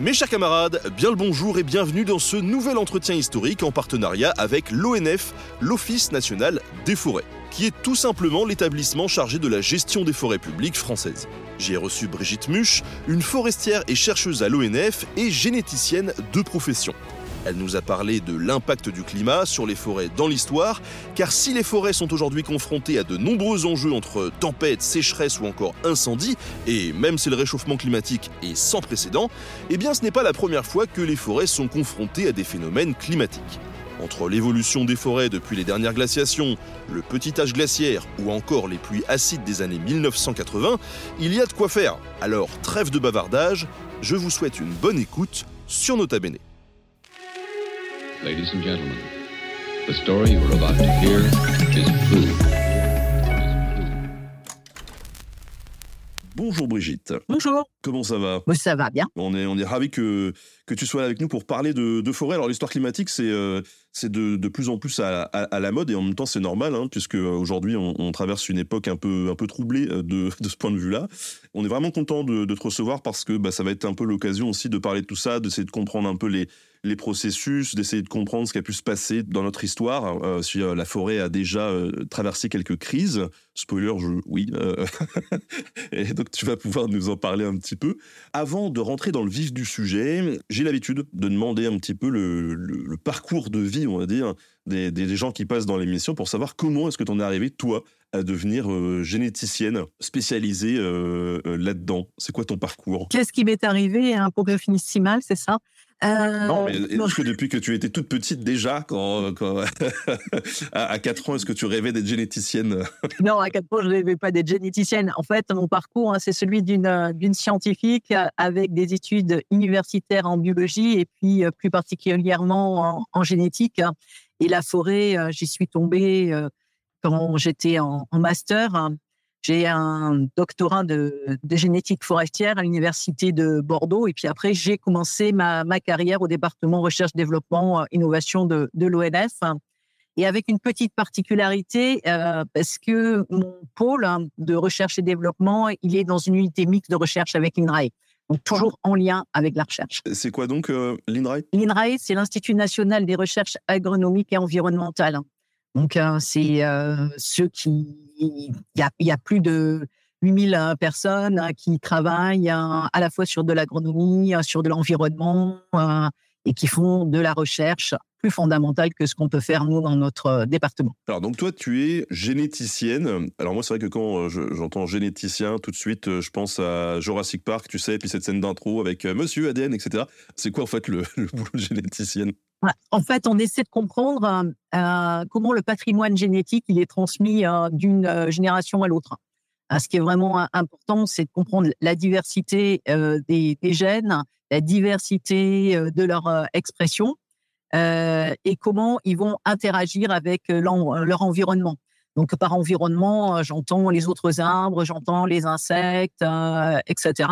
Mes chers camarades, bien le bonjour et bienvenue dans ce nouvel entretien historique en partenariat avec l'ONF, l'Office national des forêts, qui est tout simplement l'établissement chargé de la gestion des forêts publiques françaises. J'y ai reçu Brigitte Muche, une forestière et chercheuse à l'ONF et généticienne de profession. Elle nous a parlé de l'impact du climat sur les forêts dans l'histoire, car si les forêts sont aujourd'hui confrontées à de nombreux enjeux entre tempêtes, sécheresses ou encore incendies, et même si le réchauffement climatique est sans précédent, eh bien ce n'est pas la première fois que les forêts sont confrontées à des phénomènes climatiques. Entre l'évolution des forêts depuis les dernières glaciations, le petit âge glaciaire ou encore les pluies acides des années 1980, il y a de quoi faire. Alors trêve de bavardage, je vous souhaite une bonne écoute sur Nota Bene. Ladies and gentlemen, the story you are about to hear is true. Bonjour Brigitte. Bonjour. Comment ça va? Moi, ça va bien. On est, on est ravis que, que tu sois là avec nous pour parler de, de forêt. Alors l'histoire climatique, c'est euh, c'est de, de plus en plus à, à- à la mode et en même temps c'est normal, hein, puisque euh, aujourd'hui on, on traverse une époque un peu, un peu troublée euh, de, de ce point de vue-là. On est vraiment content de, de te recevoir parce que bah, ça va être un peu l'occasion aussi de parler de tout ça, d'essayer de comprendre un peu les, les processus, d'essayer de comprendre ce qui a pu se passer dans notre histoire. Euh, si euh, la forêt a déjà euh, traversé quelques crises, spoiler, oui. et donc tu vas pouvoir nous en parler un petit peu. Avant de rentrer dans le vif du sujet, j'ai l'habitude de demander un petit peu le, parcours de vie, on va dire, des, gens qui passent dans l'émission pour savoir comment est-ce que tu en es arrivé, toi, à devenir généticienne spécialisée là-dedans. C'est quoi ton parcours? Qu'est-ce qui m'est arrivé? Hein, pour que je finisse si mal, c'est ça? Euh, Non, mais est-ce que depuis que tu étais toute petite déjà, quand, quand- à, à 4 ans, est-ce que tu rêvais d'être généticienne? Non, à quatre ans, je ne rêvais pas d'être généticienne. En fait, mon parcours, hein, c'est celui d'une euh, d'une scientifique euh, avec des études universitaires en biologie et puis plus particulièrement en, en génétique. Et la forêt, j'y suis tombée quand j'étais en, en master. J'ai un doctorat de, de génétique forestière à l'université de Bordeaux. Et puis après, j'ai commencé ma, ma carrière au département recherche, développement, euh, innovation de, de l'ONF. Et avec une petite particularité, euh, parce que mon pôle hein, de recherche et développement, il est dans une unité mixte de recherche avec l'INRAE. Donc toujours en lien avec la recherche. C'est quoi donc euh, l'INRAE? L'INRAE, c'est l'Institut national des recherches agronomiques et environnementales. Donc, euh, c'est euh, ceux qui. Il y a, plus de 8000 euh, personnes euh, qui travaillent à la fois sur de l'agronomie, sur de l'environnement et qui font de la recherche plus fondamentale que ce qu'on peut faire, nous, dans notre euh, département. Alors donc toi tu es généticienne. Alors moi c'est vrai que quand euh, je- j'entends généticien tout de suite je pense à Jurassic Park tu sais et puis cette scène d'intro avec Monsieur ADN etc. C'est quoi en fait le, le boulot de généticienne? En fait, on essaie de comprendre euh, euh, comment le patrimoine génétique il est transmis euh, d'une génération à l'autre. Ce qui est vraiment important, c'est de comprendre la diversité des, gènes, la diversité de leur expression et comment ils vont interagir avec leur environnement. Donc, par environnement, j'entends les autres arbres, j'entends les insectes, etc.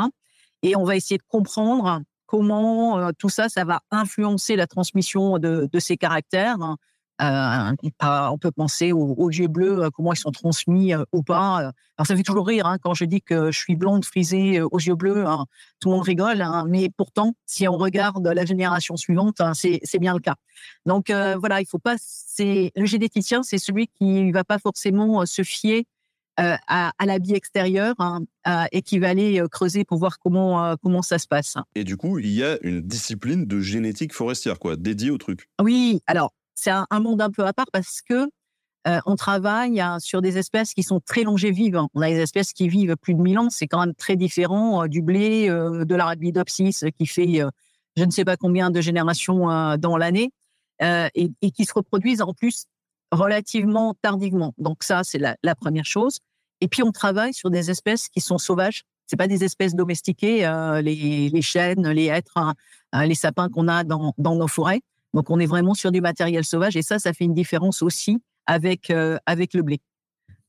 Et on va essayer de comprendre comment euh, tout ça, ça va influencer la transmission de, de ces caractères. Euh, pas- on peut penser aux, yeux bleus, euh, comment ils sont transmis euh, ou pas. Euh, Alors ça fait toujours rire hein, quand je dis que je suis blonde frisée euh, aux yeux bleus. hein, tout le monde rigole, hein, mais pourtant, si on regarde la génération suivante, hein, c'est bien le cas. Donc euh, voilà, il faut pas. Le généticien, c'est celui qui ne va pas forcément euh, se fier euh, à, à l'habit extérieur hein, euh, et qui va aller euh, creuser pour voir comment euh, comment ça se passe. Et du coup il y a une discipline de génétique forestière quoi dédiée au truc. Oui, alors c'est un, un monde un peu à part parce que on travaille hein, sur des espèces qui sont très longévives. On a des espèces qui vivent plus de 1000 ans. C'est quand même très différent du blé, de l'arabidopsis qui fait je ne sais pas combien de générations dans l'année euh, et, et qui se reproduisent en plus relativement tardivement. Donc ça, c'est la, première chose. Et puis on travaille sur des espèces qui sont sauvages. C'est pas des espèces domestiquées, les, les chênes, les hêtres, hein, les sapins qu'on a dans, nos forêts. Donc on est vraiment sur du matériel sauvage et ça, ça fait une différence aussi avec avec le blé.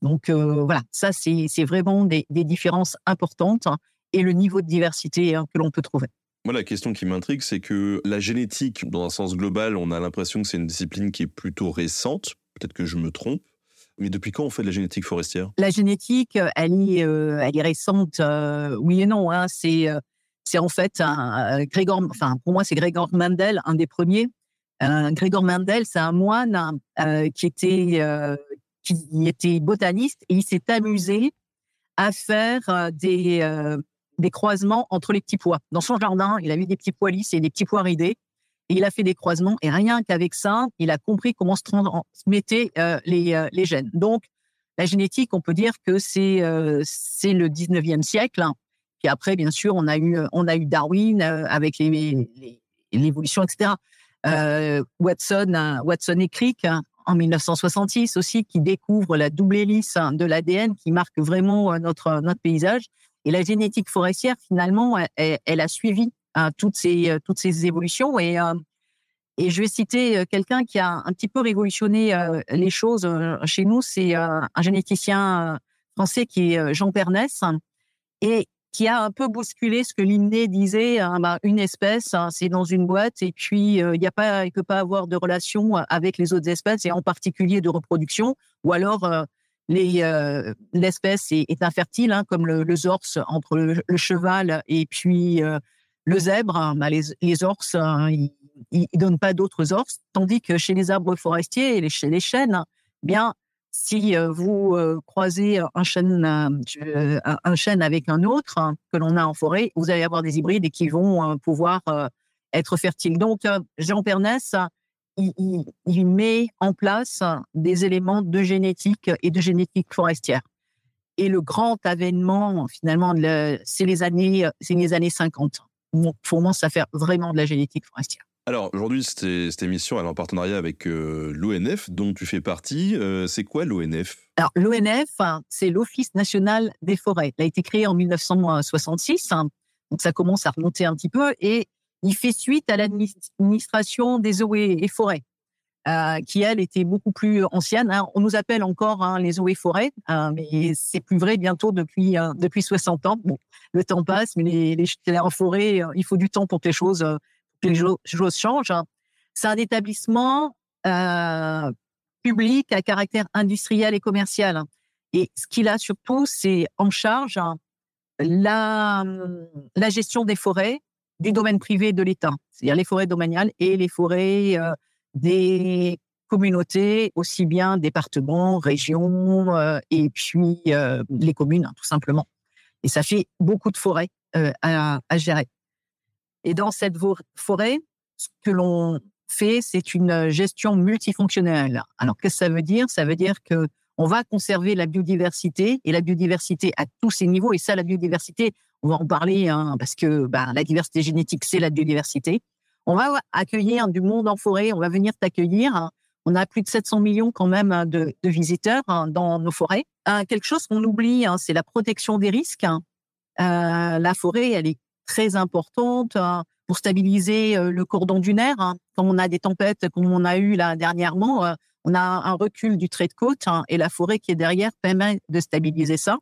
Donc voilà, ça c'est vraiment des, des, différences importantes hein, et le niveau de diversité hein, que l'on peut trouver. Moi, la question qui m'intrigue, c'est que la génétique, dans un sens global, on a l'impression que c'est une discipline qui est plutôt récente. Peut-être que je me trompe. Mais depuis quand on fait de la génétique forestière? La génétique, elle est, euh, elle est récente, euh, oui et non. Hein. C'est, euh, c'est en fait un, Grégor, enfin pour moi c'est Grégor Mendel, un des premiers. Grégor Mendel, c'est un moine qui était qui était botaniste et il s'est amusé à faire des des croisements entre les petits pois. Dans son jardin, il a vu des petits pois lisses et des petits pois ridés. Et il a fait des croisements. Et rien qu'avec ça, il a compris comment se transmettaient euh, les, euh, les gènes. Donc, la génétique, on peut dire que c'est euh, le 19e siècle. Puis après, bien sûr, on a eu, Darwin avec l'évolution, etc. Watson, et Crick hein, en 1966 aussi, qui découvrent la double hélice de l'ADN qui marque vraiment notre paysage. Et la génétique forestière, finalement, elle, a suivi hein, toutes, ces, euh, toutes ces évolutions. Et, euh, et je vais citer euh, quelqu'un qui a un petit peu révolutionné les choses chez nous. C'est un généticien français qui est Jean Pernès et qui a un peu bousculé ce que Linné disait, hein, bah, une espèce, hein, c'est dans une boîte, et puis il il peut pas avoir de relation avec les autres espèces, et en particulier de reproduction, ou alors euh, l'espèce est, infertile, comme le, le zorse entre le, cheval et puis euh, le zèbre. Hein, bah, les, les hein, ils, ils, donnent pas d'autres orses, tandis que chez les arbres forestiers et les, chez les chênes, bien si euh, vous croisez un chêne, un chêne avec un autre que l'on a en forêt, vous allez avoir des hybrides qui vont pouvoir être fertiles. Donc, Jean Pernès il, met en place des éléments de génétique et de génétique forestière. Et le grand avènement, finalement, c'est les c'est les années 50. On commence à faire vraiment de la génétique forestière. Alors aujourd'hui, cette, émission elle est en partenariat avec euh, l'ONF, dont tu fais partie. Euh, c'est quoi l'ONF Alors l'ONF, c'est l'Office national des forêts. Il a été créé en 1966, donc ça commence à remonter un petit peu. Et il fait suite à l'administration des eaux et, forêts, euh, qui elle était beaucoup plus ancienne. Hein. On nous appelle encore hein, les eaux et forêts, hein, mais c'est plus vrai bientôt depuis euh, depuis 60 ans. Bon, le temps passe, mais les, les, euh, il faut du temps pour que les choses, les choses changent. C'est un établissement public à caractère industriel et commercial. Et ce qu'il a surtout, c'est en charge la, la gestion des forêts, du domaine privé de l'État, c'est-à-dire les forêts domaniales et les forêts euh, des communautés, aussi bien départements, régions euh, et puis euh, les communes, hein, tout simplement. Et ça fait beaucoup de forêts à, à, gérer. Et dans cette forêt, ce que l'on fait, c'est une gestion multifonctionnelle. Alors, qu'est-ce que ça veut dire? Ça veut dire que on va conserver la biodiversité et la biodiversité à tous ces niveaux. Et ça, la biodiversité, on va en parler hein, parce que bah, la diversité génétique, c'est la biodiversité. On va accueillir du monde en forêt, on va venir t'accueillir. On a plus de 700 millions quand même de, visiteurs hein, dans nos forêts. Euh, quelque chose qu'on oublie, hein, c'est la protection des risques. Euh, la forêt, elle est très importante pour stabiliser euh, le cordon dunaire. Quand on a des tempêtes comme on a eu là dernièrement, on a un recul du trait de côte et la forêt qui est derrière permet de stabiliser ça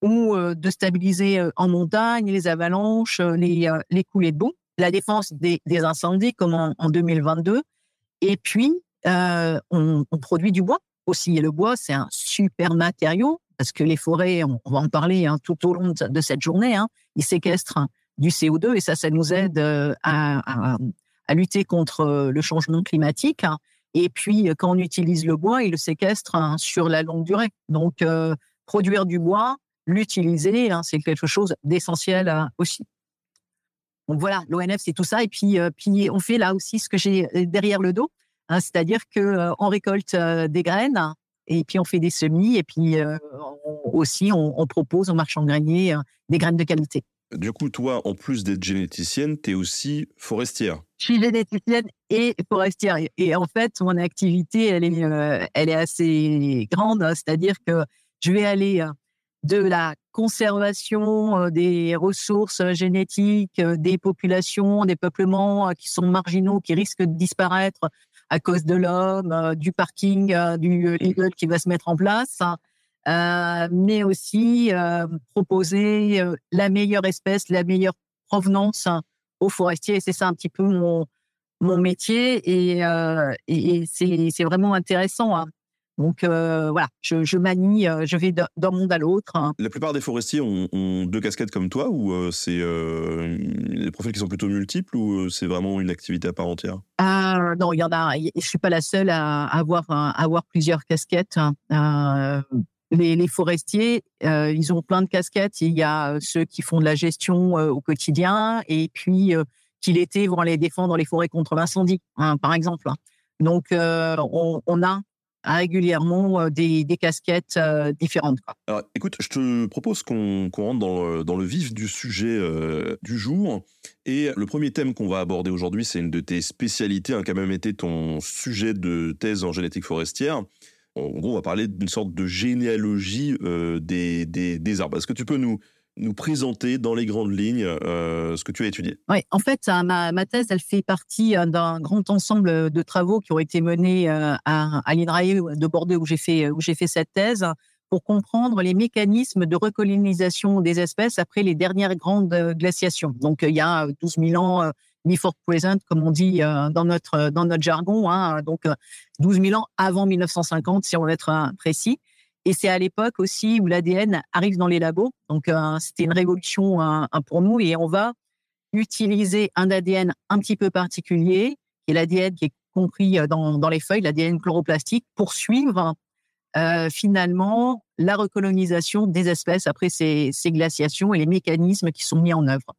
ou de stabiliser en montagne les avalanches, les, les coulées de boue, la défense des, des incendies comme en, 2022. Et puis, on, on, produit du bois aussi. Et le bois, c'est un super matériau parce que les forêts, on, va en parler hein, tout au long de, cette journée, hein, ils séquestrent du CO2 et ça, ça nous aide à, à, à lutter contre le changement climatique. Hein. Et puis, quand on utilise le bois, il le séquestre sur la longue durée. Donc, produire du bois, l'utiliser, c'est quelque chose d'essentiel euh, aussi. Donc voilà, l'ONF, c'est tout ça. Et puis, euh, puis, on fait là aussi ce que j'ai euh, derrière le dos, hein, c'est-à-dire que on récolte des graines et puis on fait des semis et puis aussi on, propose aux marchands greniers des graines de qualité. Du coup, toi, en plus d'être généticienne, tu es aussi forestière. Je suis généticienne et forestière. Et, en fait, mon activité, elle est, elle est assez grande. C'est-à-dire que je vais aller de la conservation des ressources génétiques des populations, des peuplements qui sont marginaux, qui risquent de disparaître à cause de l'homme, du parking, du legal qui va se mettre en place, hein, mais aussi proposer la meilleure espèce, la meilleure provenance aux forestiers. c'est ça un petit peu mon, mon métier et, et c'est vraiment intéressant. Donc euh, voilà, je, manie, euh, je vais d'un monde à l'autre. Hein. La plupart des forestiers ont, deux casquettes comme toi ou euh, c'est des profils qui sont plutôt multiples ou c'est vraiment une activité à part entière? Ah, Non, il y en a. Je suis pas la seule à avoir, avoir plusieurs casquettes. Hein. Les, forestiers, ils ont plein de casquettes. Il y a ceux qui font de la gestion au quotidien et puis qui l'été vont aller défendre les forêts contre l'incendie, hein, par exemple. Donc, on, on, a régulièrement euh, des, casquettes euh, différentes. Alors, écoute, je te propose qu'on rentre dans le, vif du sujet euh, du jour. Et le premier thème qu'on va aborder aujourd'hui, c'est une de tes spécialités, hein, qui a même été ton sujet de thèse en génétique forestière. En gros, on va parler d'une sorte de généalogie des, des arbres. Est-ce que tu peux nous, nous présenter dans les grandes lignes euh, ce que tu as étudié Oui, en fait, ma, thèse, elle fait partie euh, d'un grand ensemble de travaux qui ont été menés euh, à, à l'INRAE de Bordeaux où j'ai fait, fait cette thèse pour comprendre les mécanismes de recolonisation des espèces après les dernières grandes glaciations. Donc, il y a 12 000 ans, before present, comme on dit dans notre, dans notre jargon, hein, donc 12 000 ans avant 1950, si on veut être précis. Et c'est à l'époque aussi où l'ADN arrive dans les labos. Donc, euh, c'était une révolution pour nous et on va utiliser un ADN un petit peu particulier, qui est l'ADN qui est compris euh, dans, les feuilles, l'ADN chloroplastique, pour suivre euh, finalement la recolonisation des espèces après ces, glaciations et les mécanismes qui sont mis en œuvre.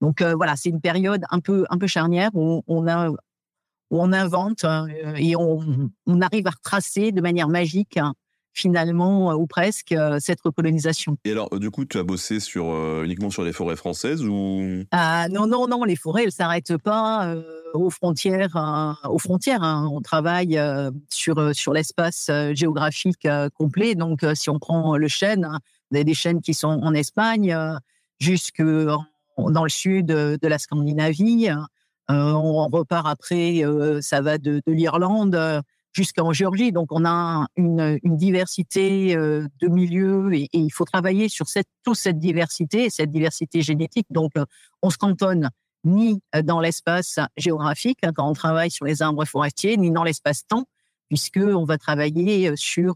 Donc voilà, c'est une période un peu un peu charnière où on invente et on, on, arrive à retracer de manière magique finalement, euh, ou presque, euh, cette recolonisation. Et alors, du coup, tu as bossé sur, euh, uniquement sur les forêts françaises ou? Ah, Non, non, non, les forêts, elles ne s'arrêtent pas aux frontières. aux frontières hein. On travaille sur, sur l'espace géographique complet. Donc, si on prend le chêne, hein, vous avez des chênes qui sont en Espagne, jusque dans le sud de la Scandinavie. on repart après, ça va de, de l'Irlande jusqu'en Géorgie. Donc, on a une, diversité euh, de milieux et, il faut travailler sur cette, toute cette diversité, cette diversité génétique. Donc, euh, on se cantonne ni dans l'espace géographique hein, quand on travaille sur les arbres forestiers, ni dans l'espace-temps, puisque on va travailler euh, sur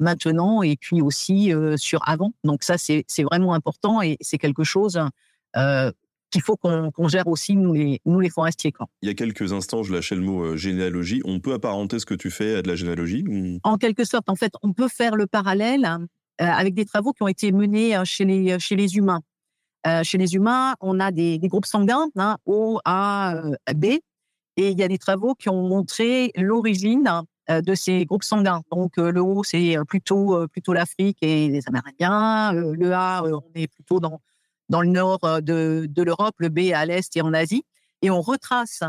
maintenant et puis aussi sur avant. Donc ça, c'est vraiment important et c'est quelque chose qu'il faut qu'on gère aussi, nous les, nous les forestiers. Quoi. Il y a quelques instants, je lâchais le mot euh, généalogie. On peut apparenter ce que tu fais à de la généalogie En quelque sorte, en fait, on peut faire le parallèle euh, avec des travaux qui ont été menés euh, chez les, chez les humains. chez les humains, on a des, des groupes sanguins, hein, O, A, B, et il y a des travaux qui ont montré l'origine de ces groupes sanguins. Donc le O, c'est plutôt plutôt l'Afrique et les Amérindiens. Le A, on est plutôt dans dans le nord euh, de, l'Europe, le B à l'est et en Asie. Et on retrace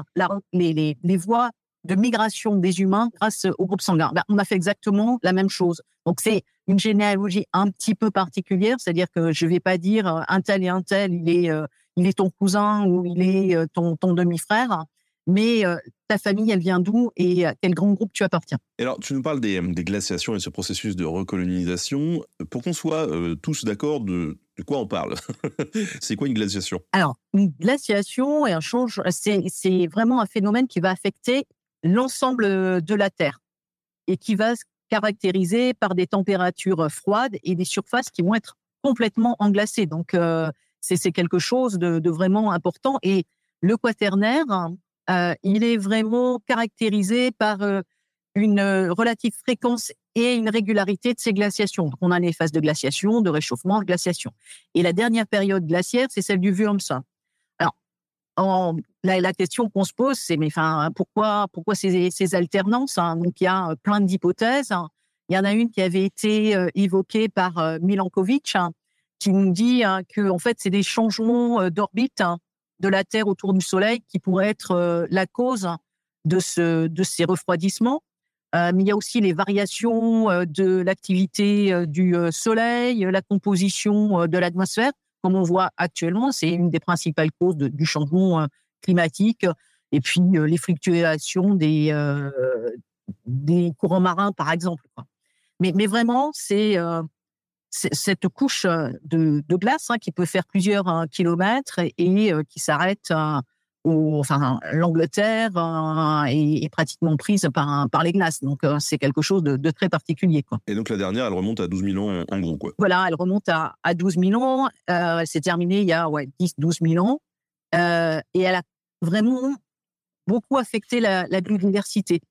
les, voies de migration des humains grâce au groupe sanguin. Ben, on a fait exactement la même chose. Donc c'est une généalogie un petit peu particulière, c'est-à-dire que je ne vais pas dire euh, un tel et un tel, il est, euh, il est ton cousin ou il est ton, demi-frère mais ta famille, elle vient d'où et à quel grand groupe tu appartiens. alors, tu nous parles des, glaciations et ce processus de recolonisation. Pour qu'on soit tous d'accord de, de, quoi on parle, c'est quoi une glaciation? Alors, une glaciation et un change, c'est vraiment un phénomène qui va affecter l'ensemble de la Terre et qui va se caractériser par des températures froides et des surfaces qui vont être complètement englacées. Donc, euh, c'est quelque chose de, vraiment important. Et le quaternaire, euh, il est vraiment caractérisé par euh, une relative fréquence et une régularité de ces glaciations. on a les phases de glaciation, de réchauffement, de glaciation. Et la dernière période glaciaire, c'est celle du Wormsa. Alors, la, question qu'on se pose, c'est mais enfin pourquoi pourquoi ces, ces alternances hein? Donc il y a plein d'hypothèses. Hein. Il y en a une qui avait été évoquée par Milankovitch, hein, qui nous dit que en fait c'est des changements d'orbite de la Terre autour du Soleil qui pourrait être euh, la cause de, ce, de ces refroidissements. Mais il y a aussi les variations de l'activité du soleil, la composition de l'atmosphère. Comme on voit actuellement, c'est une des principales causes du changement climatique. Et puis les fluctuations des, courants marins, par exemple. Mais, mais vraiment, c'est cette couche de, glace hein, qui peut faire plusieurs hein, kilomètres et, qui s'arrête enfin, l'Angleterre est, pratiquement prise par, par les glaces. Donc, c'est quelque chose de, très particulier. Quoi. Et donc, la dernière, elle remonte à 12 000 ans en gros. Quoi. Voilà, elle remonte à, à 12 000 ans. elle s'est terminée il y a ouais, 10, 12 000 ans. et elle a vraiment beaucoup affecté la, biodiversité.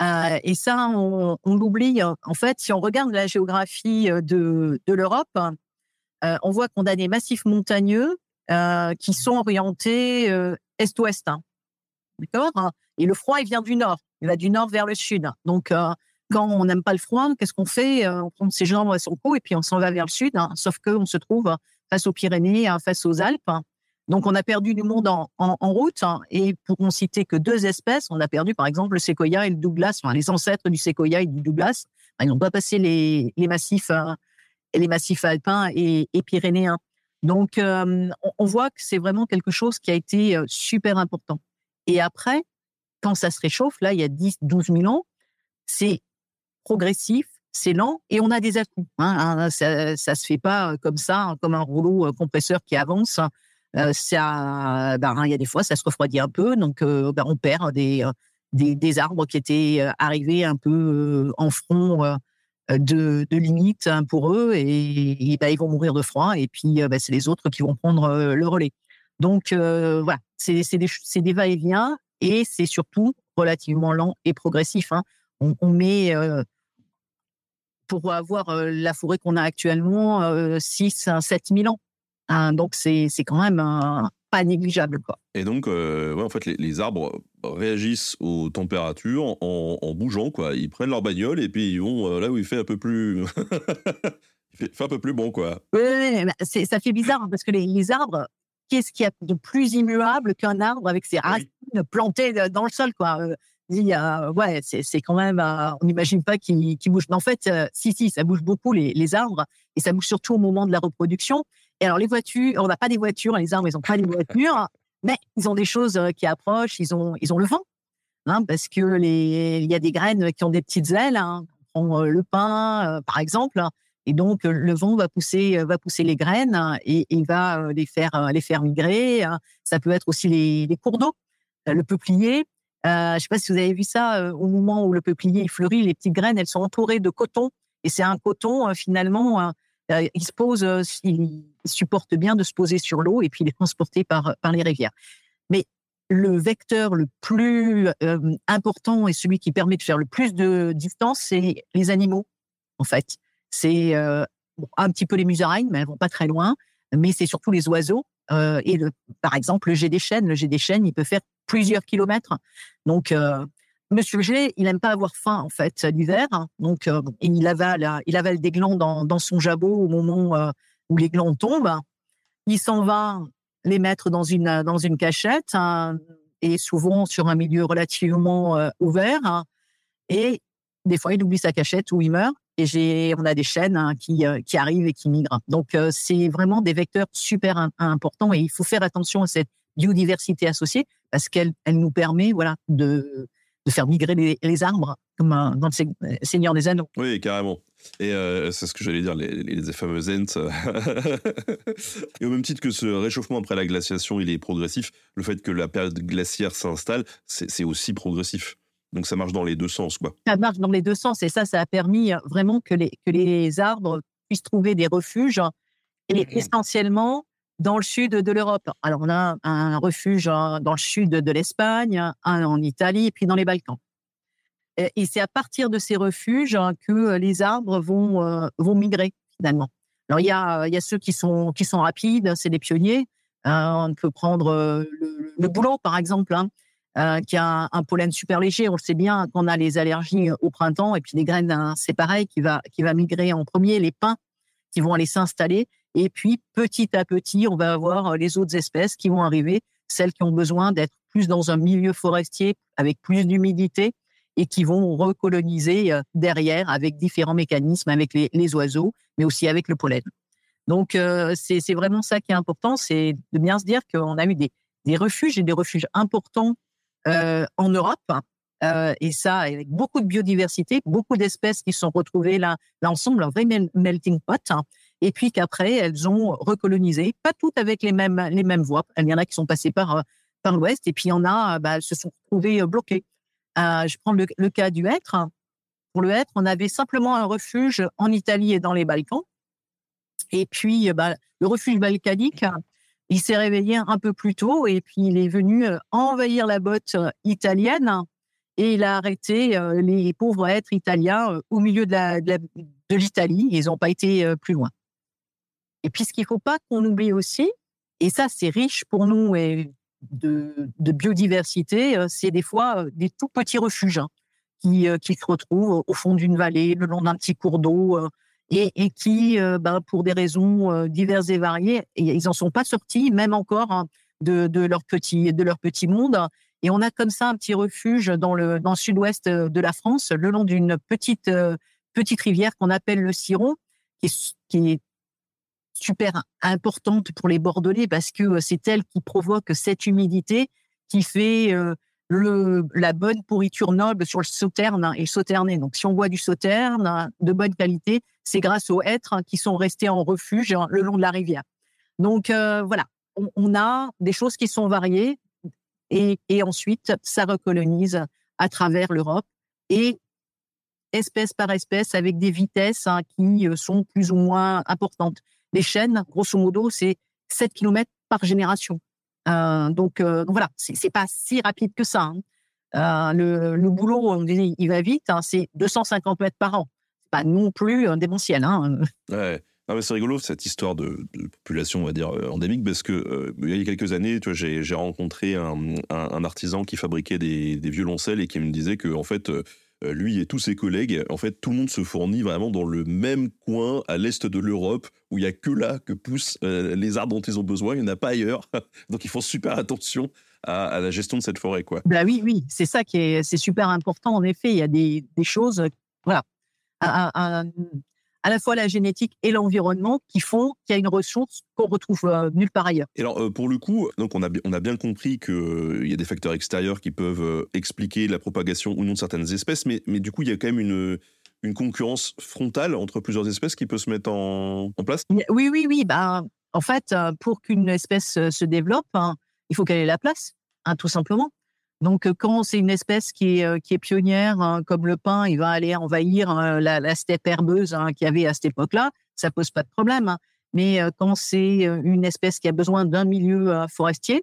et ça, on, l'oublie. En fait, si on regarde la géographie de, de l'Europe, on voit qu'on a des massifs montagneux qui sont orientés est-ouest. Hein. D'accord Et le froid, il vient du nord. Il va du nord vers le sud. Donc, quand on n'aime pas le froid, qu'est-ce qu'on fait On prend ses jambes à son cou et puis on s'en va vers le sud. Hein. Sauf qu'on se trouve face aux Pyrénées, face aux Alpes. Donc, on a perdu du monde en, route. Hein, et pour ne citer que deux espèces, on a perdu par exemple le séquoia et le Douglas, enfin, les ancêtres du séquoia et du Douglas. Ils n'ont pas passé les, massifs, euh, les massifs alpins et, pyrénéens. Donc, on, voit que c'est vraiment quelque chose qui a été super important. Et après, quand ça se réchauffe, là, il y a 10, 12 000 ans, c'est progressif, c'est lent et on a des atouts. Hein, hein, ça, ne se fait pas comme ça, comme un rouleau compresseur qui avance ça, ben, il y a des fois, ça se refroidit un peu, donc ben, on perd des, des, arbres qui étaient arrivés un peu en front de, de limite hein, pour eux, et, ben, ils vont mourir de froid, et puis c'est les autres qui vont prendre le relais. Donc voilà, c'est des, des va-et-vient, et c'est surtout relativement lent et progressif. Hein. On, met pour avoir la forêt qu'on a actuellement 6 à 7 000 ans. Hein, donc, c'est quand même pas négligeable. Quoi. Et donc, euh, ouais, en fait, les, arbres réagissent aux températures en, bougeant. Quoi. Ils prennent leur bagnole et puis ils vont euh, là où il fait un peu plus. il fait, un peu plus bon, quoi. Oui, ça fait bizarre hein, parce que les, arbres, qu'est-ce qu'il y a de plus immuable qu'un arbre avec ses racines plantées dans le sol, quoi? Euh, ouais, c'est quand même, on n'imagine pas qu'il bouge. Mais en fait, si, si, ça bouge beaucoup les, les, arbres et ça bouge surtout au moment de la reproduction. Et alors, les voitures, on n'a pas des voitures, les arbres, ils n'ont pas des voitures, mais ils ont des choses euh, qui approchent, ils ont, ils ont le vent. Hein, parce que les, il y a des graines qui ont des petites ailes. Hein. On euh, le pain, euh, par exemple, et donc le vent va pousser, va pousser les graines et, il va les faire, les faire migrer. Hein. Ça peut être aussi les, les cours d'eau, le peuplier. je ne sais pas si vous avez vu ça au moment où le peuplier fleurit, les petites graines, elles sont entourées de coton, et c'est un coton finalement euh, il se pose, euh, il supporte bien de se poser sur l'eau et puis il est transporté par, par les rivières. Mais le vecteur le plus euh, important et celui qui permet de faire le plus de distance, c'est les animaux, en fait. C'est un petit peu les musaraignes, mais elles vont pas très loin. Mais c'est surtout les oiseaux. et par exemple, le jet des chênes. Le jet des chênes, il peut faire plusieurs kilomètres. Donc, Monsieur G, il n'aime pas avoir faim en fait l'hiver, donc euh, il avale, il avale des glands dans, son jabot au moment euh, où les glands tombent. Il s'en va les mettre dans une une cachette hein, et souvent sur un milieu relativement euh, ouvert. Hein. et des fois, il oublie sa cachette ou il meurt. Et on a des chaînes hein, qui, arrivent et qui migrent. Donc, c'est vraiment des vecteurs super importants et il faut faire attention à cette biodiversité associée parce qu'elle elle nous permet voilà de de faire migrer les, arbres, comme dans le Seigneur des Anneaux. Oui, carrément. Et euh, c'est ce que j'allais dire, les, les fameux Ents. et au même titre que ce réchauffement après la glaciation, il est progressif, le fait que la période glaciaire s'installe, c'est aussi progressif. Donc ça marche dans les deux sens, quoi. Ça marche dans les deux sens, et ça, ça a permis vraiment que les, que les arbres puissent trouver des refuges, et essentiellement dans le sud de l'Europe. Alors, on a un refuge dans le sud de l'Espagne, un en Italie et puis dans les Balkans. Et c'est à partir de ces refuges que les arbres vont, euh, vont migrer, finalement. Alors, il y a, y a ceux qui sont, qui sont rapides, c'est des pionniers. Euh, on peut prendre euh, le, le boulot, par exemple, hein, qui a un, pollen super léger. On le sait bien qu'on a les allergies au printemps et puis les graines, hein, c'est pareil, qui va, qui va migrer en premier. Les pins qui vont aller s'installer et puis, petit à petit, on va avoir euh, les autres espèces qui vont arriver, celles qui ont besoin d'être plus dans un milieu forestier avec plus d'humidité et qui vont recoloniser derrière avec différents mécanismes, avec les, oiseaux, mais aussi avec le pollen. Donc, c'est vraiment ça qui est important, c'est de bien se dire qu'on a eu des, des refuges et des refuges importants en Europe, et ça avec beaucoup de biodiversité, beaucoup d'espèces qui sont retrouvées là, là ensemble, un vrai melting pot. Hein et puis qu'après elles ont recolonisé, pas toutes avec les mêmes les mêmes voies. Il y en a qui sont passées par euh, par l'ouest et puis il y en a, bah, elles se sont retrouvées euh, bloquées. Euh, je prends le, cas du hêtre. Pour le hêtre, on avait simplement un refuge en Italie et dans les Balkans. Et puis, bah, le refuge balkanique, il s'est réveillé un peu plus tôt et puis il est venu envahir la botte italienne et il a arrêté les pauvres êtres italiens au milieu de l'Italie. Ils n'ont pas été plus loin. Et puis, ce qu'il ne faut pas qu'on oublie aussi, et ça, c'est riche pour nous et de, biodiversité, euh, c'est des fois euh, des tout petits refuges hein, qui, euh, qui se retrouvent au fond d'une vallée, le long d'un petit cours d'eau, et, qui, ben, pour des raisons diverses et variées, ils n'en sont pas sortis, même encore hein, de, leur petit, de leur petit monde. Et on a comme ça un petit refuge dans le, dans le sud-ouest de la France, le long d'une petite, petite rivière qu'on appelle le Ciron, qui qui est super importante pour les Bordelais parce que euh, c'est elle qui provoque cette humidité qui fait euh, le, la bonne pourriture noble sur le sauterne et le sauterné. Donc, si on boit du sauterne de bonne qualité, c'est grâce aux hêtres qui sont restés en refuge le long de la rivière. Donc, euh, voilà, on, a des choses qui sont variées et, ensuite, ça recolonise à travers l'Europe et espèce par espèce avec des vitesses hein, qui sont plus ou moins importantes. Les chaînes, grosso modo, c'est 7 km par génération. Euh, donc, euh, donc, voilà, c'est pas si rapide que ça. Hein. Euh, le, boulot, il va vite, hein, c'est 250 mètres par an. C'est pas non plus démentiel. Hein. Ouais. c'est rigolo cette histoire de, population, on va dire, endémique, parce que il y a quelques années, j'ai rencontré un, artisan qui fabriquait des, des, violoncelles et qui me disait que, en fait, euh, lui et tous ses collègues, en fait, tout le monde se fournit vraiment dans le même coin à l'est de l'Europe, où il y a que là que poussent euh, les arbres dont ils ont besoin, il n'y en a pas ailleurs. Donc ils font super attention à, la gestion de cette forêt, quoi. Bah oui, oui, c'est ça qui est, c'est super important. En effet, il y a des, choses, voilà, à la fois la génétique et l'environnement qui font qu'il y a une ressource qu'on retrouve euh, nulle part ailleurs. Et alors, euh, pour le coup, donc on a, on a bien compris qu'il euh, y a des facteurs extérieurs qui peuvent expliquer la propagation ou non de certaines espèces, mais, mais du coup, il y a quand même une, une concurrence frontale entre plusieurs espèces qui peut se mettre en, en place? Oui, oui, oui. Bah, en fait, pour qu'une espèce se développe, hein, il faut qu'elle ait la place, hein, tout simplement. Donc, euh, quand c'est une espèce qui est, euh, qui est pionnière, hein, comme le pin, il va aller envahir euh, la, steppe herbeuse hein, qu'il y avait à cette époque-là, ça pose pas de problème. Hein. Mais quand c'est une espèce qui a besoin d'un milieu forestier,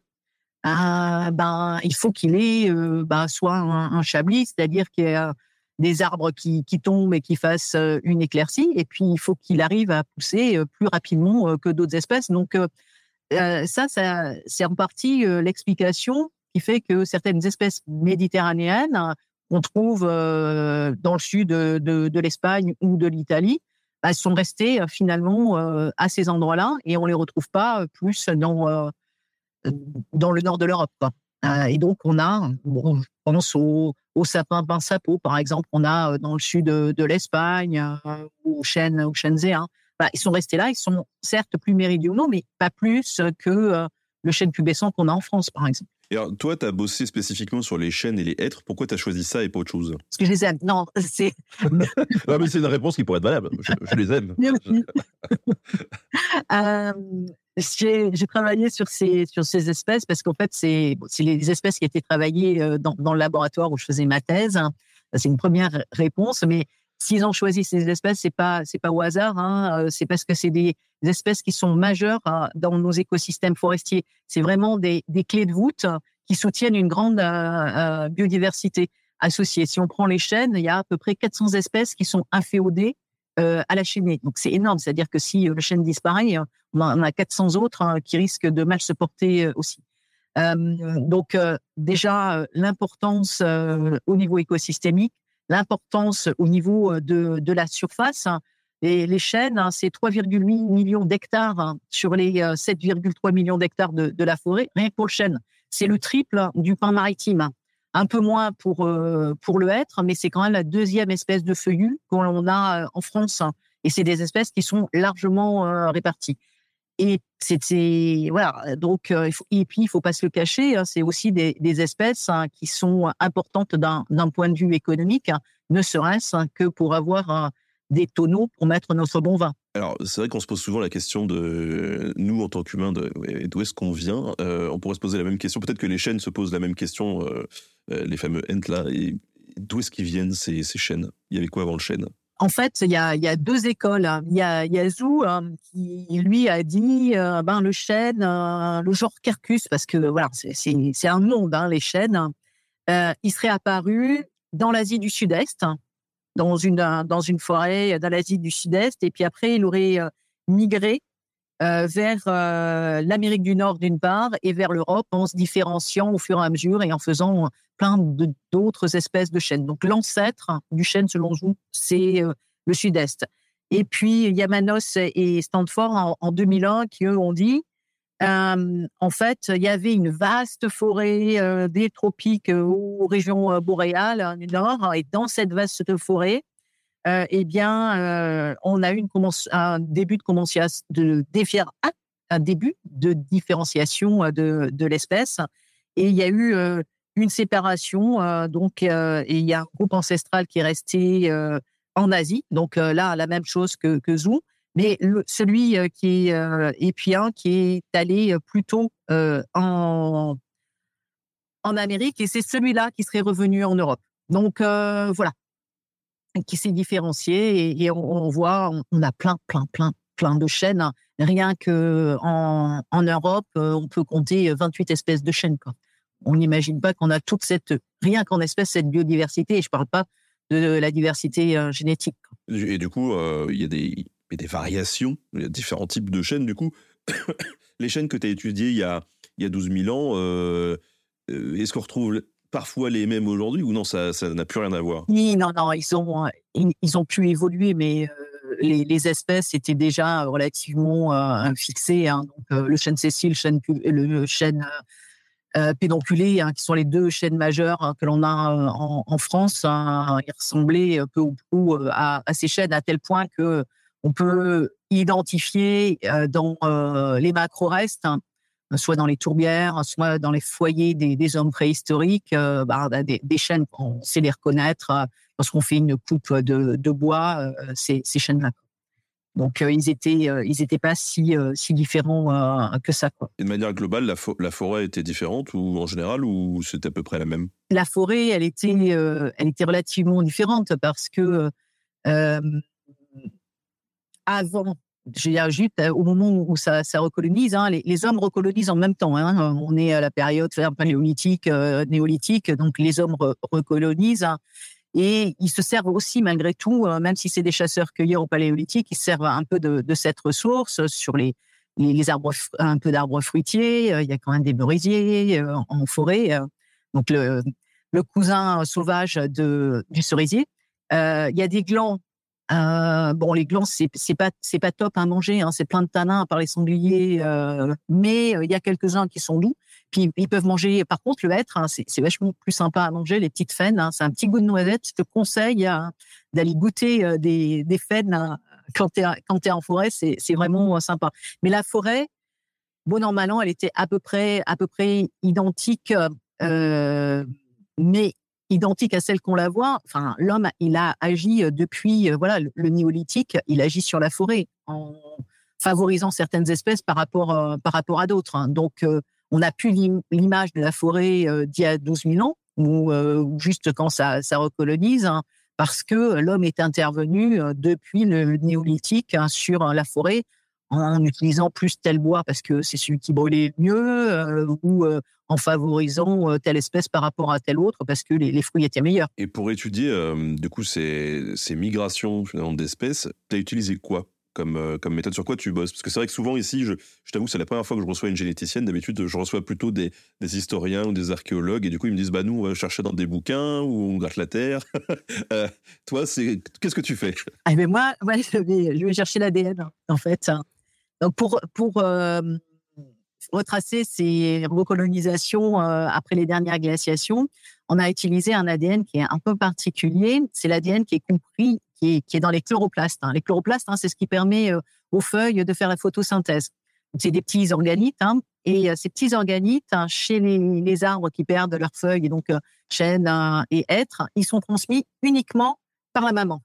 ben, il faut qu'il ait ben, soit un, chablis, c'est-à-dire qu'il y ait des arbres qui, tombent et qui fassent une éclaircie, et puis il faut qu'il arrive à pousser plus rapidement que d'autres espèces. Donc, ça c'est en partie l'explication qui fait que certaines espèces méditerranéennes qu'on trouve euh, dans le sud de, l'Espagne ou de l'Italie, bah, sont restées euh, finalement euh, à ces endroits-là et on les retrouve pas plus dans dans le nord de l'Europe. et donc on a, bon, je pense au, au sapin pinsapo par exemple, on a dans le sud de, l'Espagne ou au chêne ou chênezé. Bah, ils sont restés là, ils sont certes plus méridionaux, mais pas plus que le chêne pubescent qu'on a en France, par exemple. Et alors, toi, tu as bossé spécifiquement sur les chênes et les hêtres. Pourquoi tu as choisi ça et pas autre chose? Parce que je les aime. Non, c'est. non, mais c'est une réponse qui pourrait être valable. Je, les aime. euh, j'ai travaillé sur ces, sur ces espèces parce qu'en fait, c'est les espèces qui étaient travaillées euh, dans, dans, le laboratoire où je faisais ma thèse. C'est une première réponse, mais S'ils ont choisi ces espèces, c'est pas c'est pas au hasard. Hein, euh, c'est parce que c'est des espèces qui sont majeures euh, dans nos écosystèmes forestiers. C'est vraiment des, des, clés de voûte qui soutiennent une grande euh, biodiversité associée. Si on prend les chênes, il y a à peu près 400 espèces qui sont inféodées à la chaînée. Donc c'est énorme. C'est-à-dire que si le chêne disparaît, on a 400 autres hein, qui risquent de mal se porter aussi. donc déjà l'importance au niveau écosystémique, l'importance au niveau euh, de, de la surface. Et les chênes, hein, c'est 3,8 millions d'hectares hein, sur les 7,3 euh, millions d'hectares de, la forêt, rien que pour le chêne. C'est le triple du pain maritime. un peu moins pour, pour le hêtre, mais c'est quand même la deuxième espèce de feuillu qu'on a en France. Et c'est des espèces qui sont largement réparties. Et c'était voilà donc et puis il faut pas se le cacher, hein, c'est aussi des, espèces hein, qui sont importantes d'un point de vue économique, hein, ne serait-ce que pour avoir des tonneaux pour mettre notre bon vin. Alors, c'est vrai qu'on se pose souvent la question de nous, en tant qu'humains, d'où est-ce qu'on vient. Euh, on pourrait se poser la même question. Peut-être que les chênes se posent la même question, euh, euh, les fameux ents là. D'où est-ce qu'ils viennent ces chênes Il y avait quoi avant le chêne? En fait, il y a, y deux écoles. Il y a, y a Zou hein, qui lui a dit ben le chêne, le genre Carcus, parce que voilà, c'est un monde hein, les chênes. il serait apparu dans l'Asie du Sud-Est, dans une, dans une forêt dans l'Asie du Sud-Est. Et puis après, il aurait euh, migré euh, vers euh, l'Amérique du Nord d'une part et vers l'Europe en se différenciant au fur et à mesure et en faisant plein d'autres espèces de chênes. Donc l'ancêtre du chêne, selon vous, c'est le Sud-Est. Et puis Yamanos et Stanford en, en 2001 qui eux ont dit en fait, il y avait une vaste forêt des tropiques aux régions boréales du Nord, et dans cette vaste forêt, eh bien, on a eu une un début de, différenciation de, de l'espèce, et il y a eu une séparation, donc, il y a un groupe ancestral qui est resté en Asie, donc là, la même chose que, que Zou. Mais celui qui est épien, qui est allé plutôt en, en Amérique, et c'est celui-là qui serait revenu en Europe. Donc voilà, qui s'est différencié et, on, voit, on, a plein, plein, plein, plein de chênes. Hein. Rien que en, en Europe, on peut compter 28 espèces de. Quoi. On n'imagine pas qu'on a toute cette, rien qu'en espèce, cette biodiversité. Et je ne parle pas de la diversité génétique. Et du coup, il y a des variations. Il y a différents types de chaînes, du coup. les chaînes que tu as étudiées il y a, y a 12 000 ans, euh, euh, est-ce qu'on retrouve parfois les mêmes aujourd'hui ou non, ça n'a plus rien à voir? Oui, non, non, ils ont, ils, ont pu évoluer, mais euh, les, espèces étaient déjà relativement fixées. Hein. Le chêne Cécile, le chêne, le chêne pédonculé, hein, qui sont les deux chaînes majeures hein, que l'on a en, France, ils ressemblaient peu ou prou à, ces chaînes à tel point que on peut identifier euh, dans euh, les macro-restes, soit dans les tourbières, soit dans les foyers des, hommes préhistoriques, euh, bah, des, chaînes, on sait les reconnaître lorsqu'on fait une coupe de, bois, ces, ces chaînes-là. Donc ils étaient, ils étaient pas si si différents que ça. Quoi. Et de manière globale, la, la, forêt était différente ou en général ou c'était à peu près la même? La forêt, elle était, elle était relativement différente parce que avant, dire, juste euh, au moment où ça, recolonise, hein, les, hommes recolonisent en même temps. Hein. on est à la période paléolithique, euh, néolithique, donc les hommes recolonisent. Hein. et ils se servent aussi, malgré tout, euh, même si c'est des chasseurs-cueilleurs au paléolithique, ils servent un peu de, cette ressource sur les, les, arbres, un peu d'arbres fruitiers. il y a quand même des merisiers en, forêt. donc le, cousin sauvage du cerisier. il y a des glands euh, bon, les glands, c'est pas c'est pas top à manger, hein, c'est plein de tanins par les sangliers, euh, mais euh, il y a quelques-uns qui sont doux. Puis ils peuvent manger. Par contre, le hêtre, hein, c'est vachement plus sympa à manger. Les petites faines, hein, c'est un petit goût de noisette. Je te conseille hein, d'aller goûter euh, des des faines quand tu quand es en forêt, c'est vraiment sympa. Mais la forêt, bon an mal an, elle était à peu près à peu près identique, mais identique à celle qu'on la voit. Enfin, l'homme, il a agi euh, depuis euh, voilà le, néolithique. Il agit sur la forêt en favorisant certaines espèces par rapport euh, par rapport à d'autres. Hein. Donc, on a plus l'image de la forêt d'il y a 12 000 ans ou juste quand ça, ça recolonise. Hein, parce que l'homme est intervenu depuis le néolithique hein, sur la forêt en utilisant plus tel bois parce que c'est celui qui brûlait mieux ou en favorisant euh, telle espèce par rapport à telle autre parce que les, fruits étaient meilleurs. Et pour étudier euh, du coup ces, ces migrations d'espèces, tu as utilisé quoi comme, euh, comme méthode? Sur quoi tu bosses? Parce que c'est vrai que souvent ici, je, je t'avoue, c'est la première fois que je reçois une généticienne. D'habitude, je reçois plutôt des, des, historiens ou des archéologues. Et du coup, ils me disent, bah nous, on va chercher dans des bouquins ou on gratte la terre. toi, c'est qu'est-ce que tu fais? Ah, mais Moi, ouais, je, vais, je vais chercher l'ADN, en fait. Pour, retracer ces recolonisations après les dernières glaciations, on a utilisé un ADN qui est un peu particulier. C'est l'ADN qui est compris, qui est, dans les chloroplastes. Hein. Les chloroplastes, hein, c'est ce qui permet aux feuilles de faire la photosynthèse. C'est des petits organites, hein, et ces petits organites, chez les, arbres qui perdent leurs feuilles, et donc chênes et hêtres, ils sont transmis uniquement par la maman.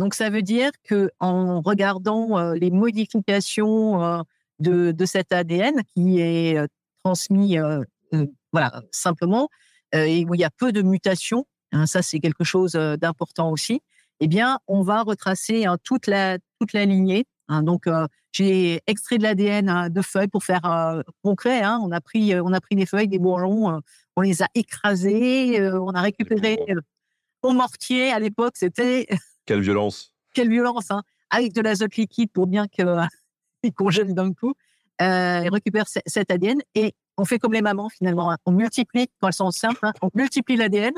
Donc ça veut dire que en regardant les modifications de, de, cet ADN qui est transmis, voilà, simplement, et où il y a peu de mutations, hein, ça c'est quelque chose d'important aussi. Eh bien, on va retracer hein, toute la toute la lignée. Hein. donc, j'ai extrait de l'ADN de feuilles pour faire concret. on a pris on a pris des feuilles, des bourgeons, on les a écrasés, on a récupéré au mortier. À l'époque, c'était quelle violence Quelle violence Avec de l'azote liquide pour bien qu'il congèle d'un coup. Euh, récupère cet ADN et on fait comme les mamans finalement. Hein. On multiplie, quand elles sont enceintes, hein, on multiplie l'ADN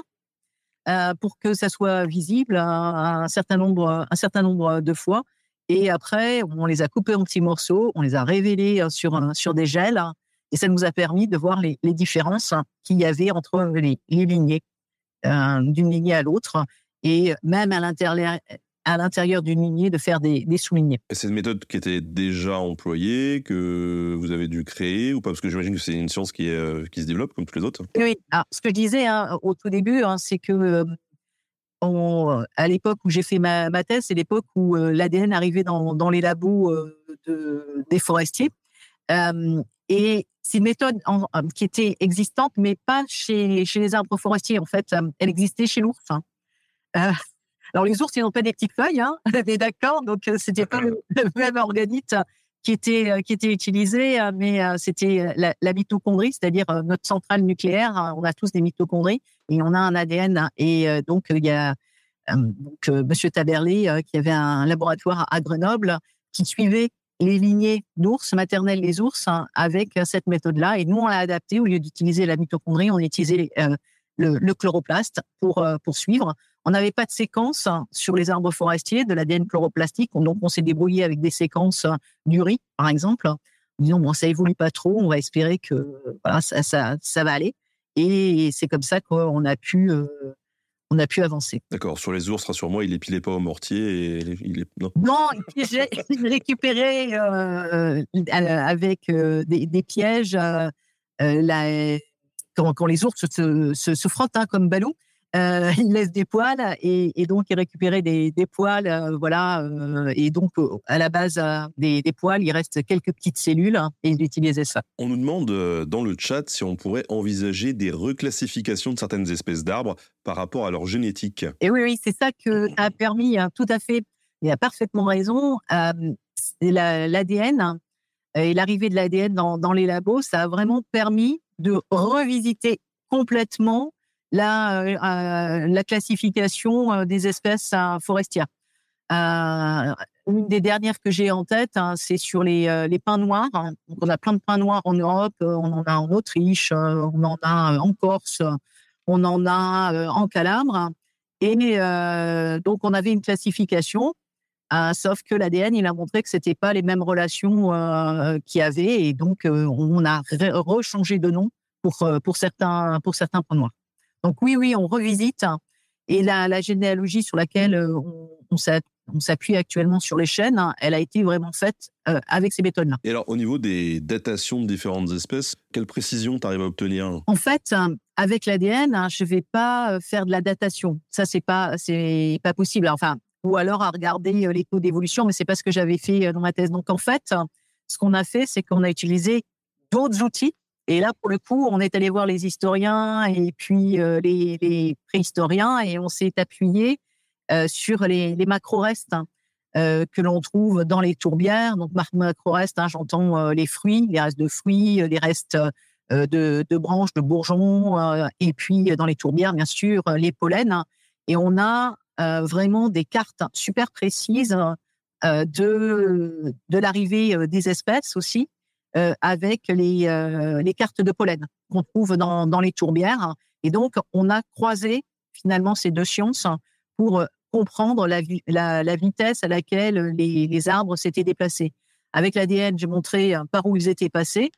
euh, pour que ça soit visible un, certain nombre, un certain nombre de fois. Et après, on les a coupés en petits morceaux, on les a révélés euh, sur, sur des gels. Hein, et ça nous a permis de voir les, différences qu'il y avait entre les, lignées, d'une lignée à l'autre. Et même à l'intérieur, à l'intérieur d'une lignée de faire des, des soulignés. C'est une méthode qui était déjà employée, que vous avez dû créer ou pas? Parce que j'imagine que c'est une science qui, est, euh, qui se développe comme toutes les autres. Oui, Alors, ce que je disais hein, au tout début, hein, c'est que euh, à l'époque où j'ai fait ma, ma thèse, c'est l'époque où euh, l'ADN arrivait dans, dans, les labos de, des forestiers. et c'est une méthode qui était existante, mais pas chez, chez les arbres forestiers. En fait, elle existait chez l'ours. Hein. Alors les ours, ils n'ont pas des petites feuilles, hein, on est d'accord, donc euh, c'était pas le, même organite qui était euh, qui était utilisé, euh, mais c'était la, mitochondrie, c'est-à-dire notre centrale nucléaire. Hein, on a tous des mitochondries et on a un ADN. Et donc il y a donc Monsieur Taberlé qui avait un laboratoire à Grenoble qui suivait les lignées d'ours maternelles des ours hein, avec cette méthode-là. Et nous, on l'a adapté. Au lieu d'utiliser la mitochondrie, on utilisait le, le, chloroplaste pour poursuivre. On n'avait pas de séquence sur les arbres forestiers de l'ADN chloroplastique, donc on s'est débrouillé avec des séquences du riz, par exemple. Disons, bon, ça évolue pas trop, on va espérer que voilà, ça, ça, ça va aller. Et c'est comme ça qu'on a pu, euh, on a pu avancer. D'accord. Sur les ours, rassure-moi, il épilait pas au mortier et il est... non. non, il récupérait euh, avec euh, des, pièges la, quand, les ours se, se, frottent hein, comme ballons euh, il laisse des poils et, donc il récupérait des, poils, euh, voilà. Euh, et donc à la base des, poils, il reste quelques petites cellules hein, et il utilisait ça. On nous demande dans le chat si on pourrait envisager des reclassifications de certaines espèces d'arbres par rapport à leur génétique. Et oui, oui, c'est ça que a permis hein, tout à fait. Il a parfaitement raison. L'ADN et l'arrivée de l'ADN dans, dans les labos, ça a vraiment permis de revisiter complètement la, euh, euh, la classification euh, des espèces forestières. une des dernières que j'ai en tête, hein, c'est sur les, les pins noirs. on a plein de pins noirs en Europe, on en a en Autriche, on en a en Corse, on en a en Calabre. Et donc, on avait une classification, sauf que l'ADN, il a montré que c'était pas les mêmes relations qu'il y avait. Et donc, on a rechangé de nom pour, pour, certains, pour certains noirs. Donc oui, oui, on revisite. Et la, généalogie sur laquelle euh, on, s'appuie actuellement sur les chaînes, hein, elle a été vraiment faite euh, avec ces méthodes-là. Et alors, au niveau des datations de différentes espèces, quelle précision tu arrives à obtenir? En fait, hein, avec l'ADN, hein, je ne vais pas euh, faire de la datation. Ça, c'est pas, c'est pas possible. Enfin, ou alors à regarder les taux d'évolution, mais c'est pas ce que j'avais fait dans ma thèse. Donc, en fait, ce qu'on a fait, c'est qu'on a utilisé d'autres outils et là, pour le coup, on est allé voir les historiens et puis euh, les, préhistoriens et on s'est appuyé euh, sur les, macro-restes hein, euh, que l'on trouve dans les tourbières. Donc, macro-restes, hein, j'entends les fruits, les restes de fruits, les restes de, branches, de bourgeons, et puis dans les tourbières, bien sûr, les pollens. Hein. Et on a vraiment des cartes super précises de, de l'arrivée des espèces aussi. Euh, avec les, euh, les cartes de pollen qu'on trouve dans, dans les tourbières. Et donc, on a croisé finalement ces deux sciences pour euh, comprendre la, la, la vitesse à laquelle les, les arbres s'étaient déplacés. Avec l'ADN, j'ai montré par où ils étaient passés.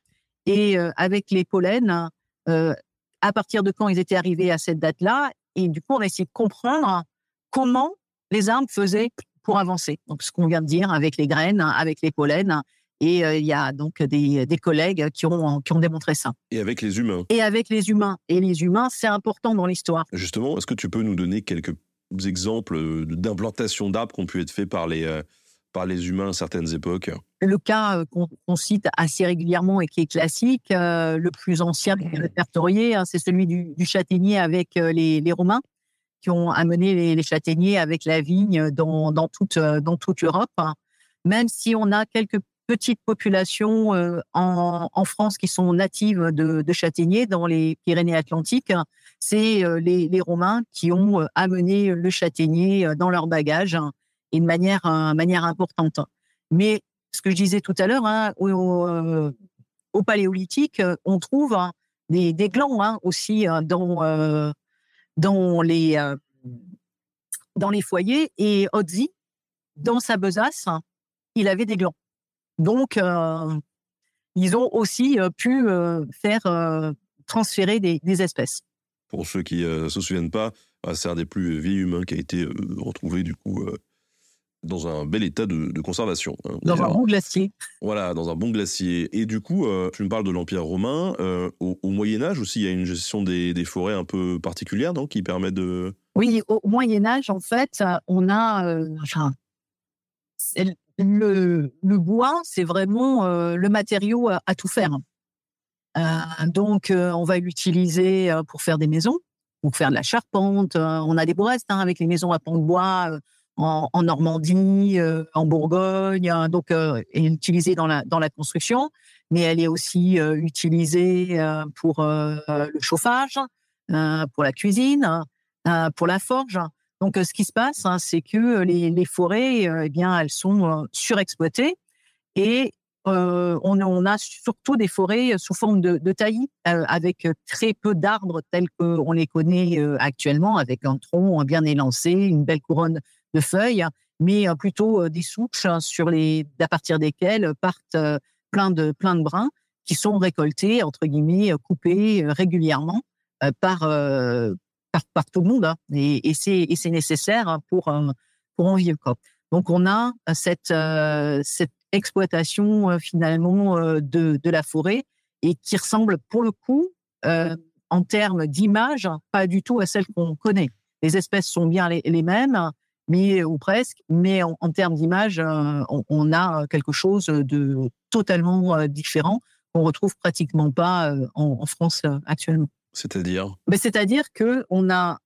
et avec les pollens, à partir de quand ils étaient arrivés à cette date-là. Et du coup, on a essayé de comprendre comment les arbres faisaient pour avancer. Donc, ce qu'on vient de dire avec les graines, avec les pollens. Et il y a donc des, des, collègues qui ont, qui ont démontré ça. Et avec les humains. Et avec les humains. Et les humains, c'est important dans l'histoire. Justement, est-ce que tu peux nous donner quelques exemples d'implantation d'arbres qui ont pu être faits par les, par les humains à certaines époques? Le cas euh, qu'on cite assez régulièrement et qui est classique, euh, le plus ancien répertorié, hein, c'est celui du, châtaignier avec euh, les, Romains qui ont amené les, châtaigniers avec la vigne dans, toute, dans toute l'Europe. Même si on a quelques petites populations en, France qui sont natives de, châtaigniers dans les Pyrénées-Atlantiques, c'est les, les, Romains qui ont amené le châtaignier dans leur bagage et de manière, euh, importante. Mais ce que je disais tout à l'heure, hein, au, euh, paléolithique, euh, on trouve hein, des, glands hein, aussi dans, dans, les, dans les foyers. Et Otzi, dans sa besace, il avait des glands. Donc, ils ont aussi pu faire transférer des, des, espèces. Pour ceux qui ne se souviennent pas, c'est un des plus vieux humains qui a été retrouvé du coup dans un bel état de, conservation. Hein. Dans un bon glacier. Voilà, dans un bon glacier. Et du coup, euh, tu me parles de l'Empire romain. Euh, au, Moyen Âge aussi, il y a une gestion des, forêts un peu particulière, donc qui permet de... Oui, au Moyen Âge, en fait, on a... Euh, le, le, bois, c'est vraiment le matériau à, tout faire. donc, on va l'utiliser pour faire des maisons, pour faire de la charpente. on a des restes hein, avec les maisons à pont de bois en, Normandie, euh, en Bourgogne, hein, donc euh, est utilisée dans la dans la construction, mais elle est aussi euh, utilisée pour le chauffage, pour la cuisine, pour la forge. Donc, ce qui se passe, hein, c'est que les, les forêts, eh bien, elles sont surexploitées et on, on, a surtout des forêts sous forme de taillis, avec très peu d'arbres tels qu'on les connaît actuellement, avec un tronc bien élancé, une belle couronne de feuilles, mais euh, plutôt euh, des souches hein, sur les, à partir desquelles partent euh, plein de, plein de brins qui sont récoltés, entre guillemets, coupés régulièrement par, par, tout le monde. Hein. Et, c'est nécessaire pour, pour en vivre. Donc, on a cette, cette exploitation finalement de, de la forêt et qui ressemble pour le coup, en termes d'image, pas du tout à celle qu'on connaît. Les espèces sont bien les mêmes, mais ou presque. Mais en, termes d'image, euh, on, a quelque chose de totalement euh, différent qu'on retrouve pratiquement pas euh, en, France actuellement. C'est-à-dire? Mais c'est-à-dire que on a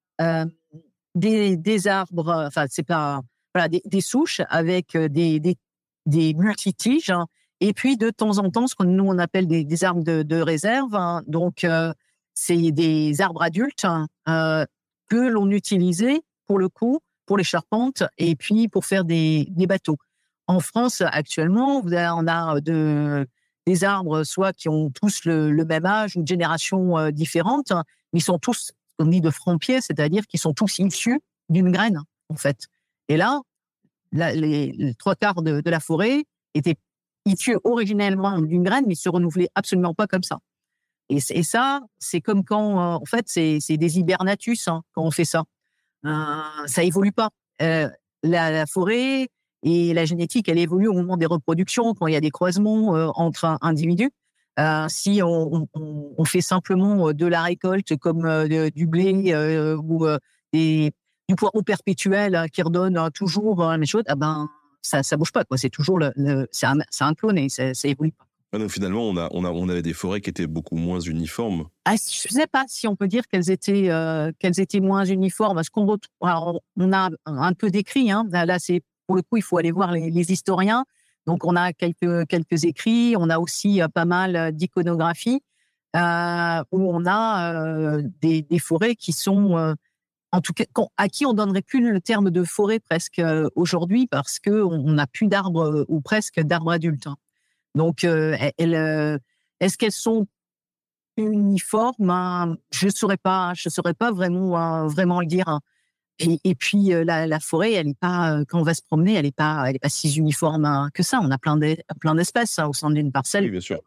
des, des, arbres, enfin c'est pas voilà des, des, souches avec des des, des multitiges. Hein, et puis de temps en temps, ce que nous on appelle des, des arbres de, de réserve. Hein, donc c'est des arbres adultes hein, que l'on utilisait pour le coup pour les charpentes et puis pour faire des, bateaux. En France, actuellement, on a de, des arbres soit qui ont tous le, même âge ou de générations euh, différentes, mais ils sont tous, on dit de franc-pied, c'est-à-dire qu'ils sont tous issus d'une graine, en fait. Et là, les, trois quarts de, la forêt étaient issus originellement d'une graine, mais se renouvelaient absolument pas comme ça. Et, et ça, c'est comme quand, euh, en fait, c'est des hibernatus hein, quand on fait ça. Euh, ça évolue pas. Euh, la, forêt et la génétique, elle évolue au moment des reproductions, quand il y a des croisements euh, entre individus. si on, fait simplement de la récolte comme du blé ou du poireau perpétuel hein, qui redonne toujours la même chose, ah ben ça ça bouge pas. C'est toujours le, un, un, clone et ça, ça évolue donc finalement, on, avait des forêts qui étaient beaucoup moins uniformes. Ah, je ne sais pas si on peut dire qu'elles étaient, euh, moins uniformes. Parce qu'on on a un peu décrit. Hein. Là, pour le coup, il faut aller voir les, historiens. Donc, on a quelques, écrits. On a aussi euh, pas mal d'iconographie euh, où on a des, des, forêts qui sont, en tout cas, à qui on donnerait plus le terme de forêt presque aujourd'hui parce que on n'a plus d'arbres ou presque d'arbres adultes. Hein. Donc, euh, euh, est-ce qu'elles sont uniformes hein? Je ne saurais pas, je saurais pas vraiment, hein, vraiment le dire. Hein. Et, puis euh, la, forêt, elle est pas quand on va se promener, elle est pas, elle est pas si uniforme que ça. On a plein plein d'espèces au sein d'une parcelle. Oui, bien sûr.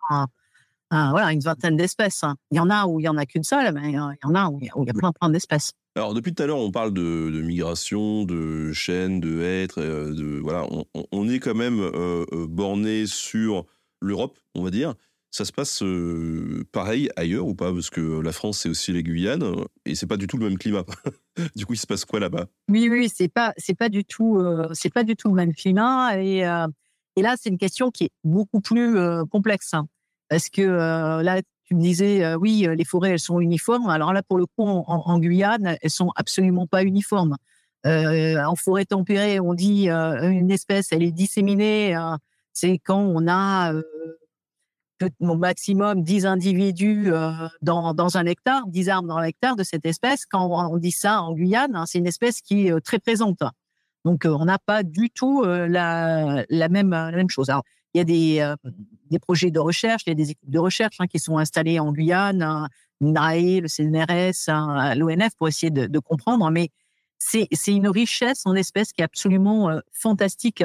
voilà, une vingtaine d'espèces. Hein. Il y en a où il y en a qu'une seule, mais il y en a où il y a, plein, plein d'espèces. Alors depuis tout à l'heure, on parle de, migration, de chaînes, de êtres, de voilà, on, est quand même borné sur l'Europe, on va dire. Ça se passe euh, pareil ailleurs ou pas? Parce que la France, c'est aussi les Guyanes et c'est pas du tout le même climat. du coup, il se passe quoi là-bas? Oui, oui, c'est pas, c'est pas du tout, euh, c'est pas du tout le même climat. Et, euh, et là, c'est une question qui est beaucoup plus complexe hein. parce que là, tu me disais, oui, les forêts, elles sont uniformes. Alors là, pour le coup, en, Guyane, elles sont absolument pas uniformes. en forêt tempérée, on dit une espèce, elle est disséminée. C'est quand on a au maximum 10 individus dans, un hectare, 10 arbres dans l'hectare de cette espèce. Quand on dit ça en Guyane, hein, c'est une espèce qui est très présente. Donc, euh, on n'a pas du tout la, même, chose. Il y a des, projets de recherche, il y a des équipes de recherche hein, qui sont installées en Guyane, hein, le CNRS, hein, l'ONF, pour essayer de comprendre. Mais c'est une richesse en espèces qui est absolument fantastique.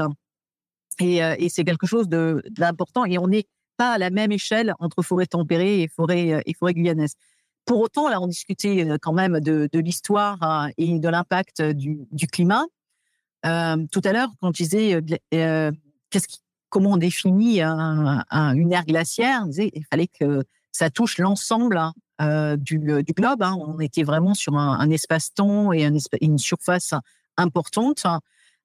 Et, et c'est quelque chose d'important. Et on est pas à la même échelle entre forêt tempérée et forêt, euh, et forêt guyanaise. Pour autant, là, on discutait euh, quand même de, l'histoire euh, et de l'impact du, climat. Euh, tout à l'heure, quand je disais euh, comment on définit un, un, une ère glaciaire, on disait, il fallait que ça touche l'ensemble euh, du, globe. Hein. On était vraiment sur un espace-temps et une surface importante.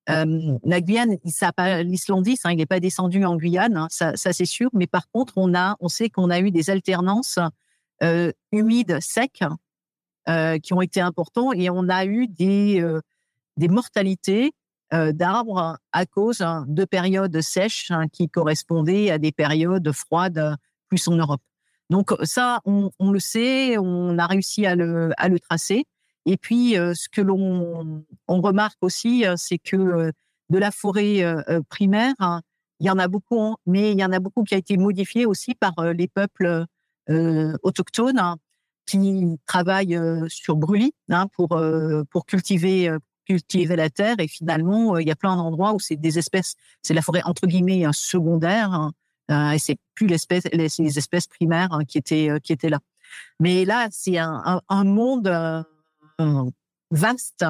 La Guyane, l'Islandis, hein, il n'est pas descendu en Guyane, hein, ça, c'est sûr. Mais par contre, on a, on sait qu'on a eu des alternances humides, secs, euh, qui ont été importants, et on a eu des mortalités euh, d'arbres à cause de périodes sèches hein, qui correspondaient à des périodes froides plus en Europe. Donc ça, on, le sait, on a réussi à le tracer. Et puis, euh, ce que l'on on remarque aussi, euh, c'est que euh, de la forêt primaire, hein, il y en a beaucoup, hein, mais il y en a beaucoup qui a été modifié aussi par les peuples autochtones hein, qui travaillent sur brûlis pour pour cultiver cultiver la terre. Et finalement, il y a plein d'endroits où c'est des espèces, c'est la forêt entre guillemets secondaire, et c'est plus l'espèce les, les, espèces primaires qui étaient qui étaient là. Mais là, c'est un monde vaste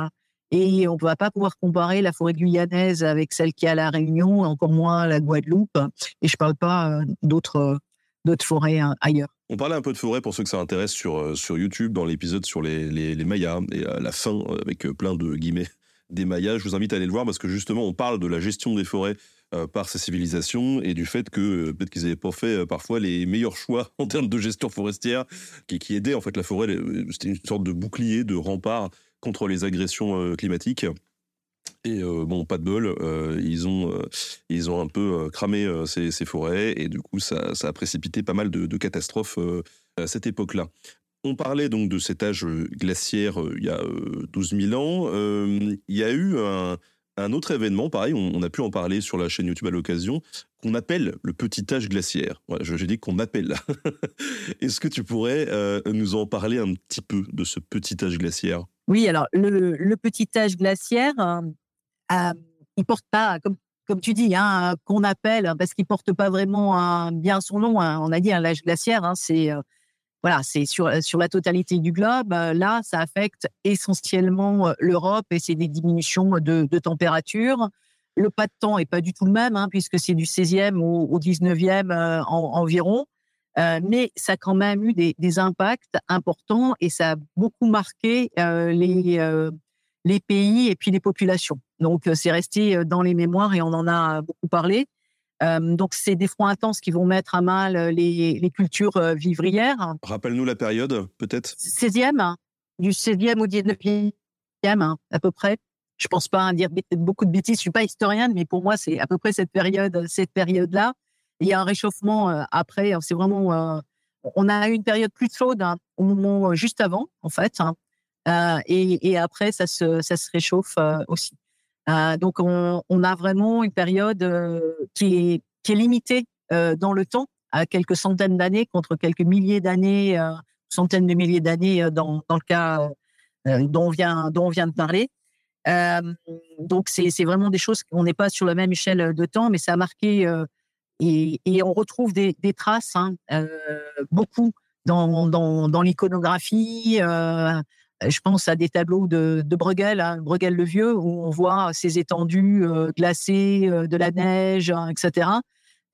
et on ne va pas pouvoir comparer la forêt guyanaise avec celle qui est à la Réunion, encore moins la Guadeloupe. Et je ne parle pas euh, d'autres d'autres forêts hein, ailleurs. On parlait un peu de forêt pour ceux que ça intéresse sur, euh, sur YouTube dans l'épisode sur les, les, les, Mayas et à la fin avec plein de guillemets des Mayas. Je vous invite à aller le voir parce que justement on parle de la gestion des forêts euh, par ces civilisations et du fait que peut-être qu'ils n'avaient pas fait parfois les meilleurs choix en termes de gestion forestière qui, qui aidait en fait la forêt. C'était une sorte de bouclier, de rempart contre les agressions euh, climatiques. Et euh, bon, pas de bol, euh, ils ont ils ont un peu cramé ces, ces, forêts et du coup ça, ça a précipité pas mal de, de catastrophes à cette époque-là. On parlait donc de cet âge glaciaire il y a 12 000 ans. il y a eu un, un autre événement, pareil, on, a pu en parler sur la chaîne YouTube à l'occasion, qu'on appelle le petit âge glaciaire. Voilà, j'ai dit qu'on appelle. Est-ce que tu pourrais euh, nous en parler un petit peu de ce petit âge glaciaire? Oui, alors le, petit âge glaciaire, euh, euh, il porte pas, comme, tu dis, hein, qu'on appelle, parce qu'il porte pas vraiment bien son nom. Hein, on a dit un âge glaciaire, hein, c'est euh, voilà, c'est sur, sur la totalité du globe. Euh, là, ça affecte essentiellement euh, l'Europe et c'est des diminutions de, de, température. Le pas de temps est pas du tout le même, hein, puisque c'est du 16e au, au 19e euh, en, environ. Euh, mais ça a quand même eu des, des, impacts importants et ça a beaucoup marqué euh, les, les pays et puis les populations. Donc, c'est resté dans les mémoires et on en a beaucoup parlé. Euh, donc, c'est des froids intenses qui vont mettre à mal euh, les, les cultures euh, vivrières. Rappelle-nous la période, peut-être 16e, hein. du 16e au 19e, hein, à peu près. Je pense pas dire beaucoup de bêtises. Je suis pas historienne, mais pour moi, c'est à peu près cette période, cette période-là. Il y a un réchauffement après. C'est vraiment. on a eu une période plus chaude hein, au moment juste avant, en fait. Et, et, après, ça se, ça se réchauffe aussi. Euh, donc, on, a vraiment une période qui, est, limitée dans le temps, à quelques centaines d'années contre quelques milliers d'années, centaines de milliers d'années dans, le cas dont, on vient, de parler. donc, c'est vraiment des choses, on n'est pas sur la même échelle de temps, mais ça a marqué et, on retrouve des, traces, hein, beaucoup dans l'iconographie. Euh, je pense à des tableaux de, de Bruegel, hein, Bruegel le Vieux, où on voit ces étendues euh, glacées, euh, de la neige, hein, etc.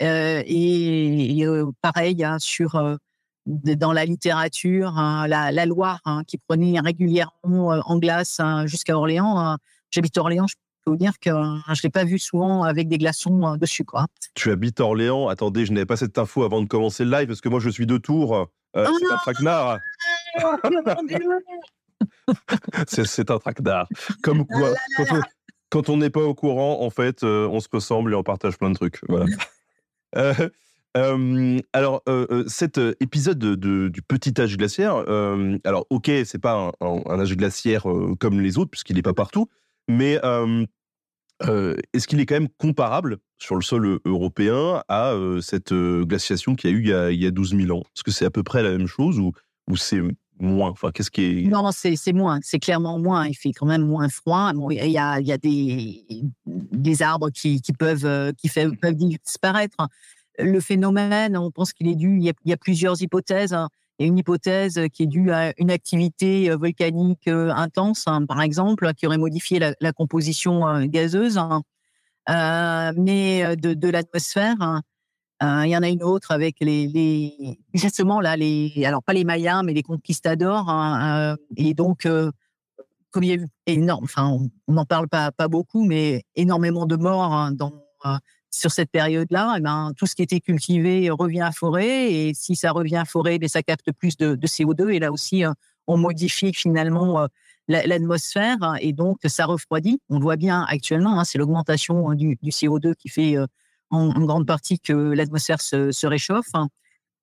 Euh, et, et pareil hein, sur dans la littérature, la, la, Loire qui prenait régulièrement en glace jusqu'à Orléans. J'habite Orléans, je peux vous dire que je l'ai pas vu souvent avec des glaçons dessus. Quoi. Tu habites Orléans Attendez, je n'avais pas cette info avant de commencer le live parce que moi je suis de Tours. Euh, c'est un traquenard. c'est un traquenard. Comme quoi, quand on n'est pas au courant, en fait, euh, on se ressemble et on partage plein de trucs. Voilà. Euh, euh, alors, cet épisode de, du petit âge glaciaire, alors ok, c'est pas un, un, âge glaciaire comme les autres puisqu'il n'est pas partout, mais est-ce qu'il est quand même comparable sur le sol européen à cette glaciation qu'il y a eu il y a, il y a 12 000 ans? Est-ce que c'est à peu près la même chose ou, ou c'est moins qu'est-ce qui est Non, c'est moins. C'est clairement moins. Il fait quand même moins froid. Il y a, des, arbres qui, qui peuvent disparaître. Le phénomène, on pense qu'il est dû. Il y, a, plusieurs hypothèses. Hein. Il y a une hypothèse qui est due à une activité volcanique intense, hein, par exemple, qui aurait modifié la, composition gazeuse. Hein. Euh, mais euh, de l'atmosphère. Hein. Euh, il y en a une autre avec les, justement là les alors pas les Mayas mais les conquistadors hein, et donc comme il y a eu énorme enfin on n'en parle pas pas beaucoup mais énormément de morts hein, dans sur cette période-là, eh ben, tout ce qui était cultivé revient à forêt, et si ça revient à forêt, ben, ça capte plus de, de, CO2, et là aussi, on modifie finalement l'atmosphère et donc ça refroidit. On voit bien actuellement, c'est l'augmentation du, du, CO2 qui fait euh, en, grande partie que l'atmosphère se, réchauffe.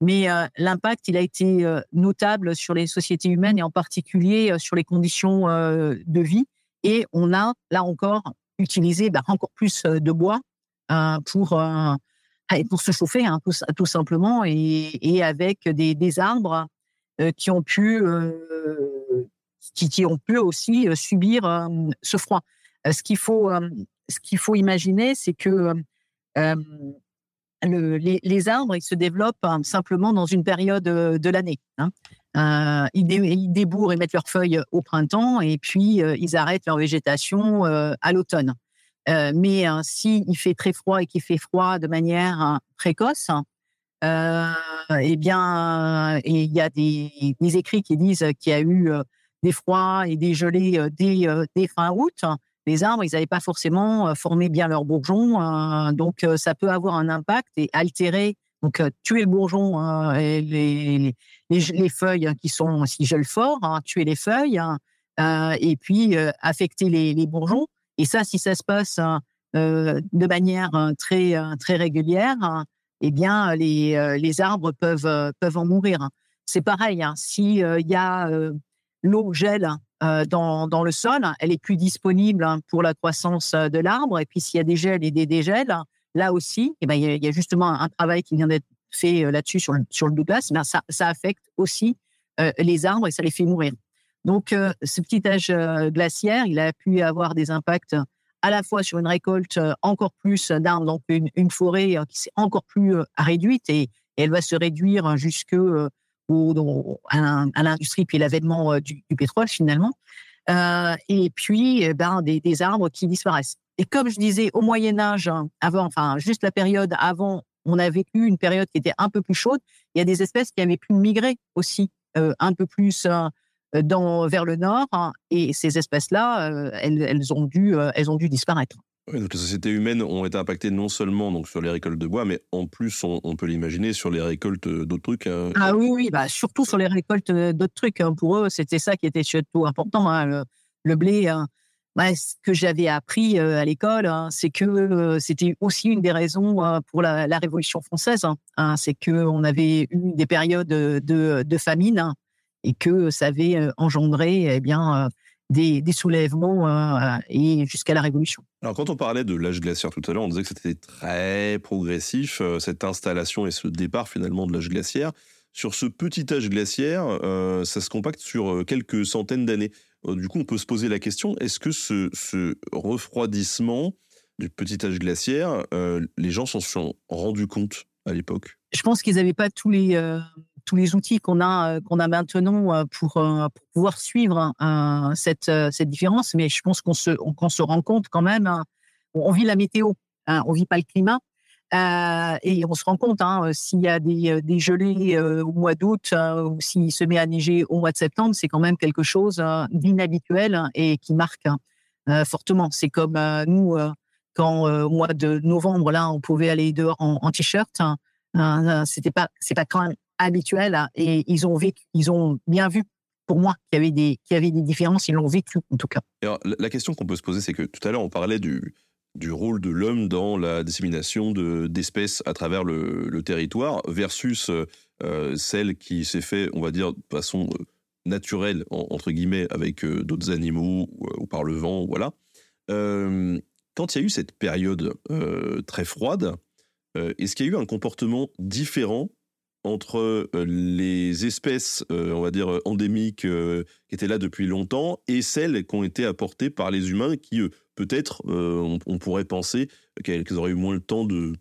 Mais euh, l'impact, il a été euh, notable sur les sociétés humaines et en particulier euh, sur les conditions de vie. Et on a là encore utilisé bah, encore plus de bois pour pour se chauffer, hein, tout, simplement, et, avec des, arbres qui ont pu qui, ont pu aussi subir ce froid. Ce qu'il faut, ce qu'il faut imaginer, c'est que le, les, arbres ils se développent hein, simplement dans une période de l'année. Hein. Ils, dé, ils, débourrent et mettent leurs feuilles au printemps et puis ils arrêtent leur végétation à l'automne. mais si il fait très froid et qu'il fait froid de manière précoce, eh bien, il y a des, écrits qui disent qu'il y a eu des froids et des gelées dès fin août, les arbres, ils n'avaient pas forcément euh, formé bien leurs bourgeons, donc ça peut avoir un impact et altérer, donc tuer le bourgeon et les, les, les, feuilles qui sont si gèlent fort, hein, tuer les feuilles et puis affecter les, les, bourgeons. Et ça, si ça se passe de manière très très régulière, eh bien les, les arbres peuvent peuvent en mourir. C'est pareil, hein, si il y a l'eau gèle euh, dans, dans, le sol, elle est plus disponible hein, pour la croissance euh, de l'arbre. Et puis s'il y a des gels et des dégels, là aussi, eh ben, il, y a, justement un travail qui vient d'être fait euh, là-dessus sur le, sur le Douglas, ben, ça, affecte aussi euh, les arbres et ça les fait mourir. Donc euh, ce petit âge glaciaire, il a pu avoir des impacts à la fois sur une récolte encore plus d'arbres, donc une, une forêt qui s'est encore plus réduite et, et, elle va se réduire jusque ou à, l'industrie puis l'avènement euh, du, pétrole finalement. Euh, et puis eh ben des, arbres qui disparaissent. Et comme je disais, au Moyen Âge, hein, avant, enfin juste la période avant, on a vécu une période qui était un peu plus chaude. Il y a des espèces qui avaient pu migrer aussi euh, un peu plus dans vers le nord, hein, et ces espèces-là, elles, elles, ont elles ont dû disparaître. Oui, donc les sociétés humaines ont été impactées non seulement donc sur les récoltes de bois, mais en plus, on, peut l'imaginer sur les récoltes d'autres trucs. Hein. Ah oui, oui, bah surtout sur les récoltes d'autres trucs. Hein. Pour eux, c'était ça qui était surtout important. Hein. Le, blé, ce que j'avais appris euh, à l'école, c'est que euh, c'était aussi une des raisons euh, pour la, Révolution française. C'est qu'on avait eu des périodes de, de famine et que ça avait engendré eh bien, des, des soulèvements euh, et jusqu'à la Révolution. Alors quand on parlait de l'âge glaciaire tout à l'heure, on disait que c'était très progressif, euh, cette installation et ce départ finalement de l'âge glaciaire. Sur ce petit âge glaciaire, euh, ça se compacte sur quelques centaines d'années. Du coup, on peut se poser la question, est-ce que ce, ce refroidissement du petit âge glaciaire, les gens s'en sont rendus compte à l'époque? Je pense qu'ils n'avaient pas tous les, tous les outils qu'on a, qu'on a maintenant pour, pour pouvoir suivre cette, cette différence, mais je pense qu'on se, qu'on se rend compte quand même. Hein. on vit la météo, hein, on vit pas le climat. Euh, et on se rend compte, hein, s'il y a des, des gelées au mois d'août ou s'il se met à neiger au mois de septembre, c'est quand même quelque chose d'inhabituel et qui marque fortement. C'est comme nous, quand au mois de novembre, là, on pouvait aller dehors en, t-shirt. Hein, c'était pas, c'est pas quand même habituel. et ils ont vécu, ils ont bien vu pour moi qu'il y avait des, y avait des différences. Ils l'ont vécu en tout cas. La question qu'on peut se poser, c'est que tout à l'heure on parlait du du rôle de l'homme dans la dissémination d'espèces à travers le, territoire versus euh, celle qui s'est fait, on va dire, de façon euh, naturelle, entre guillemets, avec euh, d'autres animaux ou, par le vent, voilà. quand il y a eu cette période très froide, est-ce qu'il y a eu un comportement différent entre les espèces, on va dire, endémiques qui étaient là depuis longtemps et celles qui ont été apportées par les humains qui, peut-être, euh, on, pourrait penser qu'elles auraient eu moins le temps de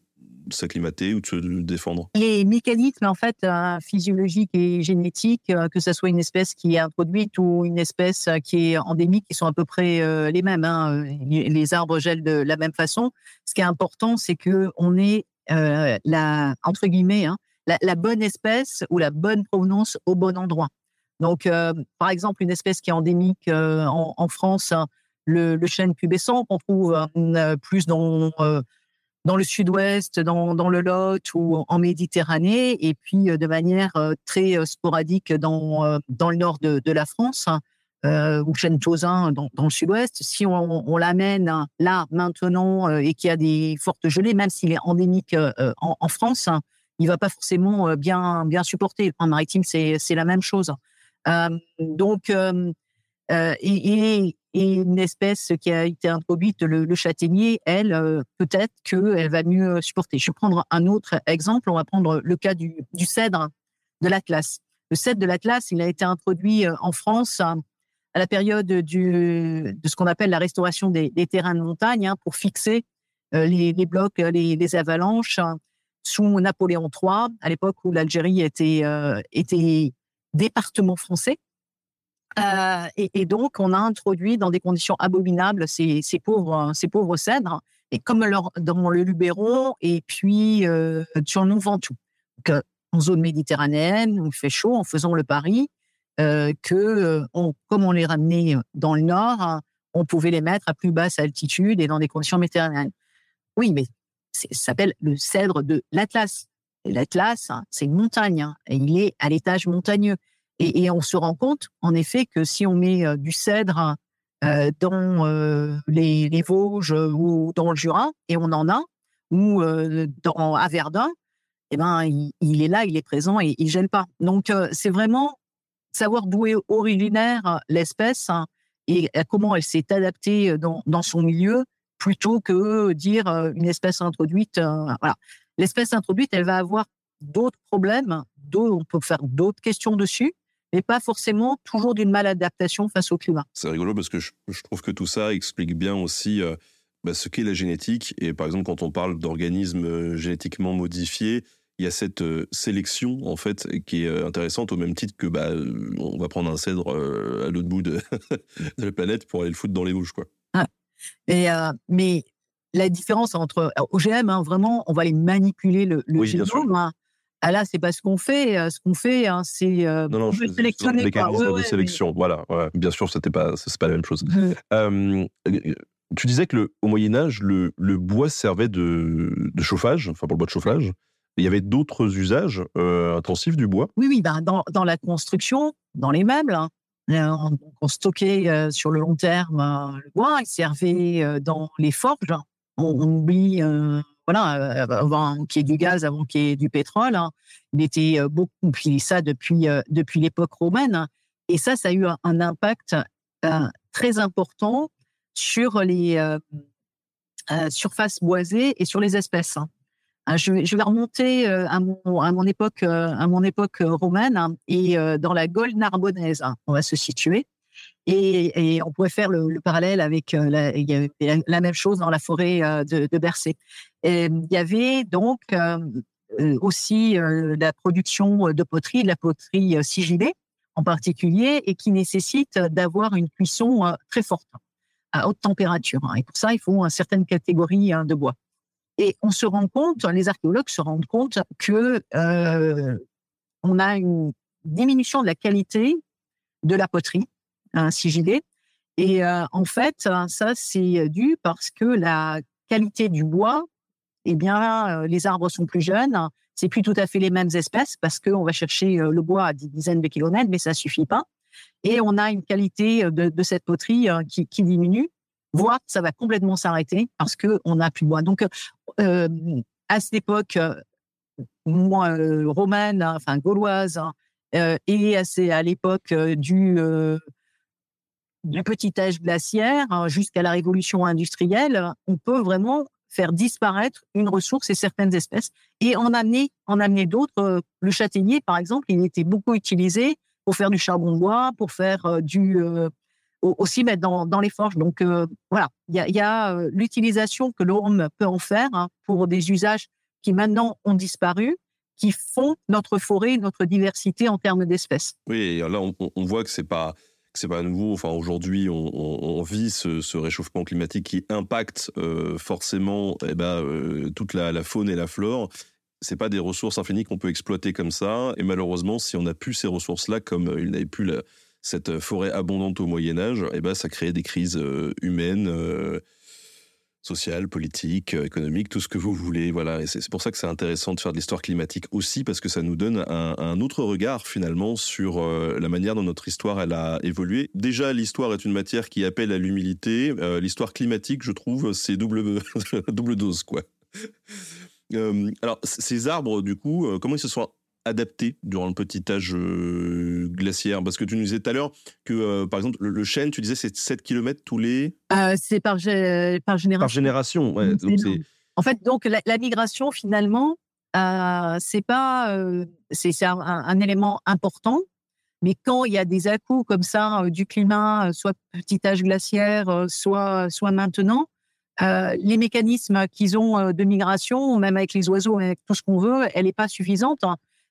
s'acclimater ou de se défendre Les mécanismes en fait euh, physiologiques et génétiques, euh, que ce soit une espèce qui est introduite ou une espèce qui est endémique, qui sont à peu près les mêmes. Hein. Les arbres gèlent de la même façon. Ce qui est important, c'est que on ait la entre guillemets hein, la, bonne espèce ou la bonne provenance au bon endroit. Donc, par exemple, une espèce qui est endémique en, France, hein, le, chêne pubescent qu'on trouve euh, plus dans euh, dans le sud-ouest, dans, dans, le Lot ou en Méditerranée, et puis euh, de manière très sporadique dans, dans le nord de, de la France, euh, ou chêne tausin dans, dans le sud-ouest. Si on, l'amène là maintenant et qu'il y a des fortes gelées, même s'il est endémique en, en, France, il va pas forcément bien bien supporter. En maritime, c'est c'est la même chose. donc et, et, une espèce qui a été introduite, le, châtaignier, elle, euh, peut-être qu'elle va mieux supporter. Je vais prendre un autre exemple. On va prendre le cas du, cèdre de l'Atlas. Le cèdre de l'Atlas, il a été introduit euh, en France à la période du, de ce qu'on appelle la restauration des, terrains de montagne hein, pour fixer euh, les, blocs, les, avalanches sous Napoléon III, à l'époque où l'Algérie était, était département français. Euh, et, donc, on a introduit dans des conditions abominables ces, pauvres, ces pauvres cèdres, et comme dans le Luberon et puis euh, sur le Ventoux. Euh, en zone méditerranéenne, où il fait chaud, en faisant le pari euh, que, comme on les ramenait dans le nord, on pouvait les mettre à plus basse altitude et dans des conditions méditerranéennes. Oui, mais s'appelle le cèdre de l'Atlas. L'Atlas, c'est une montagne, hein, il est à l'étage montagneux. Et, on se rend compte, en effet, que si on met euh, du cèdre euh, dans euh, les, Vosges ou dans le Jura, et on en a, ou dans, à Verdun, eh ben, il, est là, il est présent et il gêne pas. Donc, c'est vraiment savoir d'où est originaire l'espèce hein, et comment elle s'est adaptée dans, son milieu, plutôt que dire une espèce introduite. voilà. L'espèce introduite, elle va avoir d'autres problèmes, on peut faire d'autres questions dessus, mais pas forcément toujours d'une maladaptation face au climat. C'est rigolo parce que je, trouve que tout ça explique bien aussi euh, bah, ce qu'est la génétique. Et par exemple, quand on parle d'organismes euh, génétiquement modifiés, il y a cette euh, sélection en fait qui est intéressante au même titre que bah, on va prendre un cèdre à l'autre bout de, la planète pour aller le foutre dans les bouches quoi. Et, mais la différence entre OGM, hein, vraiment, on va les manipuler le, le génome. Hein. Ah là, c'est pas ce qu'on fait. Euh, ce qu'on fait, hein, c'est euh, non, non, je, sélectionner. Mécanisme de sélection, voilà. bien sûr, c'était pas, c'est pas la même chose. Euh, tu disais que le, au Moyen Âge, le, le bois servait de, de, chauffage, enfin pour le bois de chauffage. Il y avait d'autres usages intensifs du bois? Oui, oui, ben dans, dans la construction, dans les meubles. Hein. On, stockait sur le long terme le bois. Il servait dans les forges. On, oublie voilà, euh, avant qu'il y ait du gaz, avant qu'il y ait du pétrole. Hein. Il était euh, beaucoup, puis ça depuis, euh, depuis l'époque romaine. Et ça, ça a eu un, impact très important sur les surfaces boisées et sur les espèces. Hein. Ah, je, vais, remonter à mon, à mon époque, à mon époque romaine hein, et dans la Gaule narbonnaise, on va se situer. Et, on pouvait faire le, parallèle avec la, même chose dans la forêt de, de il y avait donc aussi la production de poterie, de la poterie sigillée en particulier, et qui nécessite d'avoir une cuisson très forte à haute température. Hein. Et pour ça, il faut une certaine catégorie hein, de bois. Et on se rend compte, les archéologues se rendent compte que euh, on a une diminution de la qualité de la poterie hein, sigillée. Et euh, en fait, ça c'est dû parce que la qualité du bois, eh bien, euh, les arbres sont plus jeunes. C'est plus tout à fait les mêmes espèces parce qu'on va chercher le bois à des dizaines de kilomètres, mais ça suffit pas. Et on a une qualité de, cette poterie qui, qui diminue voire ça va complètement s'arrêter parce que on n'a plus de bois. Donc, euh, à cette époque, euh, moi, euh, romaine, enfin gauloise, euh, et c'est à l'époque du du petit âge glaciaire hein, jusqu'à la révolution industrielle, on peut vraiment faire disparaître une ressource et certaines espèces et en amener en amener d'autres. Le châtaignier, par exemple, il était beaucoup utilisé pour faire du charbon de bois, pour faire du aussi mettre dans, les forges. Donc euh, voilà, il y a, euh, l'utilisation que l'homme peut en faire hein, pour des usages qui maintenant ont disparu, qui font notre forêt, notre diversité en termes d'espèces. Oui, là on, voit que c'est pas c'est pas nouveau. Enfin, aujourd'hui, on, vit ce, réchauffement climatique qui impacte euh, forcément eh ben, toute la, la, faune et la flore. C'est pas des ressources infinies qu'on peut exploiter comme ça. Et malheureusement, si on n'a plus ces ressources-là, comme il n'avait plus la, cette forêt abondante au Moyen Âge, eh ben, ça crée des crises euh, humaines, euh, sociales, politiques, euh, économiques, tout ce que vous voulez. Voilà, et c'est pour ça que c'est intéressant de faire de l'histoire climatique aussi, parce que ça nous donne un, autre regard finalement sur la manière dont notre histoire elle a évolué. Déjà, l'histoire est une matière qui appelle à l'humilité. l'histoire climatique, je trouve, c'est double double dose quoi. alors, ces arbres, du coup, comment ils se sont adapté durant le petit âge euh, glaciaire Parce que tu nous disais tout à l'heure que, euh, par exemple, le, chêne, tu disais, c'est 7 km tous les... Euh, c'est par, par génération. Par génération, ouais. en fait, donc, la, migration, finalement, c'est pas... c'est un, un, élément important. Mais quand il y a des à comme ça du climat, soit petit âge glaciaire, soit, soit maintenant, les mécanismes qu'ils ont de migration, même avec les oiseaux, avec tout ce qu'on veut, elle n'est pas suffisante.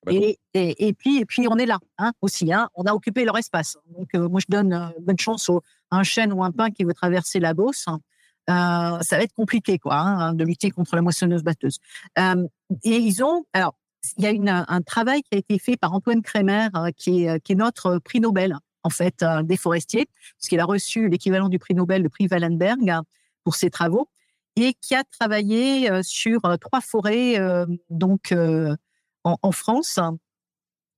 Hein. Et, et, puis, et puis, on est là hein, aussi. Hein, on a occupé leur espace. Donc, euh, moi, je donne euh, bonne chance à un chêne ou un pin qui veut traverser la Beauce. Euh, ça va être compliqué, quoi, hein, de lutter contre la moissonneuse batteuse. Euh, et ils ont, alors, il y a une, un travail qui a été fait par Antoine Kremer, qui, est, qui est notre prix Nobel, en fait, des forestiers, parce qu'il a reçu l'équivalent du prix Nobel, le prix Wallenberg, pour ses travaux, et qui a travaillé sur trois forêts, donc en, France,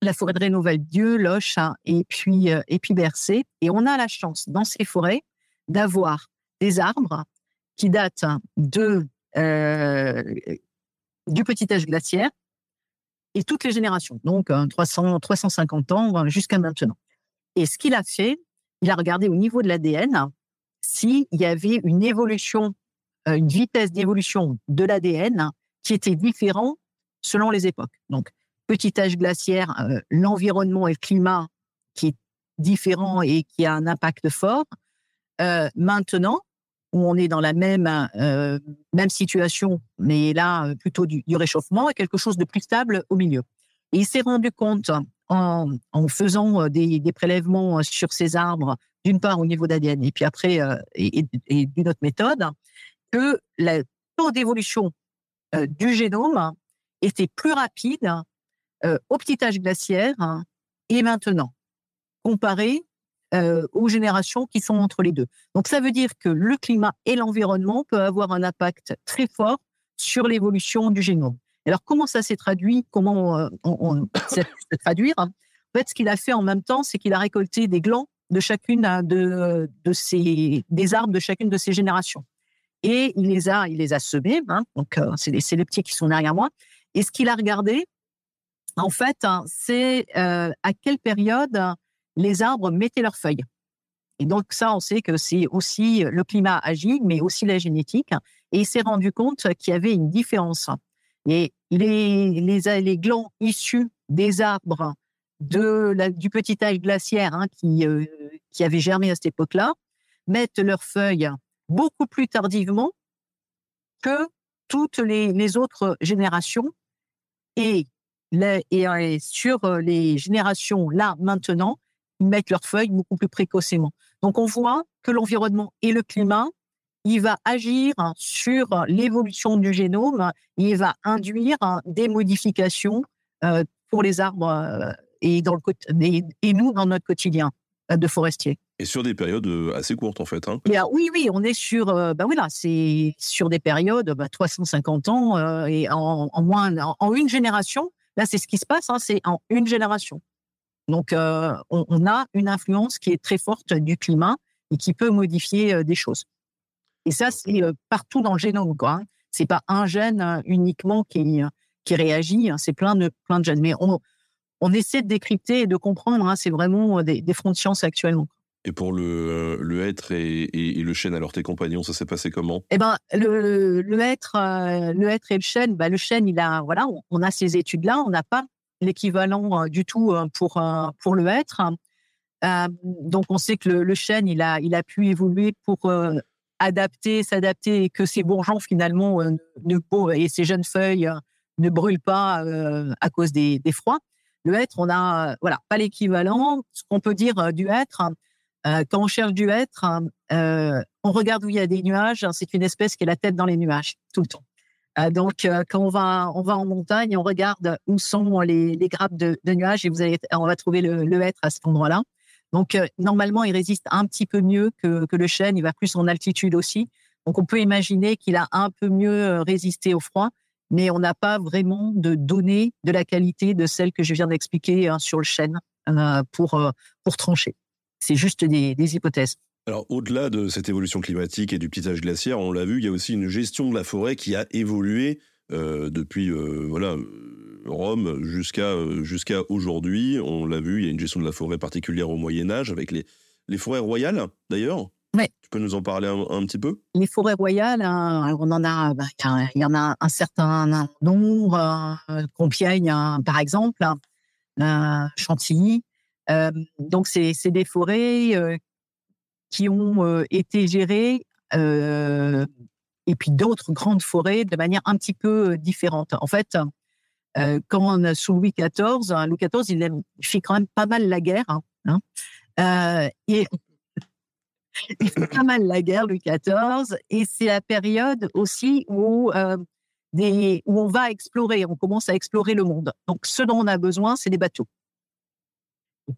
la forêt de Rénoval-Dieu, Loche hein, et puis euh, et puis Bercé. Et on a la chance dans ces forêts d'avoir des arbres qui datent de euh, du petit âge glaciaire et toutes les générations, donc 300, 350 ans jusqu'à maintenant. Et ce qu'il a fait, il a regardé au niveau de l'ADN s'il y avait une évolution, euh, une vitesse d'évolution de l'ADN qui était différente selon les époques. Donc, petit âge glaciaire, euh, l'environnement et le climat qui est différent et qui a un impact fort. Euh, maintenant, où on est dans la même euh, même situation, mais là plutôt du, réchauffement, et quelque chose de plus stable au milieu. Et il s'est rendu compte en, faisant des, prélèvements sur ces arbres, d'une part au niveau d'ADN, et puis après et, et d'une autre méthode, que le taux d'évolution du génome était plus rapide euh, au petit âge glaciaire hein, et maintenant, comparé euh, aux générations qui sont entre les deux. Donc ça veut dire que le climat et l'environnement peuvent avoir un impact très fort sur l'évolution du génome. Alors comment ça s'est traduit? Comment euh, on, s'est traduire En fait, ce qu'il a fait en même temps, c'est qu'il a récolté des glands de chacune de, de ces, des arbres de chacune de ces générations. Et il les a, il les a semés. Hein, donc c'est les, les petits qui sont derrière moi. Et ce qu'il a regardé, en fait, hein, c'est euh, à quelle période les arbres mettaient leurs feuilles. Et donc ça, on sait que c'est aussi le climat agit, mais aussi la génétique. Et il s'est rendu compte qu'il y avait une différence. Et les, les, les glands issus des arbres de du petit âge glaciaire, hein, qui, euh, qui avaient germé à cette époque-là mettent leurs feuilles beaucoup plus tardivement que toutes les, autres générations. Et, et, sur les générations là, maintenant, ils mettent leurs feuilles beaucoup plus précocement. Donc on voit que l'environnement et le climat, il va agir sur l'évolution du génome, il va induire des modifications euh, pour les arbres euh, et, nous dans notre quotidien euh, de forestier. Et sur des périodes assez courtes, en fait. Hein. oui, oui, on est sur, bah oui, là, c'est sur des périodes, bah, 350 ans et en, moins, en, une génération. Là, c'est ce qui se passe, hein, c'est en une génération. Donc, on, a une influence qui est très forte du climat et qui peut modifier des choses. Et ça, c'est partout dans le génome, quoi. Hein. C'est pas un gène uniquement qui, qui réagit, hein, c'est plein de, plein de gènes. Mais on, on essaie de décrypter et de comprendre, hein, c'est vraiment des, des fronts de science actuellement. Et pour le, le être et, et, le chêne, alors tes compagnons, ça s'est passé comment? Eh ben, le, le être, le être et le chêne, bah, le chêne, il a, voilà, on, a ces études-là, on n'a pas l'équivalent du tout pour pour le être. donc, on sait que le, chêne, il a, il a pu évoluer pour adapter, s'adapter et que ces bourgeons finalement euh, ne, et ces jeunes feuilles euh, ne brûlent pas euh, à cause des, froids. Le hêtre, on a voilà pas l'équivalent. Ce qu'on peut dire du hêtre, quand on cherche du hêtre, on regarde où il y a des nuages. C'est une espèce qui a la tête dans les nuages tout le temps. donc, quand on va, on va en montagne, on regarde où sont les, grappes de, nuages et vous allez, on va trouver le, le hêtre à cet endroit-là. Donc, euh, normalement, il résiste un petit peu mieux que, le chêne. Il va plus en altitude aussi. Donc, on peut imaginer qu'il a un peu mieux euh, résisté au froid, mais on n'a pas vraiment de données de la qualité de celle que je viens d'expliquer hein, sur le chêne euh, pour, pour trancher. C'est juste des, hypothèses. Alors, au-delà de cette évolution climatique et du petit âge glaciaire, on l'a vu, il y a aussi une gestion de la forêt qui a évolué depuis voilà Rome jusqu'à euh, jusqu'à aujourd'hui. On l'a vu, il y a une gestion de la forêt particulière au Moyen Âge avec les, les forêts royales d'ailleurs. Ouais. Tu peux nous en parler un, petit peu? Les forêts royales, hein, on en a, bah, il y en a un certain nombre. Euh, Compiègne, hein, par exemple, euh, Chantilly. donc c'est des forêts qui ont été gérées et puis d'autres grandes forêts de manière un petit peu différente. En fait, euh, quand on a sous Louis XIV, hein, Louis XIV, il, fait quand même pas mal la guerre. Hein, hein. euh, et fait pas mal la guerre, Louis XIV. Et c'est la période aussi où, euh, des, où on va explorer, on commence à explorer le monde. Donc, ce dont on a besoin, c'est des bateaux.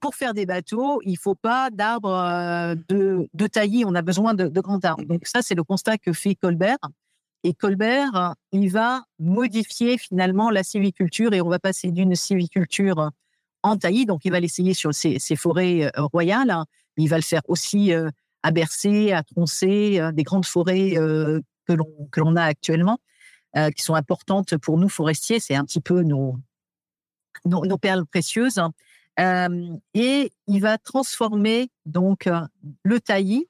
pour faire des bateaux, il faut pas d'arbres euh, de, taillis, on a besoin de, grands arbres. Donc, ça, c'est le constat que fait Colbert. Et Colbert, il va modifier finalement la civiculture et on va passer d'une civiculture en taillis, donc il va l'essayer sur ces, forêts euh, royales. Il va le faire aussi à Bercé, à Troncé, euh, des grandes forêts que l'on que l'on a actuellement, qui sont importantes pour nous forestiers. C'est un petit peu nos nos, perles précieuses. et il va transformer donc le taillis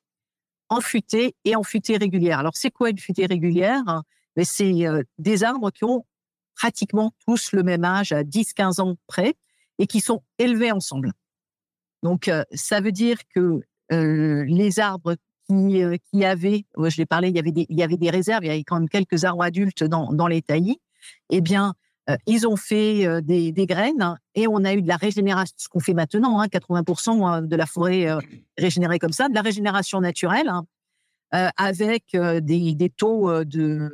en futée et en futée régulière. Alors, c'est quoi une futée régulière? Mais c'est euh, des arbres qui ont pratiquement tous le même âge, à 10-15 ans près, et qui sont élevés ensemble. Donc, euh, ça veut dire que euh, les arbres qui, avaient, je l'ai parlé, il y, avait des, y des réserves, il y avait quand même quelques arbres adultes dans, les taillis, eh bien, ils ont fait des, graines et on a eu de la régénération, ce qu'on fait maintenant, 80% hein, hein, de la forêt régénérée comme ça, de la régénération naturelle, hein, avec des, taux de,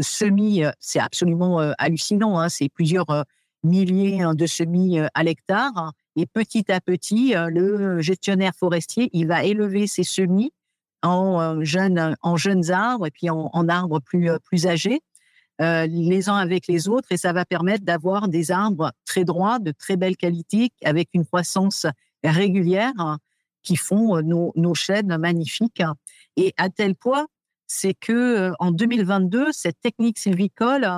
semis, c'est absolument hallucinant, c'est plusieurs milliers de semis à l'hectare. Et petit à petit, le gestionnaire forestier, il va élever ses semis en jeunes, en jeunes arbres et puis en, arbres plus, plus âgés euh, les uns avec les autres et ça va permettre d'avoir des arbres très droits, de très belle qualité, avec une croissance régulière qui font euh, nos, nos magnifiques. Et à tel point, c'est que euh, en 2022, cette technique sylvicole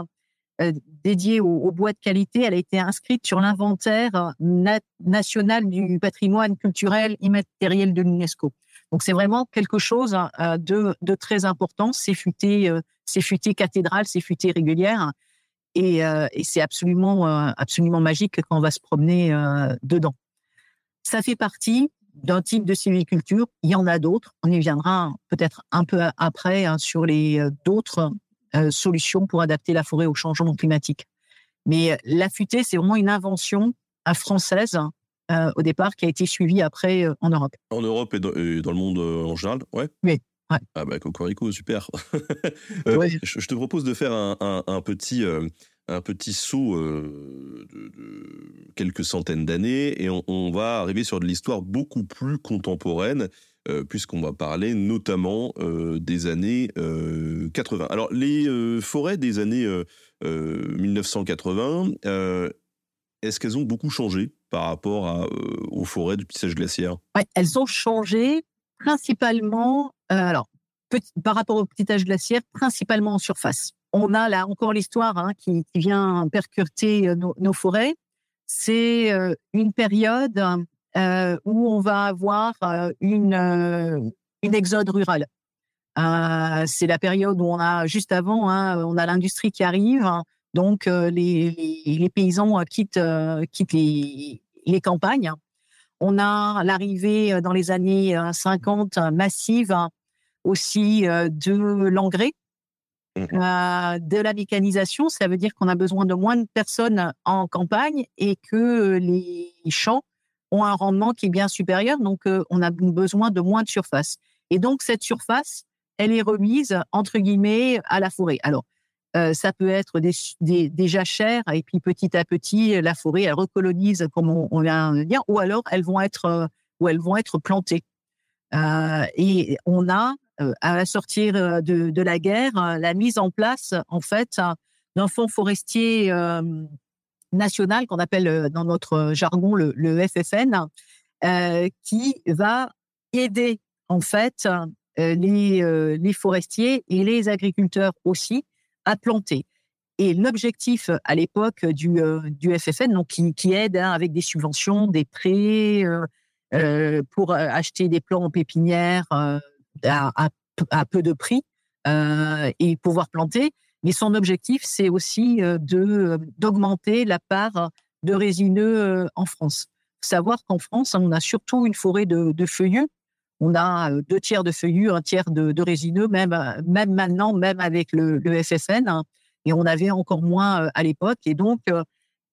dédiée au, bois de qualité, elle a été inscrite sur l'inventaire national du patrimoine culturel immatériel de l'UNESCO. Donc c'est vraiment quelque chose de, de très important. C'est futé futé cathédrale, c'est futé régulière. Et, euh, et c'est absolument, euh, absolument magique quand on va se promener euh, dedans. Ça fait partie d'un type de sylviculture. Il y en a d'autres. On y viendra peut-être un peu après hein, sur les d'autres solutions pour adapter la forêt au changement climatique. Mais la futée, c'est vraiment une invention française au départ qui a été suivie après en Europe. En Europe et dans, le monde en général, ouais. Oui. Ah bah Cocorico, super. je, te propose de faire un, petit un petit saut de, quelques centaines d'années et on, va arriver sur de l'histoire beaucoup plus contemporaine puisqu'on va parler notamment des années 80. Alors les forêts des années 1980, est-ce qu'elles ont beaucoup changé par rapport aux forêts du tissage glaciaire? Ouais, Elles ont changé principalement, alors par rapport au petit âge glaciaire, principalement en surface. On a là encore l'histoire hein, qui, vient percuter euh, nos, forêts. C'est euh, une période euh, où on va avoir une, une exode rurale. c'est la période où on a juste avant, hein, on a l'industrie qui arrive, donc les, les, paysans quittent, quittent les, les campagnes. On a l'arrivée dans les années 50 massive aussi de l'engrais, mmh de la mécanisation. Ça veut dire qu'on a besoin de moins de personnes en campagne et que les champs ont un rendement qui est bien supérieur. Donc, on a besoin de moins de surface. Et donc, cette surface, elle est remise, entre guillemets, à la forêt. Alors, ça peut être des, des, et puis petit à petit, la forêt, elle recolonise, comme on, vient de dire, ou alors elles vont être, ou elles vont être plantées. et on a euh, à sortir euh, de, la guerre, euh, la mise en place en fait d'un fonds forestier national qu'on appelle dans notre jargon le, FFN, qui va aider en fait les, les forestiers et les agriculteurs aussi à planter. Et l'objectif à l'époque du, du FFN, donc qui, aide hein, avec des subventions, des prêts pour acheter des plants en pépinière, à, peu de prix euh, et pouvoir planter. Mais son objectif, c'est aussi euh, de euh, d'augmenter la part de résineux en France. Savoir qu'en France, on a surtout une forêt de, feuillus. On a deux tiers de feuillus, un tiers de, résineux, même, même maintenant, même avec le, le FFN. Hein, et on avait encore moins à l'époque. Et donc,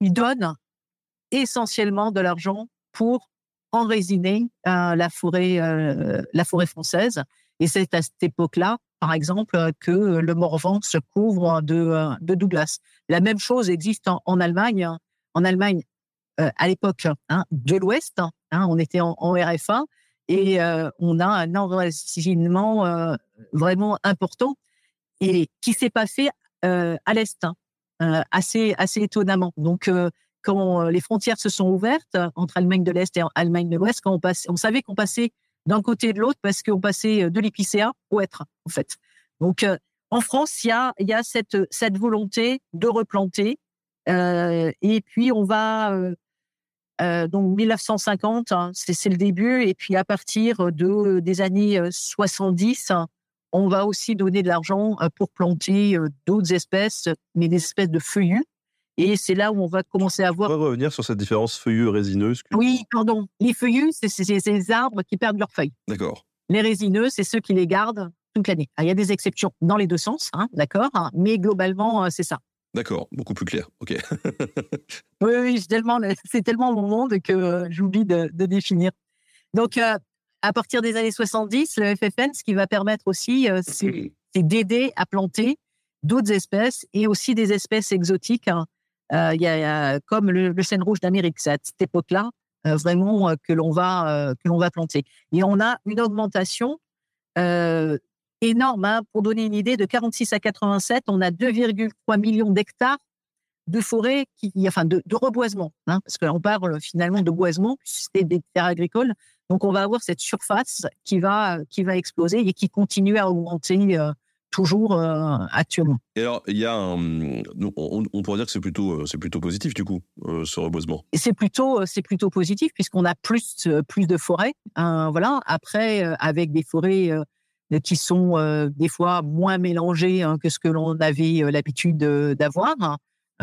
il donne essentiellement de l'argent pour enrésiner la forêt, la forêt française. Et c'est à cette époque-là, par exemple, que le Morvan se couvre de, de Douglas. La même chose existe en, Allemagne. En Allemagne, euh, à l'époque hein, de l'Ouest, hein, on était en, RFA et euh, on a un enracinement euh, vraiment important et qui s'est passé à l'Est, hein, assez, étonnamment. Donc, quand les frontières se sont ouvertes entre Allemagne de l'Est et Allemagne de l'Ouest, on savait qu'on passait d'un côté et de l'autre parce qu'on passait euh, de l'épicéa au être, en fait. Donc, euh, en France, il y a, a cette, volonté de replanter. Euh, et puis, on va. donc, 1950, hein, c'est le début. Et puis, à partir de, des années 70, on va aussi donner de l'argent pour planter d'autres espèces, mais des espèces de feuillus. Et c'est là où on va commencer à voir. On va revenir sur cette différence feuillus-résineuse. Oui, pardon. Les feuillus, c'est ces arbres qui perdent leurs feuilles. D'accord. Les résineux, c'est ceux qui les gardent toute l'année. Il y a des exceptions dans les deux sens, hein, d'accord, hein, mais globalement, euh, c'est ça. D'accord, beaucoup plus clair. Ok. oui, oui, c'est tellement, c'est tellement mon monde que euh, j'oublie de, définir. Donc, euh, à partir des années 70, le FFN, ce qui va permettre aussi, c'est d'aider à planter d'autres espèces et aussi des espèces exotiques. Hein, il y, a, comme le, le chêne rouge d'Amérique, c'est à cette époque-là euh, vraiment euh, que l'on va que va planter. Et on a une augmentation énorme. Hein. Pour donner une idée, de 46 à 87, on a 2,3 millions d'hectares de forêts, qui, enfin de, reboisement, hein, parce qu'on parle finalement de boisement, c'est des terres agricoles. Donc on va avoir cette surface qui va qui va exploser et qui continue à augmenter toujours euh, actuellement. Et alors, il y a un, on, pourrait dire que c'est plutôt, euh, c'est plutôt positif du coup, euh, ce reboisement. C'est plutôt, c'est plutôt positif puisqu'on a plus, plus de forêts. Hein, voilà. Après, avec des forêts qui sont des fois moins mélangées hein, que ce que l'on avait l'habitude d'avoir.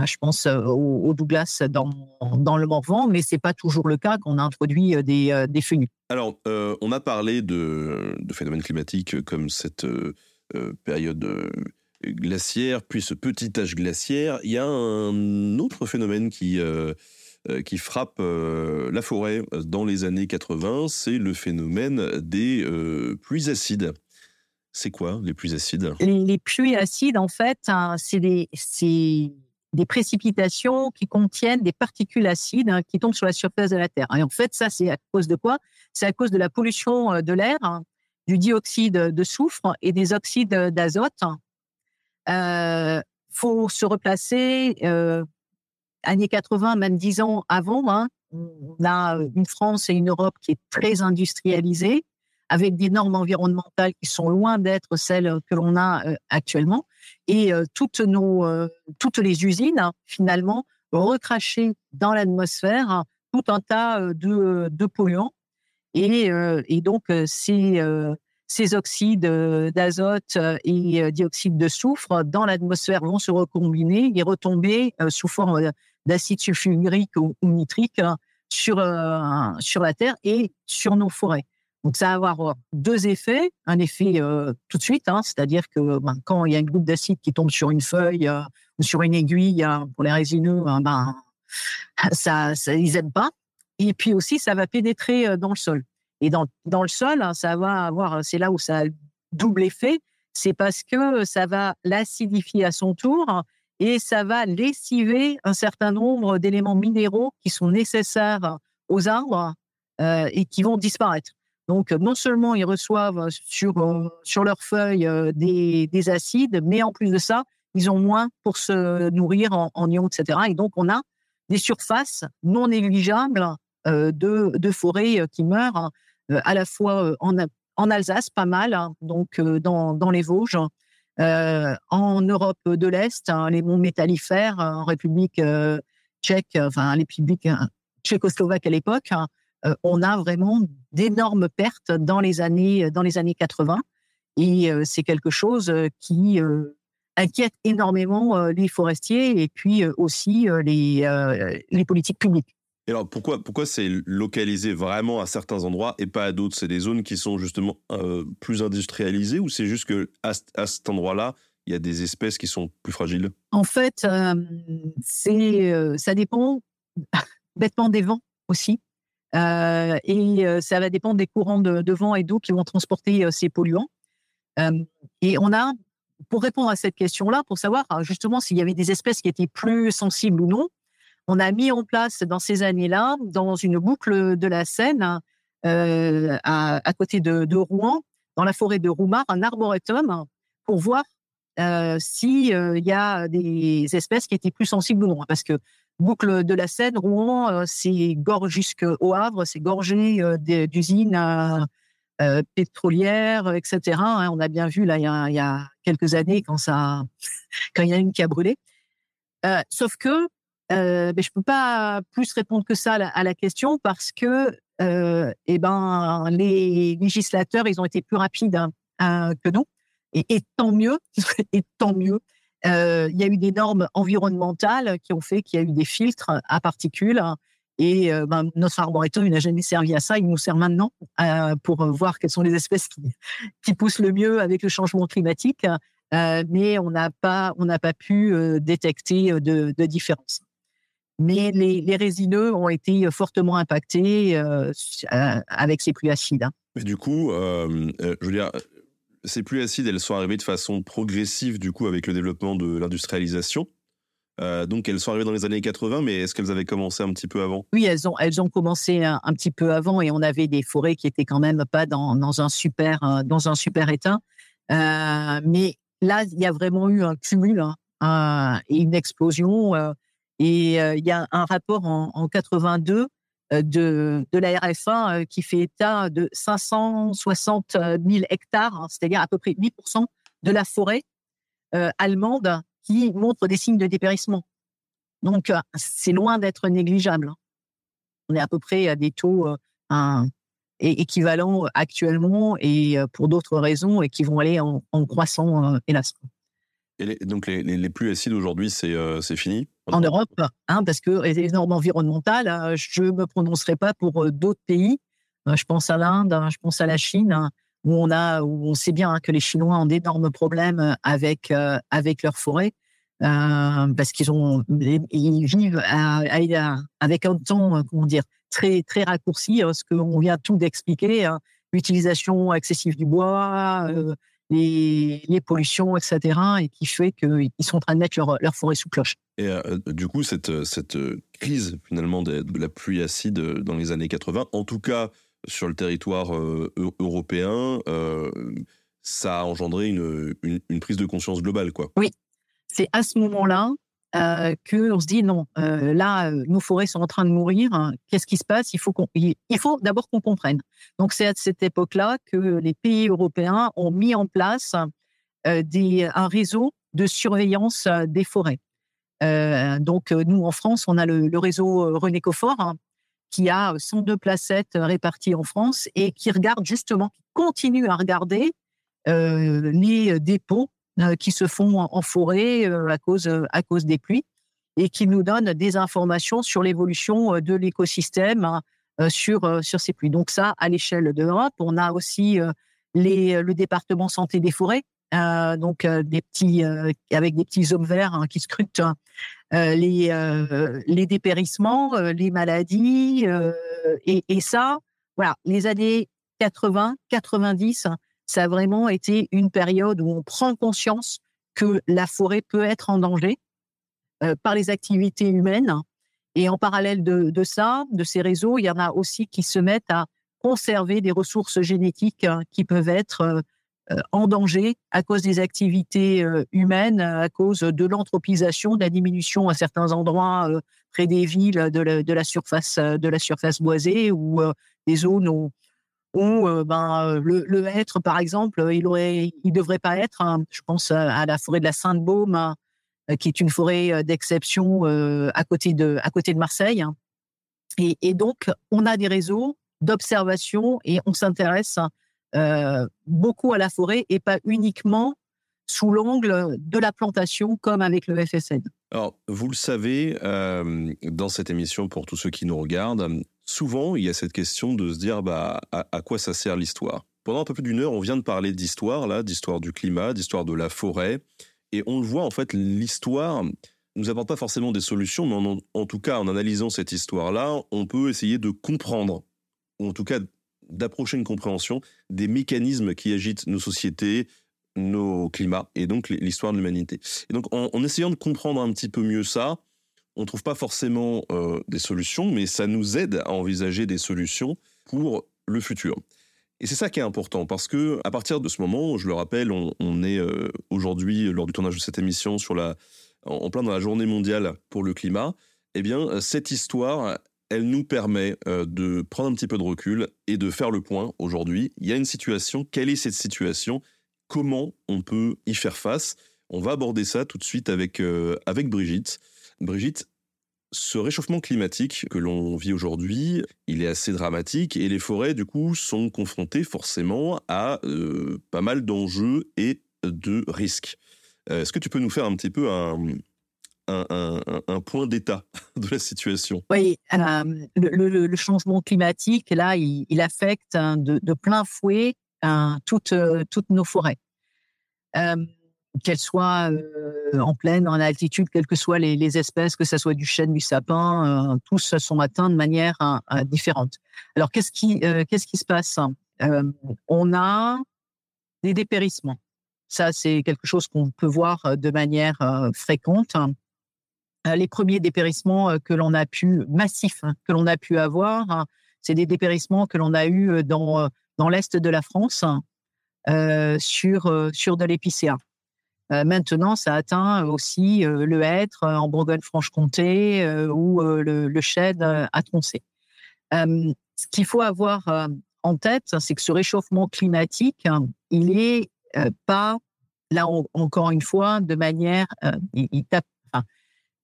Je pense au, Douglas dans, dans le Morvan, mais c'est pas toujours le cas qu'on a introduit des, des fenouils. Alors, on a parlé de, de, phénomènes climatiques comme cette période glaciaire, puis ce petit âge glaciaire. Il y a un autre phénomène qui euh, qui frappe euh, la forêt dans les années 80, c'est le phénomène des euh, pluies acides. C'est quoi les pluies acides? Les, pluies acides, en fait, hein, c'est des, des, précipitations qui contiennent des particules acides hein, qui tombent sur la surface de la Terre. Et en fait, ça, c'est à cause de quoi? C'est à cause de la pollution de l'air, hein, du dioxyde de soufre et des oxydes d'azote. Il faut se replacer années 80, même dix ans avant, hein, on a une France et une Europe qui est très industrialisée, avec des normes environnementales qui sont loin d'être celles que l'on a euh, actuellement. Et euh, toutes, nos, euh, toutes les usines, hein, finalement, recrachaient dans l'atmosphère tout un tas de polluants. Et, et donc, ces, ces oxydes d'azote et dioxyde de soufre dans l'atmosphère vont se recombiner et retomber sous forme d'acide sulfurique ou, nitrique hein, sur, euh, sur la Terre et sur nos forêts. Donc, ça va avoir deux effets. Un effet euh, tout de suite, hein, c'est-à-dire que ben, quand il y a une goutte d'acide qui tombe sur une feuille euh, ou sur une aiguille pour les résineux, hein, ben, ça, ça ils aiment pas. Et puis aussi, ça va pénétrer dans le sol. Et dans, dans le sol, ça va avoir, c'est là où ça a double effet, c'est parce que ça va l'acidifier à son tour et ça va lessiver un certain nombre d'éléments minéraux qui sont nécessaires aux arbres euh, et qui vont disparaître. Donc, non seulement ils reçoivent sur, euh, sur leurs feuilles euh, des, des, acides, mais en plus de ça, ils ont moins pour se nourrir en ions, etc. Et donc, on a des surfaces non négligeables de, de, forêts qui meurent, à la fois en, en Alsace, pas mal, hein, donc dans, dans les Vosges, euh, en Europe de l'Est, hein, les monts métallifères, en République euh, tchèque, enfin, les République hein, tchécoslovaque à l'époque, hein, euh, on a vraiment d'énormes pertes dans les années, dans les années 80. Et c'est quelque chose qui inquiète énormément les forestiers et puis aussi les, les politiques publiques. Et alors pourquoi pourquoi c'est localisé vraiment à certains endroits et pas à d'autres? C'est des zones qui sont justement euh, plus industrialisées ou c'est juste que à, cet endroit-là il y a des espèces qui sont plus fragiles? En fait, euh, euh, ça dépend bêtement des vents aussi. et ça va dépendre des courants de vent et d'eau qui vont transporter ces polluants. et on a, pour répondre à cette question-là, pour savoir justement s'il y avait des espèces qui étaient plus sensibles ou non, on a mis en place dans ces années-là, dans une boucle de la Seine, euh, à, côté de, Rouen, dans la forêt de Roumar, un arboretum pour voir euh, s'il euh, y a des espèces qui étaient plus sensibles ou non. Parce que boucle de la Seine, Rouen, c'est gorge jusqu'au Havre, c'est gorgé d'usines pétrolières, etc. Hein. on a bien vu là il y a, il y a quelques années quand ça, quand il y a une qui a brûlé. sauf que euh, mais je peux pas plus répondre que ça à la, question parce que euh, eh ben les législateurs ils ont été plus rapides hein, que nous et, tant mieux et tant mieux. Euh, il y a eu des normes environnementales qui ont fait qu'il y a eu des filtres à particules et euh, ben, notre arboretum il n'a jamais servi à ça, il nous sert maintenant euh, pour voir quelles sont les espèces qui, poussent le mieux avec le changement climatique. Euh, mais on n'a pas, on n'a pas pu détecter de, de différence mais les, résineux ont été fortement impactés euh, euh, avec ces pluies acides. Hein. Mais du coup, euh, je veux dire, ces pluies acides, elles sont arrivées de façon progressive, du coup, avec le développement de l'industrialisation. donc, elles sont arrivées dans les années 80, mais est-ce qu'elles avaient commencé un petit peu avant? Oui, elles ont, elles ont commencé un, petit peu avant et on avait des forêts qui étaient quand même pas dans, dans un, super, dans un super état. mais là, il y a vraiment eu un cumul hein, et une explosion. Et il y a un rapport en, en 82 de, de la RFA qui fait état de 560 000 hectares, hein, c'est-à-dire à peu près 8% de la forêt allemande qui montre des signes de dépérissement. Donc, c'est loin d'être négligeable. Hein. On est à peu près à des taux équivalents actuellement et pour d'autres raisons et qui vont aller en, croissant, hélas. Et donc, les, les, les pluies acides aujourd'hui, c'est fini? En Europe, hein, parce que les normes environnementales, euh, je ne me prononcerai pas pour euh, d'autres pays. Euh, je pense à l'Inde, hein, je pense à la Chine, hein, où on a, où on sait bien que les Chinois ont d'énormes problèmes avec avec leurs forêts, parce qu'ils ont, ils vivent avec un temps, comment dire, très très raccourci, ce qu'on vient tout d'expliquer, l'utilisation excessive du bois les, pollutions, etc., et qui fait qu'ils sont en train de mettre leur, leur forêt sous cloche. Et euh, du coup, cette, cette crise finalement de, la pluie acide dans les années 80, en tout cas sur le territoire euh, européen, euh, ça a engendré une, une, prise de conscience globale, quoi. Oui, c'est à ce moment-là euh, qu'on se dit non, euh, là, euh, nos forêts sont en train de mourir. Hein. Qu'est-ce qui se passe? Il faut, d'abord qu'on comprenne. Donc, c'est à cette époque-là que les pays européens ont mis en place des, un réseau de surveillance des forêts. donc, nous, en France, on a le, réseau René Coffort, hein, qui a 102 placettes réparties en France et qui regarde justement, qui continue à regarder les dépôts euh, qui se font en, forêt euh, à cause euh, à cause des pluies et qui nous donnent des informations sur l'évolution de l'écosystème hein, sur sur ces pluies. Donc ça, à l'échelle de l'Europe, on a aussi les, le département santé des forêts, donc des petits avec des petits hommes verts hein, qui scrutent les les dépérissements, les maladies et, et, ça, voilà, les années 80, 90, ça a vraiment été une période où on prend conscience que la forêt peut être en danger euh, par les activités humaines. Et en parallèle de, ça, de ces réseaux, il y en a aussi qui se mettent à conserver des ressources génétiques hein, qui peuvent être euh, euh, en danger à cause des activités humaines, à cause de l'anthropisation, de la diminution à certains endroits près des villes de la, de la surface de la surface boisée ou des zones où où euh, ben, euh, le, le, par exemple, il aurait, il devrait pas être. Hein. je pense à la forêt de la Sainte-Baume, hein, euh, qui est une forêt d'exception à côté de, Marseille. Hein. Et, donc, on a des réseaux d'observation et on s'intéresse euh, beaucoup à la forêt et pas uniquement sous l'angle de la plantation comme avec le FSN. Alors, vous le savez, euh, dans cette émission, pour tous ceux qui nous regardent, souvent, il y a cette question de se dire bah, à, quoi ça sert l'histoire? Pendant un peu plus d'une heure, on vient de parler d'histoire, là, d'histoire du climat, d'histoire de la forêt. Et on le voit, en fait, l'histoire nous apporte pas forcément des solutions, mais en, en tout cas, en analysant cette histoire-là, on peut essayer de comprendre, ou en tout cas d'approcher une compréhension des mécanismes qui agitent nos sociétés, nos climats et donc l'histoire de l'humanité. Et donc en, essayant de comprendre un petit peu mieux ça, on ne trouve pas forcément euh, des solutions, mais ça nous aide à envisager des solutions pour le futur. Et c'est ça qui est important parce que à partir de ce moment, je le rappelle, on, est euh, aujourd'hui lors du tournage de cette émission sur en, plein dans la journée mondiale pour le climat. Eh bien, cette histoire, elle nous permet euh, de prendre un petit peu de recul et de faire le point aujourd'hui. Il y a une situation. Quelle est cette situation? Comment on peut y faire face? On va aborder ça tout de suite avec, avec Brigitte. Brigitte, ce réchauffement climatique que l'on vit aujourd'hui, il est assez dramatique et les forêts, du coup, sont confrontées forcément à euh, pas mal d'enjeux et de risques. Euh, est-ce que tu peux nous faire un petit peu un, un, point d'état de la situation? Oui, le, changement climatique, là, il, affecte hein, de, plein fouet toutes, euh, toutes nos forêts. Qu'elles soient euh, en pleine, en altitude, quelles que soient les, espèces, que ce soit du chêne, du sapin, euh, tous sont atteints de manière différente. Alors, qu'est-ce qui, qu'est-ce qui se passe? On a des dépérissements. Ça, c'est quelque chose qu'on peut voir de manière fréquente. Les premiers dépérissements que l'on a pu, massifs, hein, que l'on a pu avoir, hein, c'est des dépérissements que l'on a eu dans l'est de la France euh, sur, euh, sur de l'épicéa. Euh, maintenant, ça atteint aussi le hêtre en Bourgogne-Franche-Comté ou le, chêne à Troncé. ce qu'il faut avoir en tête, c'est que ce réchauffement climatique, il est pas, là encore une fois, de manière, il, il,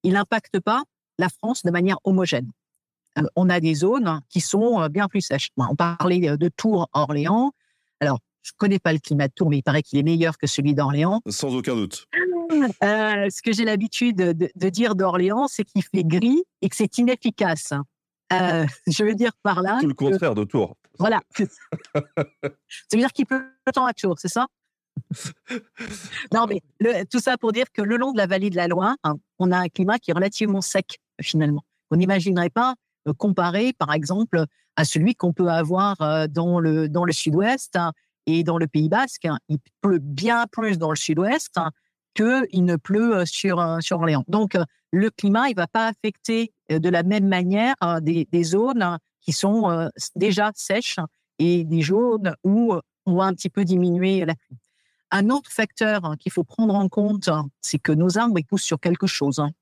il impacte pas la France de manière homogène. Euh, on a des zones qui sont euh, bien plus sèches. On parlait euh, de Tours, Orléans. Je connais pas le climat de Tours, mais il paraît qu'il est meilleur que celui d'Orléans. Sans aucun doute. Euh, ce que j'ai l'habitude de, dire d'Orléans, c'est qu'il fait gris et que c'est inefficace. Euh, je veux dire par là. Tout le contraire de Tours. Voilà. ça veut dire qu'il pleut le temps à Tours, c'est ça? Non, mais tout ça pour dire que le long de la vallée de la Loire, hein, on a un climat qui est relativement sec, finalement. On n'imaginerait pas euh, comparer, par exemple, à celui qu'on peut avoir dans le, dans le sud-ouest hein, et dans le Pays basque. Hein. Il pleut bien plus dans le sud-ouest qu'il ne pleut euh, sur, euh, sur Orléans. Donc, euh, le climat, il ne va pas affecter de la même manière des, des zones qui sont déjà sèches et des zones où on va un petit peu diminuer la pluie. Un autre facteur hein, qu'il faut prendre en compte, c'est que nos arbres ils poussent sur quelque chose. Hein.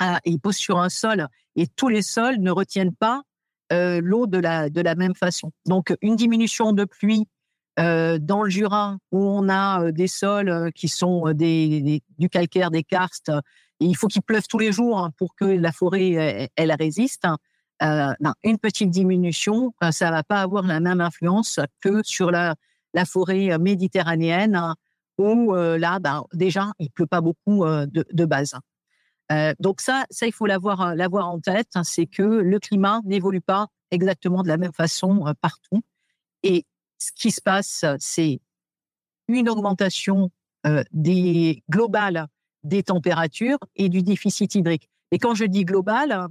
Ah, ils poussent sur un sol et tous les sols ne retiennent pas l'eau de la, de la même façon. Donc, une diminution de pluie euh, dans le Jura, où on a euh, des sols euh, qui sont du calcaire, des karstes, et il faut qu'il pleuve tous les jours hein, pour que la forêt elle, résiste. Ben, une petite diminution, ça va pas avoir la même influence que sur la, forêt méditerranéenne, hein, où là, ben, déjà, il pleut pas beaucoup de, de base. donc ça, ça il faut l'avoir l'avoir en tête, hein, c'est que le climat n'évolue pas exactement de la même façon partout. Et ce qui se passe, c'est une augmentation euh, des températures et du déficit hydrique. Et quand je dis global,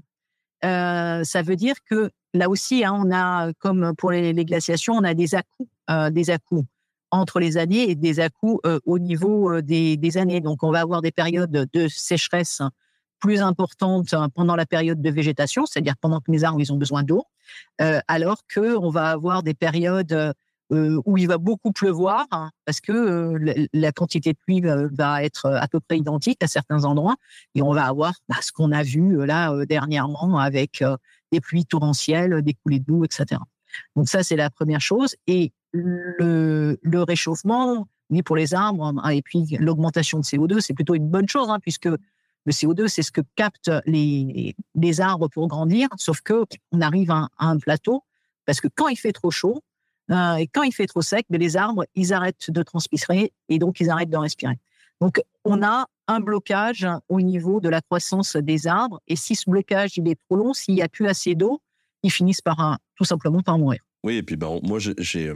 euh, ça veut dire que là aussi, hein, on a, comme pour les, glaciations, on a des à euh, des à entre les années et des à au niveau des, années. Donc, on va avoir des périodes de sécheresse plus importantes pendant la période de végétation, c'est-à-dire pendant que les arbres ils ont besoin d'eau, alors que on va avoir des périodes euh, où il va beaucoup pleuvoir hein, parce que euh, la, quantité de pluie va, être à peu près identique à certains endroits et on va avoir bah, ce qu'on a vu euh, là dernièrement avec des pluies torrentielles, des coulées d'eau, etc. Donc ça c'est la première chose et le, réchauffement ni pour les arbres hein, et puis l'augmentation de CO2 c'est plutôt une bonne chose hein, puisque le CO2, c'est ce que captent les, les arbres pour grandir, sauf que on arrive à un plateau parce que quand il fait trop chaud, euh, et quand il fait trop sec, mais les arbres, ils arrêtent de transpirer et donc ils arrêtent de respirer. Donc, on a un blocage au niveau de la croissance des arbres. Et si ce blocage il est trop long, s'il n'y a plus assez d'eau, ils finissent par tout simplement par mourir. Oui, et puis ben, moi, j'ai euh,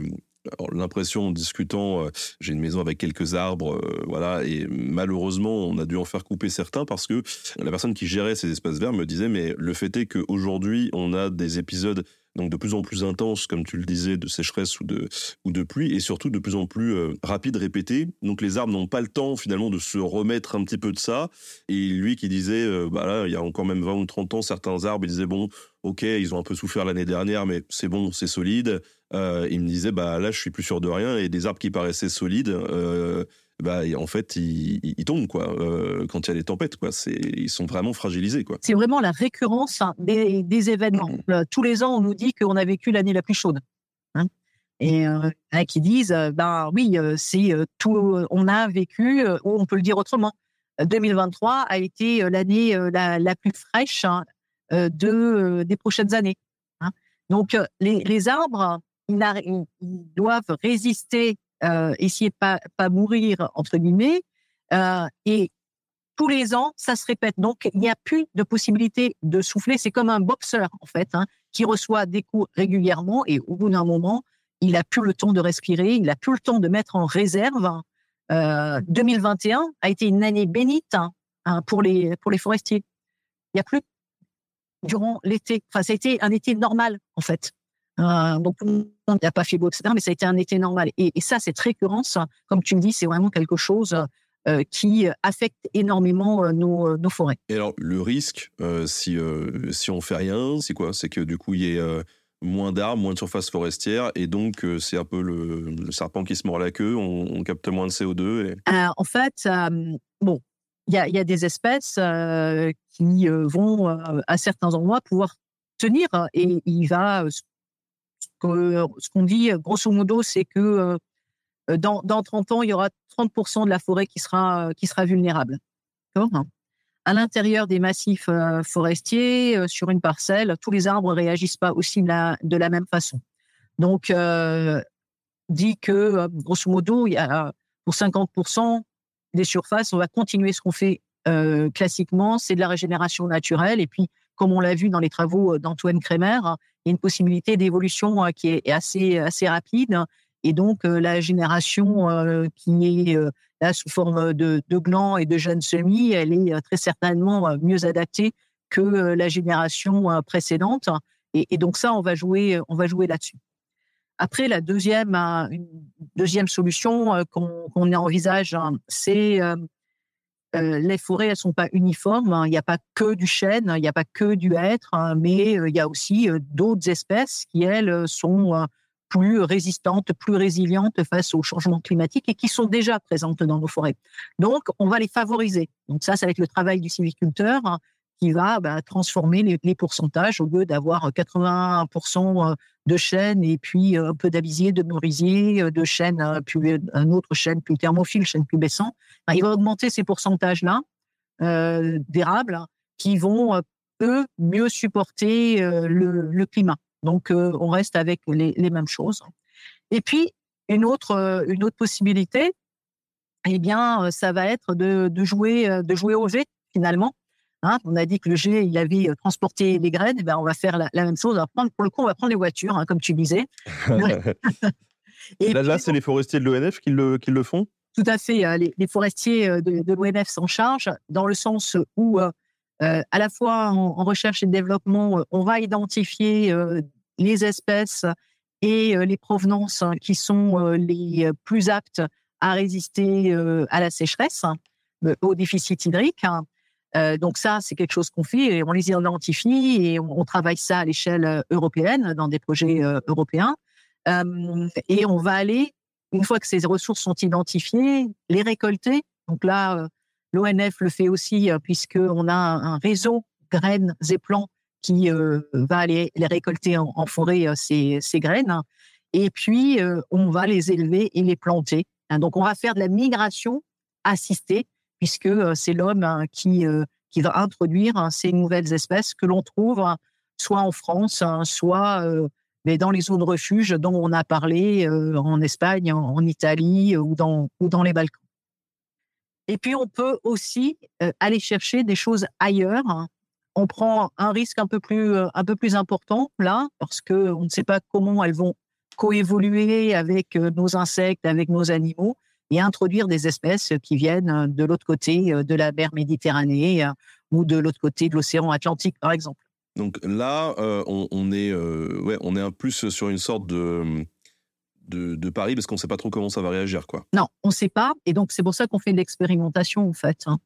l'impression en discutant, euh, j'ai une maison avec quelques arbres, voilà, et malheureusement, on a dû en faire couper certains parce que la personne qui gérait ces espaces verts me disait, mais le fait est qu'aujourd'hui, on a des épisodes donc de plus en plus intense, comme tu le disais, de sécheresse ou de, ou de pluie, et surtout de plus en plus euh, rapide, répété. Donc les arbres n'ont pas le temps finalement de se remettre un petit peu de ça. Et lui qui disait, euh, bah là, il y a encore même 20 ou 30 ans, certains arbres, il disait, bon, ok, ils ont un peu souffert l'année dernière, mais c'est bon, c'est solide. Euh, il me disait, bah là, je suis plus sûr de rien. Et des arbres qui paraissaient solides, bah, en fait, ils, tombent quoi. Euh, quand il y a des tempêtes, quoi. Ils sont vraiment fragilisés, quoi. C'est vraiment la récurrence hein, des, événements. Mm. Euh, tous les ans, on nous dit qu'on a vécu l'année la plus chaude. Hein. et euh, qui disent, ben oui, c'est tout. On a vécu, ou on peut le dire autrement. 2023 a été l'année la, plus fraîche hein, de des prochaines années. Donc, les, arbres, ils doivent résister euh, essayer de pas, pas mourir, entre guillemets. Euh, et tous les ans, ça se répète. Donc, il n'y a plus de possibilité de souffler. C'est comme un boxeur, en fait, hein, qui reçoit des coups régulièrement et au bout d'un moment, il n'a plus le temps de respirer, il n'a plus le temps de mettre en réserve. Euh, 2021 a été une année bénite hein, hein, pour, les, pour les forestiers. Il n'y a plus durant l'été. Enfin, ça a été un été normal, en fait. Euh, donc, il n'y a pas fait beau, etc. Mais ça a été un été normal. Et, ça, cette récurrence, comme tu me dis, c'est vraiment quelque chose euh, qui affecte énormément euh, nos, nos, forêts. Et alors, le risque, si, si on fait rien, c'est quoi? C'est que du coup, il y ait moins d'arbres, moins de surface forestière, et donc c'est un peu le, serpent qui se mord la queue, on, capte moins de CO2. Et... en fait, bon, il y a, y a, des espèces qui vont à certains endroits pouvoir tenir, et il va ce qu'on dit, grosso modo, c'est que euh, dans, dans 30 ans, il y aura 30% de la forêt qui sera, vulnérable. À l'intérieur des massifs euh, forestiers, euh, sur une parcelle, tous les arbres réagissent pas aussi de la, même façon. Donc, dit que, grosso modo, il y a, pour 50%, des surfaces, on va continuer ce qu'on fait euh, classiquement, c'est de la régénération naturelle. Et puis, comme on l'a vu dans les travaux d'Antoine Kremer, il y a une possibilité d'évolution qui est assez, assez rapide. Et donc, la génération qui est là sous forme de, glands et de jeunes semis, elle est très certainement mieux adaptée que la génération précédente. Et, donc ça, on va jouer, jouer là-dessus. Après, la deuxième, une deuxième solution qu'on envisage, hein, c'est les forêts, elles sont pas uniformes. Hein. Il n'y a pas que du chêne, il n'y a pas que du hêtre, hein, mais il y a aussi d'autres espèces qui, elles, sont plus résistantes, plus résilientes face au changement climatique et qui sont déjà présentes dans nos forêts. Donc, on va les favoriser. Donc ça, ça va être le travail du civiculteur qui va bah, transformer les, pourcentages au lieu d'avoir 80% de chêne et puis un peu d'avisier, de merisier, de chêne, puis un autre chêne plus thermophile, chêne plus baissant. il va augmenter ces pourcentages-là euh, d'érables qui vont, eux, mieux supporter le, climat. Donc, on reste avec les, mêmes choses. Et puis, une autre, une autre possibilité, eh bien, ça va être de, de jouer, de jouer au jet, finalement. Hein, on a dit que le G, il avait euh, transporté les graines. Ben, on va faire la, même chose. prendre, pour le coup, on va prendre les voitures, hein, comme tu disais. Et là, c'est les forestiers de l'ONF qui le, qui le font? Tout à fait. Euh, les, forestiers euh, de, l'ONF s'en chargent, dans le sens où, à la fois en, recherche et développement, on va identifier les espèces et les provenances hein, qui sont les plus aptes à résister à la sécheresse, au déficit hydrique. Euh, donc ça, c'est quelque chose qu'on fait et on les identifie et on, travaille ça à l'échelle euh, européenne dans des projets euh, européens. et on va aller, une fois que ces ressources sont identifiées, les récolter. Donc là, l'ONF le fait aussi puisqu'on a un réseau graines et plants qui va aller les récolter en, forêt, ces, ces, graines. Et puis, on va les élever et les planter. Hein, donc, on va faire de la migration assistée puisque c'est l'homme hein, qui, qui va introduire hein, ces nouvelles espèces que l'on trouve hein, soit en France, soit mais dans les zones refuge dont on a parlé en Espagne, en, Italie ou dans, ou dans les Balkans. Et puis, on peut aussi aller chercher des choses ailleurs. On prend un risque un peu plus, un peu plus important là, parce qu'on ne sait pas comment elles vont coévoluer avec nos insectes, avec nos animaux et introduire des espèces qui viennent euh, de l'autre côté euh, de la mer Méditerranée euh, ou de l'autre côté de l'océan Atlantique, par exemple. Donc là, on, est, ouais, on est un plus sur une sorte de, de, pari parce qu'on ne sait pas trop comment ça va réagir. Quoi. Non, on ne sait pas. Et donc, c'est pour ça qu'on fait de l'expérimentation, en fait. Hein.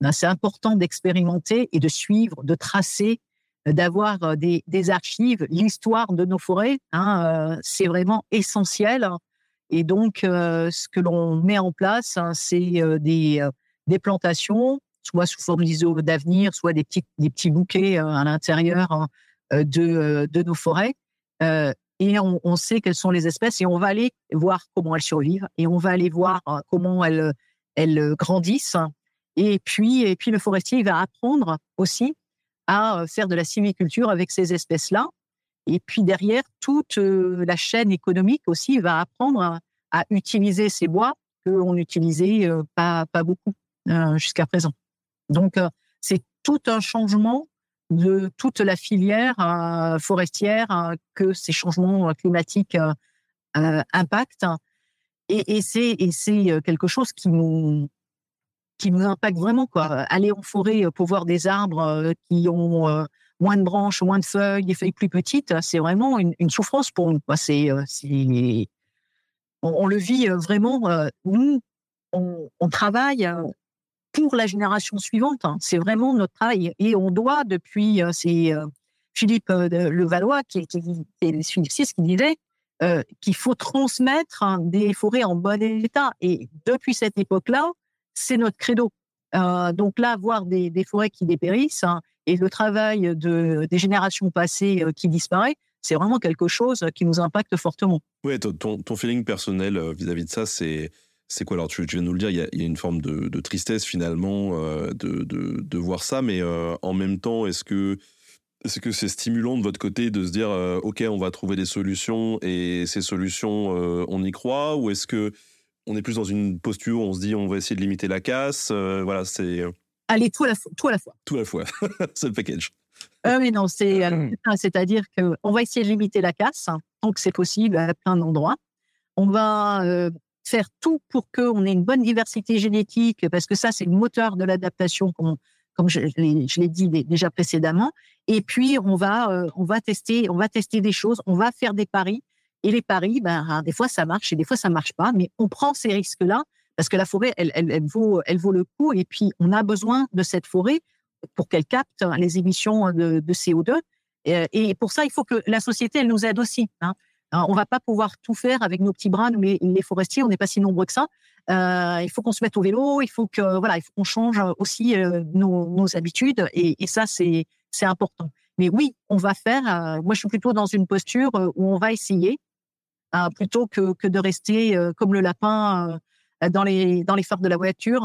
Ben, c'est important d'expérimenter et de suivre, de tracer, d'avoir des, des archives, l'histoire de nos forêts. Hein, c'est vraiment essentiel et donc, ce que l'on met en place, hein, c'est des, plantations, soit sous forme d'iso d'avenir, soit des petits, des petits bouquets à l'intérieur hein, de, de nos forêts. et on, sait quelles sont les espèces et on va aller voir comment elles survivent et on va aller voir comment elles, elles grandissent. Et puis, et puis le forestier va apprendre aussi à faire de la simiculture avec ces espèces-là et puis derrière, toute euh, la chaîne économique aussi va apprendre à, utiliser ces bois qu'on n'utilisait euh, pas, pas beaucoup euh, jusqu'à présent. Donc, c'est tout un changement de toute la filière forestière que ces changements climatiques impactent. Et, et c'est quelque chose qui nous, qui nous impacte vraiment. Quoi. Aller en forêt pour voir des arbres qui ont moins de branches, moins de feuilles, des feuilles plus petites, c'est vraiment une, souffrance pour nous. C'est, euh, on, le vit euh, vraiment. Euh, nous, on, travaille pour la génération suivante. Hein. C'est vraiment notre travail. Et on doit, depuis, c'est Philippe Levallois, qui, qui, qui, qui disait qu'il faut transmettre hein, des forêts en bon état. Et depuis cette époque-là, c'est notre credo. donc là, voir des, des forêts qui dépérissent, hein, et le travail de, des générations passées euh, qui disparaît, c'est vraiment quelque chose qui nous impacte fortement. Oui, ton, feeling personnel euh, vis-à-vis de ça, c'est quoi? Alors tu, viens de nous le dire, il y a, une forme de, tristesse finalement euh, de, de, voir ça, mais en même temps, est-ce que est-ce que c'est stimulant de votre côté de se dire ok, on va trouver des solutions et ces solutions, on y croit, ou est-ce que On est plus dans une posture où on se dit on va essayer de limiter la casse. voilà, c'est. Allez, tout à la, tout à la fois. Tout à la fois. c'est le package. Euh, mais non, c'est, c'est-à-dire qu'on va essayer de limiter la casse, hein, tant que c'est possible à plein d'endroits. On va faire tout pour qu'on ait une bonne diversité génétique, parce que ça, c'est le moteur de l'adaptation, comme, comme je, je l'ai dit déjà précédemment. Et puis, on va, euh, on va tester, on va tester des choses, on va faire des paris. Et les paris, ben, hein, des fois, ça marche et des fois, ça marche pas. Mais on prend ces risques-là parce que la forêt, elle, vaut, le coup. Et puis, on a besoin de cette forêt pour qu'elle capte les émissions de, de CO2. Et, et, pour ça, il faut que la société, elle nous aide aussi. Hein. On va pas pouvoir tout faire avec nos petits bras, mais les forestiers, on n'est pas si nombreux que ça. Euh, il faut qu'on se mette au vélo, il faut qu'on change aussi euh, nos, habitudes, et, ça c'est important. Mais oui, on va faire. Euh, moi, je suis plutôt dans une posture où on va essayer plutôt que, que de rester comme le lapin dans les dans les phares de la voiture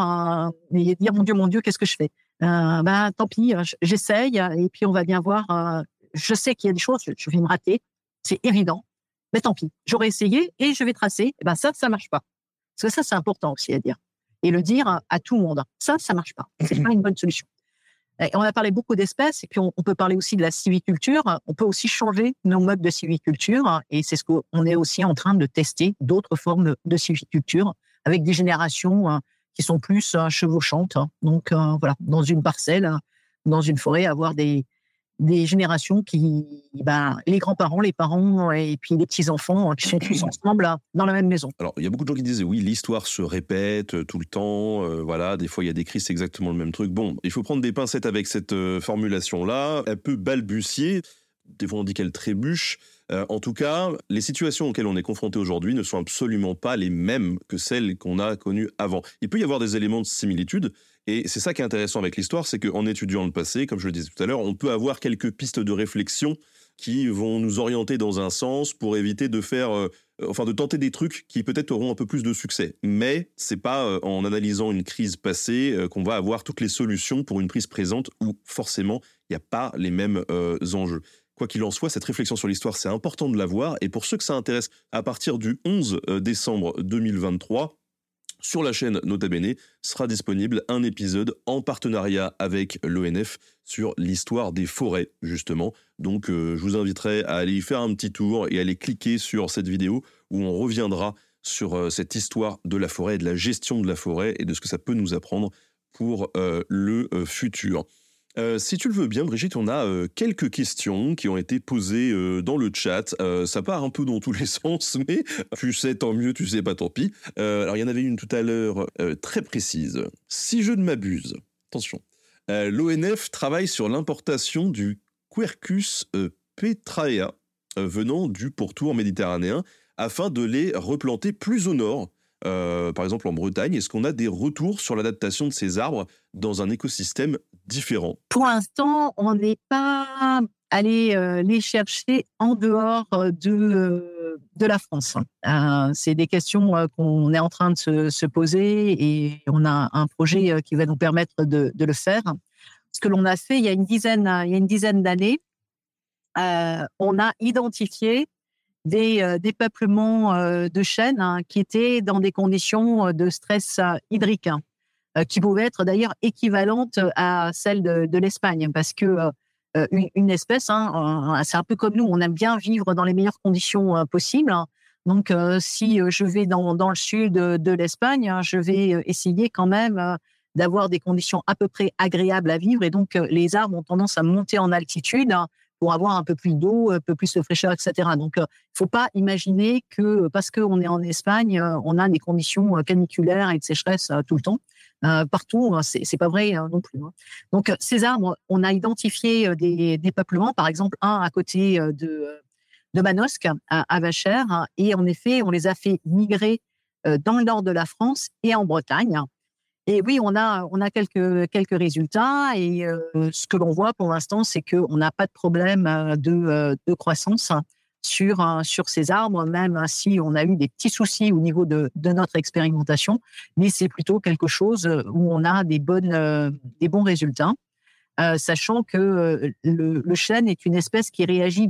et dire mon Dieu, mon Dieu, qu'est-ce que je fais Ben tant pis, j'essaye et puis on va bien voir. je sais qu'il y a des choses, je vais me rater, c'est évident mais tant pis, j'aurais essayé et je vais tracer. Et ben ça, ça marche pas. Parce que ça, c'est important aussi à dire. Et le dire à tout le monde. Ça, ça marche pas. C'est pas une bonne solution. On a parlé beaucoup d'espèces, et puis on, peut parler aussi de la civiculture. On peut aussi changer nos modes de civiculture, et c'est ce qu'on est aussi en train de tester, d'autres formes de civiculture, avec des générations hein, qui sont plus euh, chevauchantes. Donc euh, voilà, dans une parcelle, dans une forêt, avoir des, des générations qui, ben, les grands-parents, les parents et puis les petits-enfants qui sont tous ensemble dans la même maison. Alors, il y a beaucoup de gens qui disent oui, l'histoire se répète euh, tout le temps, euh, voilà, des fois il y a des crises, c'est exactement le même truc. Bon, il faut prendre des pincettes avec cette euh, formulation-là, elle peut balbutier, des fois on dit qu'elle trébuche. en tout cas, les situations auxquelles on est confronté aujourd'hui ne sont absolument pas les mêmes que celles qu'on a connues avant. Il peut y avoir des éléments de similitude, et c'est ça qui est intéressant avec l'histoire, c'est qu'en étudiant le passé, comme je le disais tout à l'heure, on peut avoir quelques pistes de réflexion qui vont nous orienter dans un sens pour éviter de faire, euh, enfin, de tenter des trucs qui peut-être auront un peu plus de succès. Mais c'est pas euh, en analysant une crise passée euh, qu'on va avoir toutes les solutions pour une prise présente où forcément il n'y a pas les mêmes enjeux. Quoi qu'il en soit, cette réflexion sur l'histoire, c'est important de l'avoir. Et pour ceux que ça intéresse, à partir du 11 décembre 2023, sur la chaîne Nota Bene sera disponible un épisode en partenariat avec l'ONF sur l'histoire des forêts, justement. Donc, euh, je vous inviterai à aller y faire un petit tour et à aller cliquer sur cette vidéo où on reviendra sur euh, cette histoire de la forêt de la gestion de la forêt et de ce que ça peut nous apprendre pour euh, le futur. Euh, si tu le veux bien, Brigitte, on a euh, quelques questions qui ont été posées euh, dans le chat. ça part un peu dans tous les sens, mais tu sais, tant mieux, tu sais pas, tant pis. alors, il y en avait une tout à l'heure très précise. Si je ne m'abuse, attention, l'ONF travaille sur l'importation du Quercus petraea venant du pourtour méditerranéen afin de les replanter plus au nord. par exemple en Bretagne, est-ce qu'on a des retours sur l'adaptation de ces arbres dans un écosystème Pour l'instant, on n'est pas allé euh, les chercher en dehors euh, de, euh, de la France. c'est des questions qu'on est en train de se, poser et on a un projet qui va nous permettre de, le faire. Ce que l'on a fait il y a une dizaine, il y d'années, on a identifié des, des peuplements de chênes hein, qui étaient dans des conditions de stress hydrique. Euh, qui pouvait être d'ailleurs équivalente à celle de, l'Espagne, parce que euh, une, espèce, hein, c'est un peu comme nous, on aime bien vivre dans les meilleures conditions euh, possibles. Donc, si je vais dans, le sud de l'Espagne, hein, je vais essayer quand même d'avoir des conditions à peu près agréables à vivre. Et donc, les arbres ont tendance à monter en altitude hein, pour avoir un peu plus d'eau, un peu plus de fraîcheur, etc. Donc, il ne faut pas imaginer que parce qu'on est en Espagne, on a des conditions caniculaires et de sécheresse tout le temps. Euh, partout. Hein, c'est, pas vrai hein, non plus. Hein. Donc ces arbres, on a identifié euh, des, peuplements, par exemple un à côté euh, de, Manosque à, à Vachères, et en effet, on les a fait migrer dans le nord de la France et en Bretagne. Et oui, on a, on a quelques, quelques résultats. Et ce que l'on voit pour l'instant, c'est qu'on n'a pas de problème de, de croissance sur, sur ces arbres, même si on a eu des petits soucis au niveau de, de notre expérimentation, mais c'est plutôt quelque chose où on a des, bonnes, des bons résultats. sachant que le, chêne est une espèce qui réagit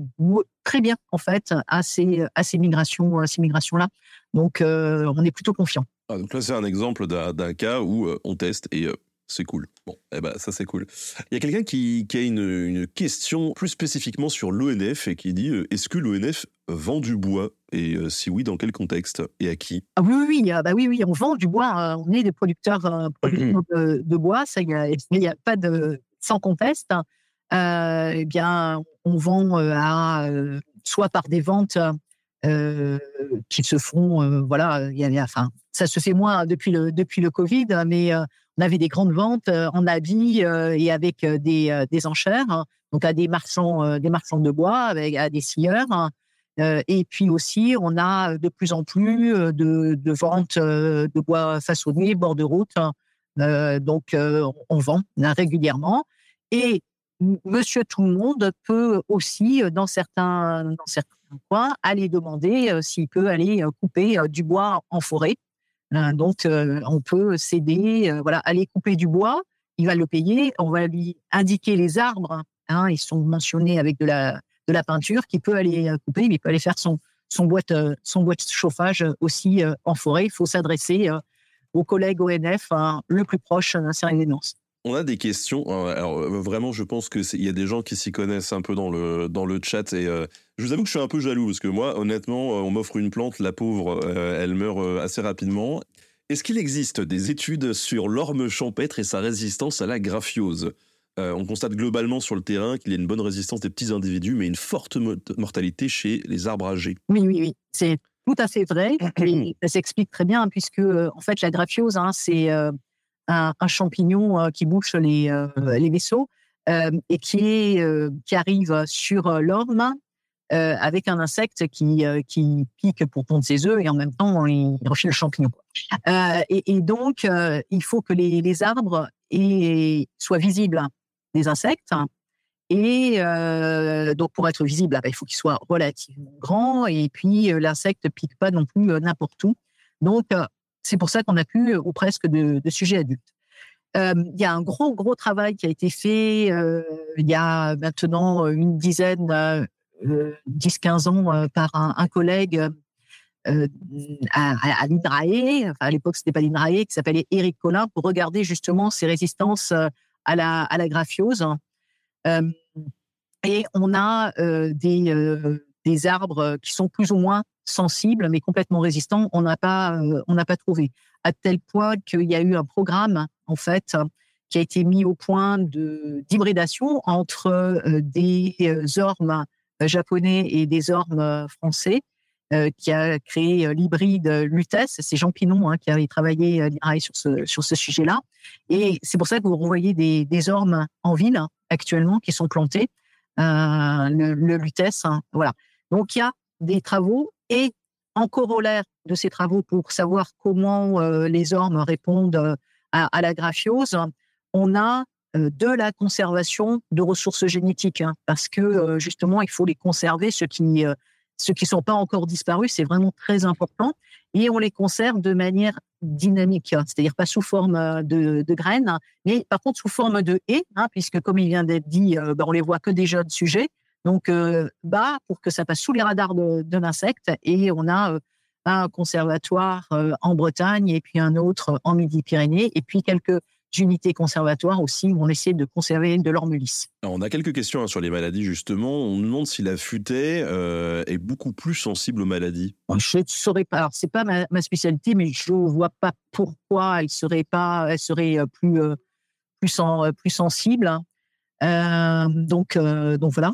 très bien en fait à ces, à ces migrations, à ces migrations-là. Donc, on est plutôt confiant. Ah, donc là, c'est un exemple d'un cas où on teste et c'est cool. Bon, eh ben, ça c'est cool. Il y a quelqu'un qui, a une, question plus spécifiquement sur l'ONF et qui dit euh, est-ce que l'ONF vend du bois? Et euh, si oui, dans quel contexte? Et à qui? Ah oui, oui, bah oui, oui, on vend du bois. Euh, on est des producteurs, de, bois. Ça, il n'y a, pas de sans conteste. eh bien, on vend à soit par des ventes qui se font, voilà, il y a, enfin, ça se fait moins depuis le depuis le Covid, mais on avait des grandes ventes euh, en habits euh, et avec euh, des, des enchères, hein. donc à des marchands, des marchands de bois, avec, à des scieurs. Hein. et puis aussi, on a de plus en plus de, de ventes de bois façonné, bord de route. Hein. donc, on vend régulièrement. Et Monsieur Tout le Monde peut aussi, dans certains coins, aller demander s'il peut aller couper du bois en forêt. Donc, euh, on peut euh, voilà, aller couper du bois, il va le payer, on va lui indiquer les arbres, hein, ils sont mentionnés avec de la, de la peinture, qui peut aller euh, couper, mais il peut aller faire son, son, boîte, son chauffage aussi en forêt. Il faut s'adresser aux collègues ONF hein, le plus proche d'un résidence. On a des questions. Euh, alors, euh, vraiment, je pense qu'il y a des gens qui s'y connaissent un peu dans le, dans le chat. Et euh, je vous avoue que je suis un peu jaloux parce que moi, honnêtement, on m'offre une plante, la pauvre, elle meurt assez rapidement. Est-ce qu'il existe des études sur l'orme champêtre et sa résistance à la graphiose On constate globalement sur le terrain qu'il y a une bonne résistance des petits individus, mais une forte mortalité chez les arbres âgés. Oui, oui, oui. C'est tout à fait vrai. Et ça s'explique très bien, puisque, en fait, la graphiose, hein, c'est un, champignon euh, qui bouche les, euh, les vaisseaux euh, et qui, est, qui arrive sur l'orme avec un insecte qui, qui pique pour pondre ses œufs et en même temps il refile le champignon. et, donc il faut que les, les arbres soient visibles des insectes. Et donc, pour être visible, ah ben, il faut qu'il soit relativement grand. Et puis, l'insecte pique pas non plus n'importe où. Donc, c'est pour ça qu'on a plus ou presque de, sujets adultes. Euh, il y a un gros, gros travail qui a été fait euh, il y a maintenant une dizaine, 10-15 euh, ans par un, collègue à, à l'INRAE, à l'époque c'était pas l'INRAE, qui s'appelait Éric Collin, pour regarder justement ses résistances à la, à la graphiose. et on a des, des arbres qui sont plus ou moins sensibles, mais complètement résistants, on n'a pas, euh, pas trouvé. À tel point qu'il y a eu un programme, en fait, qui a été mis au point de d'hybridation entre euh, des euh, ormes japonais et des ormes français, qui a créé l'hybride Lutèce. C'est Jean Pinon hein, qui avait travaillé sur ce, sur ce sujet-là. Et c'est pour ça que vous revoyez des, des ormes en ville actuellement qui sont plantés, le, le. Hein, voilà. Donc il y a des travaux et en corollaire de ces travaux pour savoir comment euh, les ormes répondent euh, à, la graphiose, on a euh, de la conservation de ressources génétiques, hein, parce que justement, il faut les conserver, ceux qui ceux qui sont pas encore disparus, c'est vraiment très important, et on les conserve de manière dynamique, c'est-à-dire pas sous forme de, graines, mais par contre sous forme de haies, hein, puisque comme il vient d'être dit, ben, on les voit que des jeunes sujets, donc, euh, bas pour que ça passe sous les radars de, l'insecte. Et on a euh, un conservatoire euh, en Bretagne et puis un autre en Midi-Pyrénées et puis quelques unités conservatoires aussi où on essaie de conserver de l'ormulis. On a quelques questions hein, sur les maladies justement. On nous demande si la futaie est beaucoup plus sensible aux maladies. Je ne saurais pas. C'est pas ma, spécialité, mais je ne vois pas pourquoi elle serait pas, elle serait plus plus, plus sensible. donc donc voilà.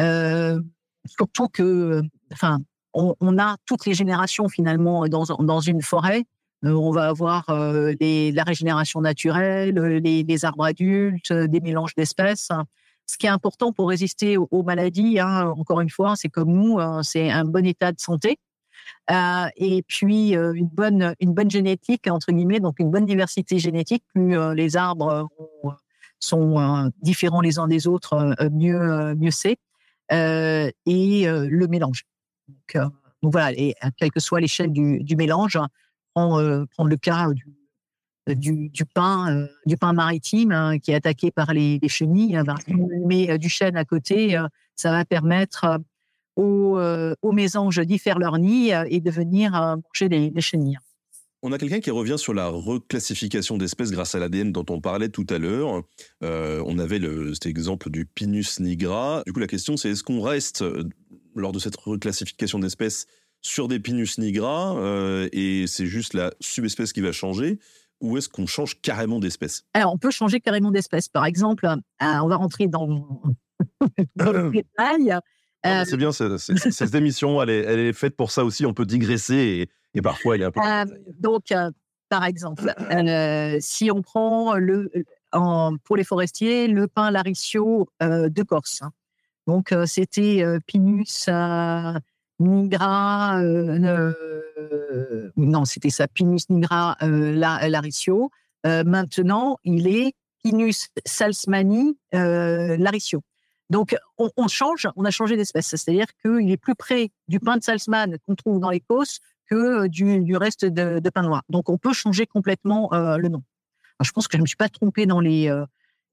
Euh, surtout que, enfin, on, a toutes les générations finalement dans, une forêt. Euh, on va avoir euh, la régénération naturelle, les, arbres adultes, des mélanges d'espèces. Ce qui est important pour résister aux, maladies, hein, encore une fois, c'est comme nous, hein, c'est un bon état de santé. et puis une bonne une bonne génétique entre guillemets donc une bonne diversité génétique plus les arbres sont différents les uns des autres mieux mieux c'est et euh, le mélange. Donc, euh, donc, voilà, et quelle que soit l'échelle du, du, mélange, prendre, prendre le cas du, du, du pain, du pain maritime hein, qui est attaqué par les, les chenilles. Ben, si on met du chêne à côté, ça va permettre aux, aux mésanges d'y faire leur nid et de venir manger les, les chenilles. On a quelqu'un qui revient sur la reclassification d'espèces grâce à l'ADN dont on parlait tout à l'heure. Euh, on avait le, cet exemple du Pinus nigra. Du coup, la question, c'est est-ce qu'on reste, euh, lors de cette reclassification d'espèces, sur des Pinus nigra euh, et c'est juste la subespèce qui va changer ou est-ce qu'on change carrément d'espèce? Alors, on peut changer carrément d'espèce. Par exemple, on va rentrer dans, dans le détail. c'est bien, cette émission, elle est, elle est faite pour ça aussi. On peut digresser et, parfois, il a un peu. Euh, donc, euh, par exemple, si on prend le, en, pour les forestiers le pin laricio de Corse. Hein. Donc, c'était Pinus nigra. non, c'était ça, Pinus nigra laricio. maintenant, il est Pinus salzmani laricio. Donc, on, on, change, on a changé d'espèce. C'est-à-dire qu'il est plus près du pin de Salzman qu'on trouve dans l'Écosse que du, reste de, pain noir. Donc, on peut changer complètement euh, le nom. je pense que je ne me suis pas trompée dans les euh,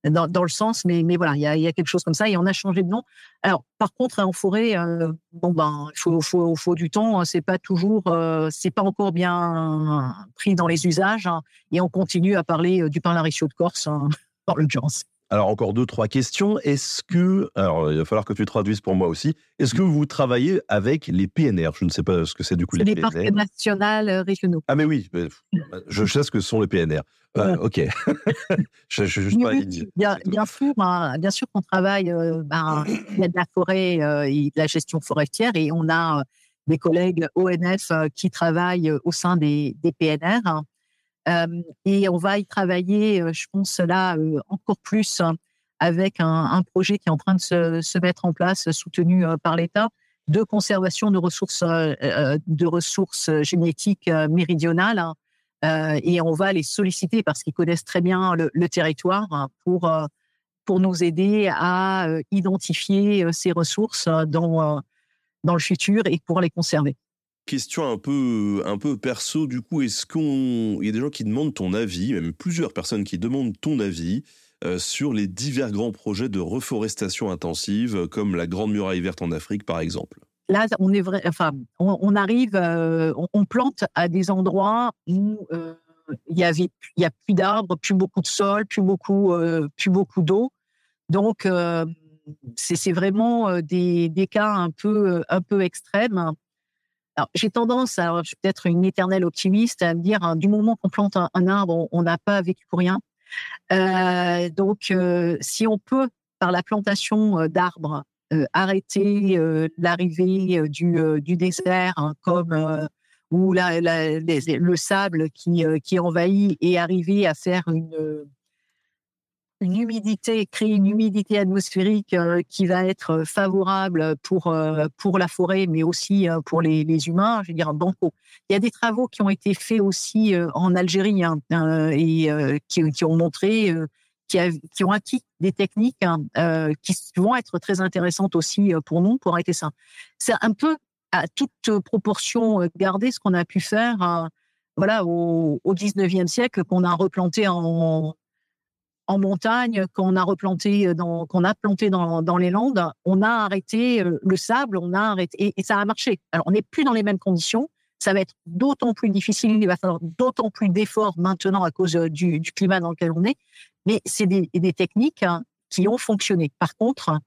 dans, le sens, mais, mais voilà, il y a, quelque chose comme ça et on a changé de nom. Alors, par contre, en forêt, euh, bon ben, il faut, faut, faut, du temps. Hein, c'est pas toujours, c'est pas encore bien pris dans les usages hein, et on continue à parler du pain laricio de Corse, hein, par l'urgence. Alors encore deux, trois questions. Est-ce que, alors il va falloir que tu traduises pour moi aussi, est-ce que vous travaillez avec les PNR Je ne sais pas ce que c'est du coup les, les parcs nationaux euh, régionaux. Ah mais oui, je sais ce que sont les PNR. Euh, ok, je, pas bien, bien, sûr, hein, bien sûr qu'on travaille, euh, ben, il y a de la forêt et de la gestion forestière et on a des collègues ONF qui travaillent au sein des, des PNR. Hein et on va y travailler, je pense là encore plus hein, avec un, projet qui est en train de se, mettre en place, soutenu par l'État, de conservation de ressources, génétiques méridionales. Hein. et on va les solliciter parce qu'ils connaissent très bien le, territoire hein, pour, pour nous aider à identifier ces ressources dans, dans le futur et pour les conserver. Question un peu, un peu perso, du coup, est-ce qu'on. Il y a des gens qui demandent ton avis, même plusieurs personnes qui demandent ton avis euh, sur les divers grands projets de reforestation intensive, comme la Grande Muraille Verte en Afrique, par exemple? Là, on est enfin, on, arrive, euh, on, plante à des endroits où euh, il y avait, il y a plus d'arbres, plus beaucoup de sol, plus beaucoup, plus beaucoup d'eau. Donc, c'est vraiment des, des, cas un peu, un peu extrêmes. Alors, j'ai tendance, à, je suis peut-être une éternelle optimiste, à me dire, hein, du moment qu'on plante un, arbre, on n'a pas vécu pour rien. Euh, donc, euh, si on peut, par la plantation euh, d'arbres, arrêter l'arrivée du, du, désert, hein, comme ou la, le sable qui, qui envahit, et arriver à faire une une humidité, créer une humidité atmosphérique euh, qui va être favorable pour, euh, pour la forêt, mais aussi euh, pour les, les, humains, je veux dire, banco. Il y a des travaux qui ont été faits aussi en Algérie hein, et qui, ont montré, qui, qui, ont acquis des techniques hein, qui vont être très intéressantes aussi pour nous, pour arrêter ça. C'est un peu à toute proportion gardée ce qu'on a pu faire voilà, au, au 19e siècle, qu'on a replanté en, en montagne, qu'on a replanté, dans, qu'on a planté dans, les Landes, on a arrêté euh, le sable, on a arrêté, et, ça a marché. Alors, on n'est plus dans les mêmes conditions. Ça va être d'autant plus difficile, il va falloir d'autant plus d'efforts maintenant à cause euh, du, climat dans lequel on est. Mais c'est des, techniques hein, qui ont fonctionné. Par contre,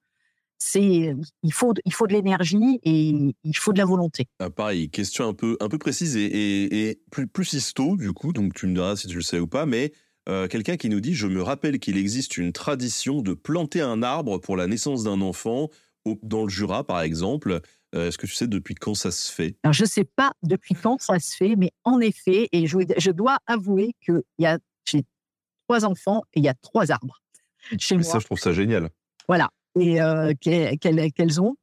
c'est il faut il faut de l'énergie et il faut de la volonté. Ah, pareil, question un peu un peu précise et, et, et plus plus histo du coup, donc tu me diras si tu le sais ou pas, mais euh, quelqu'un qui nous dit Je me rappelle qu'il existe une tradition de planter un arbre pour la naissance d'un enfant, dans le Jura par exemple. Euh, est-ce que tu sais depuis quand ça se fait? Alors, Je ne sais pas depuis quand ça se fait, mais en effet, et je, dois avouer que j'ai trois enfants et il y a trois arbres chez moi. Ça, je trouve ça génial. Voilà, et euh, qu'elles ont,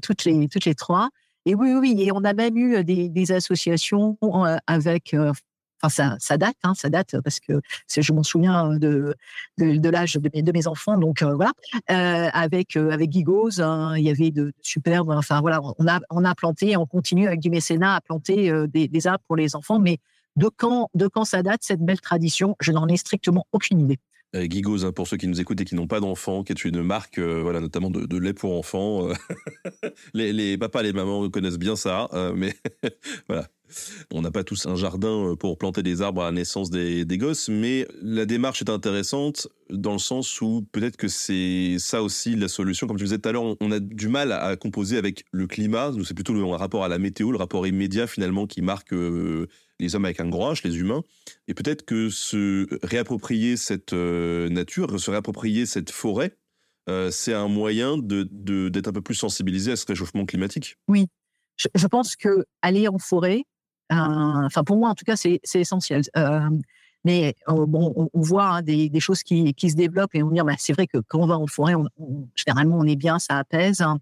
toutes, les, toutes les trois. Et oui, oui, et on a même eu des, des associations avec ça, ça date, hein, ça date parce que je m'en souviens de, de, l'âge de, mes enfants. Donc euh, voilà, euh, avec euh, avec Gigos, hein, il y avait de, superbes. Enfin voilà, on a on a planté, on continue avec du mécénat à planter des, des, arbres pour les enfants, mais de quand, ça date cette belle tradition, je n'en ai strictement aucune idée. Euh, hein, pour ceux qui nous écoutent et qui n'ont pas d'enfants, qui est une marque, euh, voilà, notamment de, lait pour enfants. Euh, les, les, papas, les mamans connaissent bien ça, mais voilà. On n'a pas tous un jardin pour planter des arbres à la naissance des, gosses, mais la démarche est intéressante dans le sens où peut-être que c'est ça aussi la solution. Comme tu disais tout à l'heure, on a du mal à composer avec le climat. C'est plutôt le rapport à la météo, le rapport immédiat finalement qui marque les hommes avec un grand H, les humains. Et peut-être que se réapproprier cette euh, nature, se réapproprier cette forêt, euh, c'est un moyen d'être de, un peu plus sensibilisé à ce réchauffement climatique. Oui, je, pense que aller en forêt, euh, enfin pour moi en tout cas, c'est essentiel. mais bon, on, voit hein, des, choses qui, se développent et on dit, bah, c'est vrai que quand on va en forêt, généralement on est bien, ça apaise. Hein.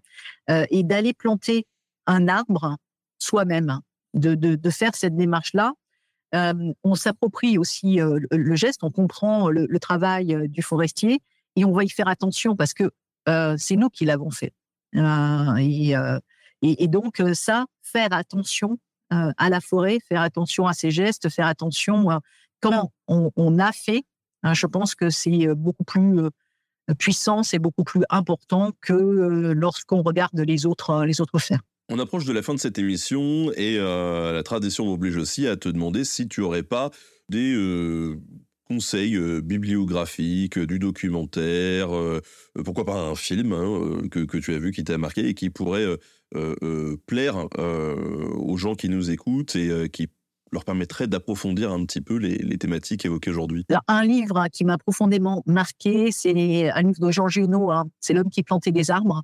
et d'aller planter un arbre soi-même, de, faire cette démarche-là. On s'approprie aussi le, geste, on comprend le, travail du forestier et on va y faire attention parce que c'est nous qui l'avons fait. Et, donc ça, faire attention à la forêt, faire attention à ses gestes, faire attention à comment on, a fait. Hein, je pense que c'est beaucoup plus puissant, c'est beaucoup plus important que lorsqu'on regarde les autres, les autres faire. On approche de la fin de cette émission et euh, la tradition m'oblige aussi à te demander si tu aurais pas des euh, conseils euh, bibliographiques, du documentaire, pourquoi pas un film hein, que, tu as vu qui t'a marqué et qui pourrait plaire aux gens qui nous écoutent et qui leur permettrait d'approfondir un petit peu les, thématiques évoquées aujourd'hui Un livre qui m'a profondément marqué, c'est un livre de Jean Junot, hein. c'est L'homme qui plantait des arbres.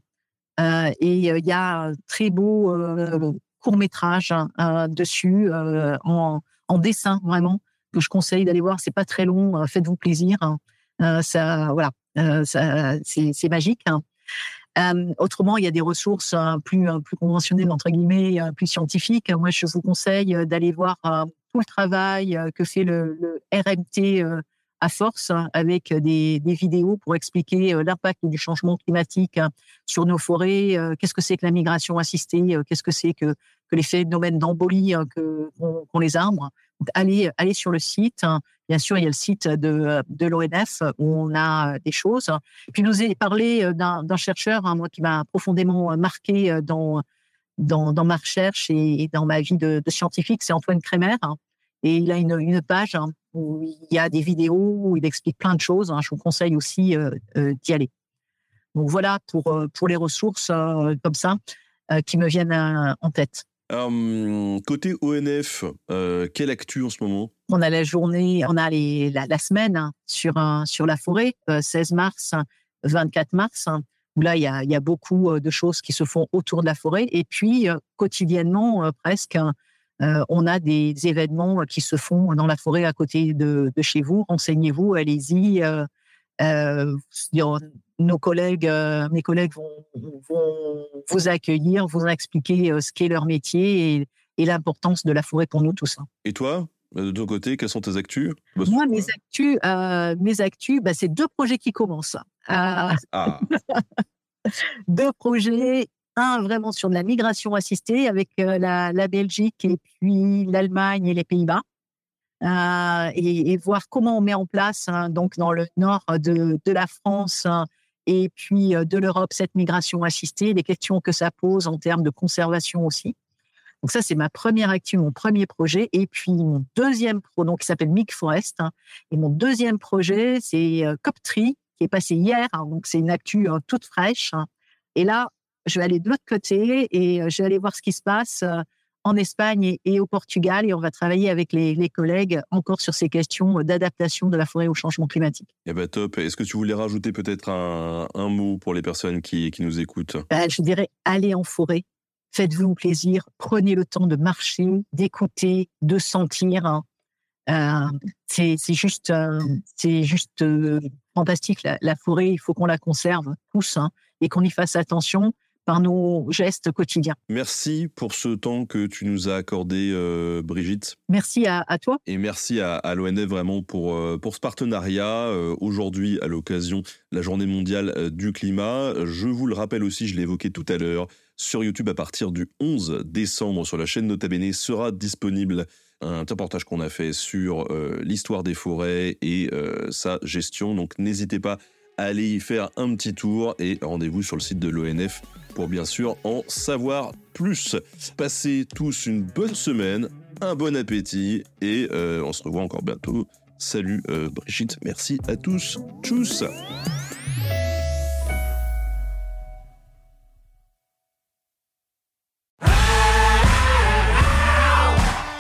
Euh, et euh, il y a un très beau euh, court métrage hein, dessus en, dessin vraiment que je conseille d'aller voir. C'est pas très long, faites-vous plaisir. Hein. ça, voilà, c'est magique. Hein. autrement, il y a des ressources plus, plus conventionnelles, entre guillemets, plus scientifiques. Moi, je vous conseille d'aller voir tout le travail que fait le, RMT à force avec des, vidéos pour expliquer euh, l'impact du changement climatique hein, sur nos forêts, euh, qu'est-ce que c'est que la migration assistée, euh, qu'est-ce que c'est que, que les phénomènes d'embolie qu'ont les arbres. Allez, allez sur le site. Bien sûr, il y a le site de, de l'ONF où on a des choses. Puis, nous ai parlé d'un chercheur, moi, qui m'a profondément marqué dans, dans, dans, ma recherche et, dans ma vie de, scientifique, c'est Antoine Crémer. Et il a une, une page où il y a des vidéos où il explique plein de choses. Hein. Je vous conseille aussi euh, euh, d'y aller. Donc voilà pour, euh, pour les ressources comme ça qui me viennent en tête. Côté ONF, quelle actu en ce moment? On a la journée, on a la, semaine hein, sur, sur la forêt, 16 mars, 24 mars, hein, où là, il y, a, beaucoup de choses qui se font autour de la forêt. Et puis, quotidiennement, presque, euh, on a des événements qui se font dans la forêt à côté de, chez vous. Renseignez-vous, allez-y. Euh, euh, nos collègues, mes collègues vont, vous accueillir, vous expliquer ce qu'est leur métier et, l'importance de la forêt pour nous tous. Et toi, de ton côté, quelles sont tes actus? Moi, mes actus, mes actus, bah, c'est deux projets qui commencent. Ah. deux projets vraiment sur de la migration assistée avec euh, la, Belgique et puis l'Allemagne et les Pays-Bas. Euh, et, voir comment on met en place, hein, donc dans le nord de, la France hein, et puis euh, de l'Europe, cette migration assistée, les questions que ça pose en termes de conservation aussi. Donc ça, c'est ma première actu, mon premier projet. Et puis mon deuxième projet, qui s'appelle Mic Forest. Hein. et mon deuxième projet, c'est Coptree, qui est passé hier. donc c'est une actu toute fraîche. Et là, je vais aller de l'autre côté et euh, je vais aller voir ce qui se passe euh, en Espagne et, au Portugal et on va travailler avec les, collègues encore sur ces questions d'adaptation de la forêt au changement climatique. Eh ben top. Est-ce que tu voulais rajouter peut-être un, mot pour les personnes qui, qui nous écoutent? Ben, Je dirais allez en forêt, faites-vous plaisir, prenez le temps de marcher, d'écouter, de sentir. Hein. Euh, c'est juste, c'est juste fantastique. La, forêt, il faut qu'on la conserve tous hein, et qu'on y fasse attention par nos gestes quotidiens. Merci pour ce temps que tu nous as accordé, euh, Brigitte. Merci à, toi. Et merci à, à l'ONF vraiment pour, euh, pour ce partenariat. Euh, aujourd'hui, à l'occasion de la journée mondiale du climat, je vous le rappelle aussi, je l'ai évoqué tout à l'heure, sur YouTube à partir du 11 décembre sur la chaîne Nota Bene sera disponible un reportage qu'on a fait sur l'histoire des forêts et sa gestion. Donc n'hésitez pas à aller y faire un petit tour et rendez-vous sur le site de l'ONF pour bien sûr en savoir plus. Passez tous une bonne semaine, un bon appétit et on se revoit encore bientôt. Salut Brigitte, merci à tous. Tchuss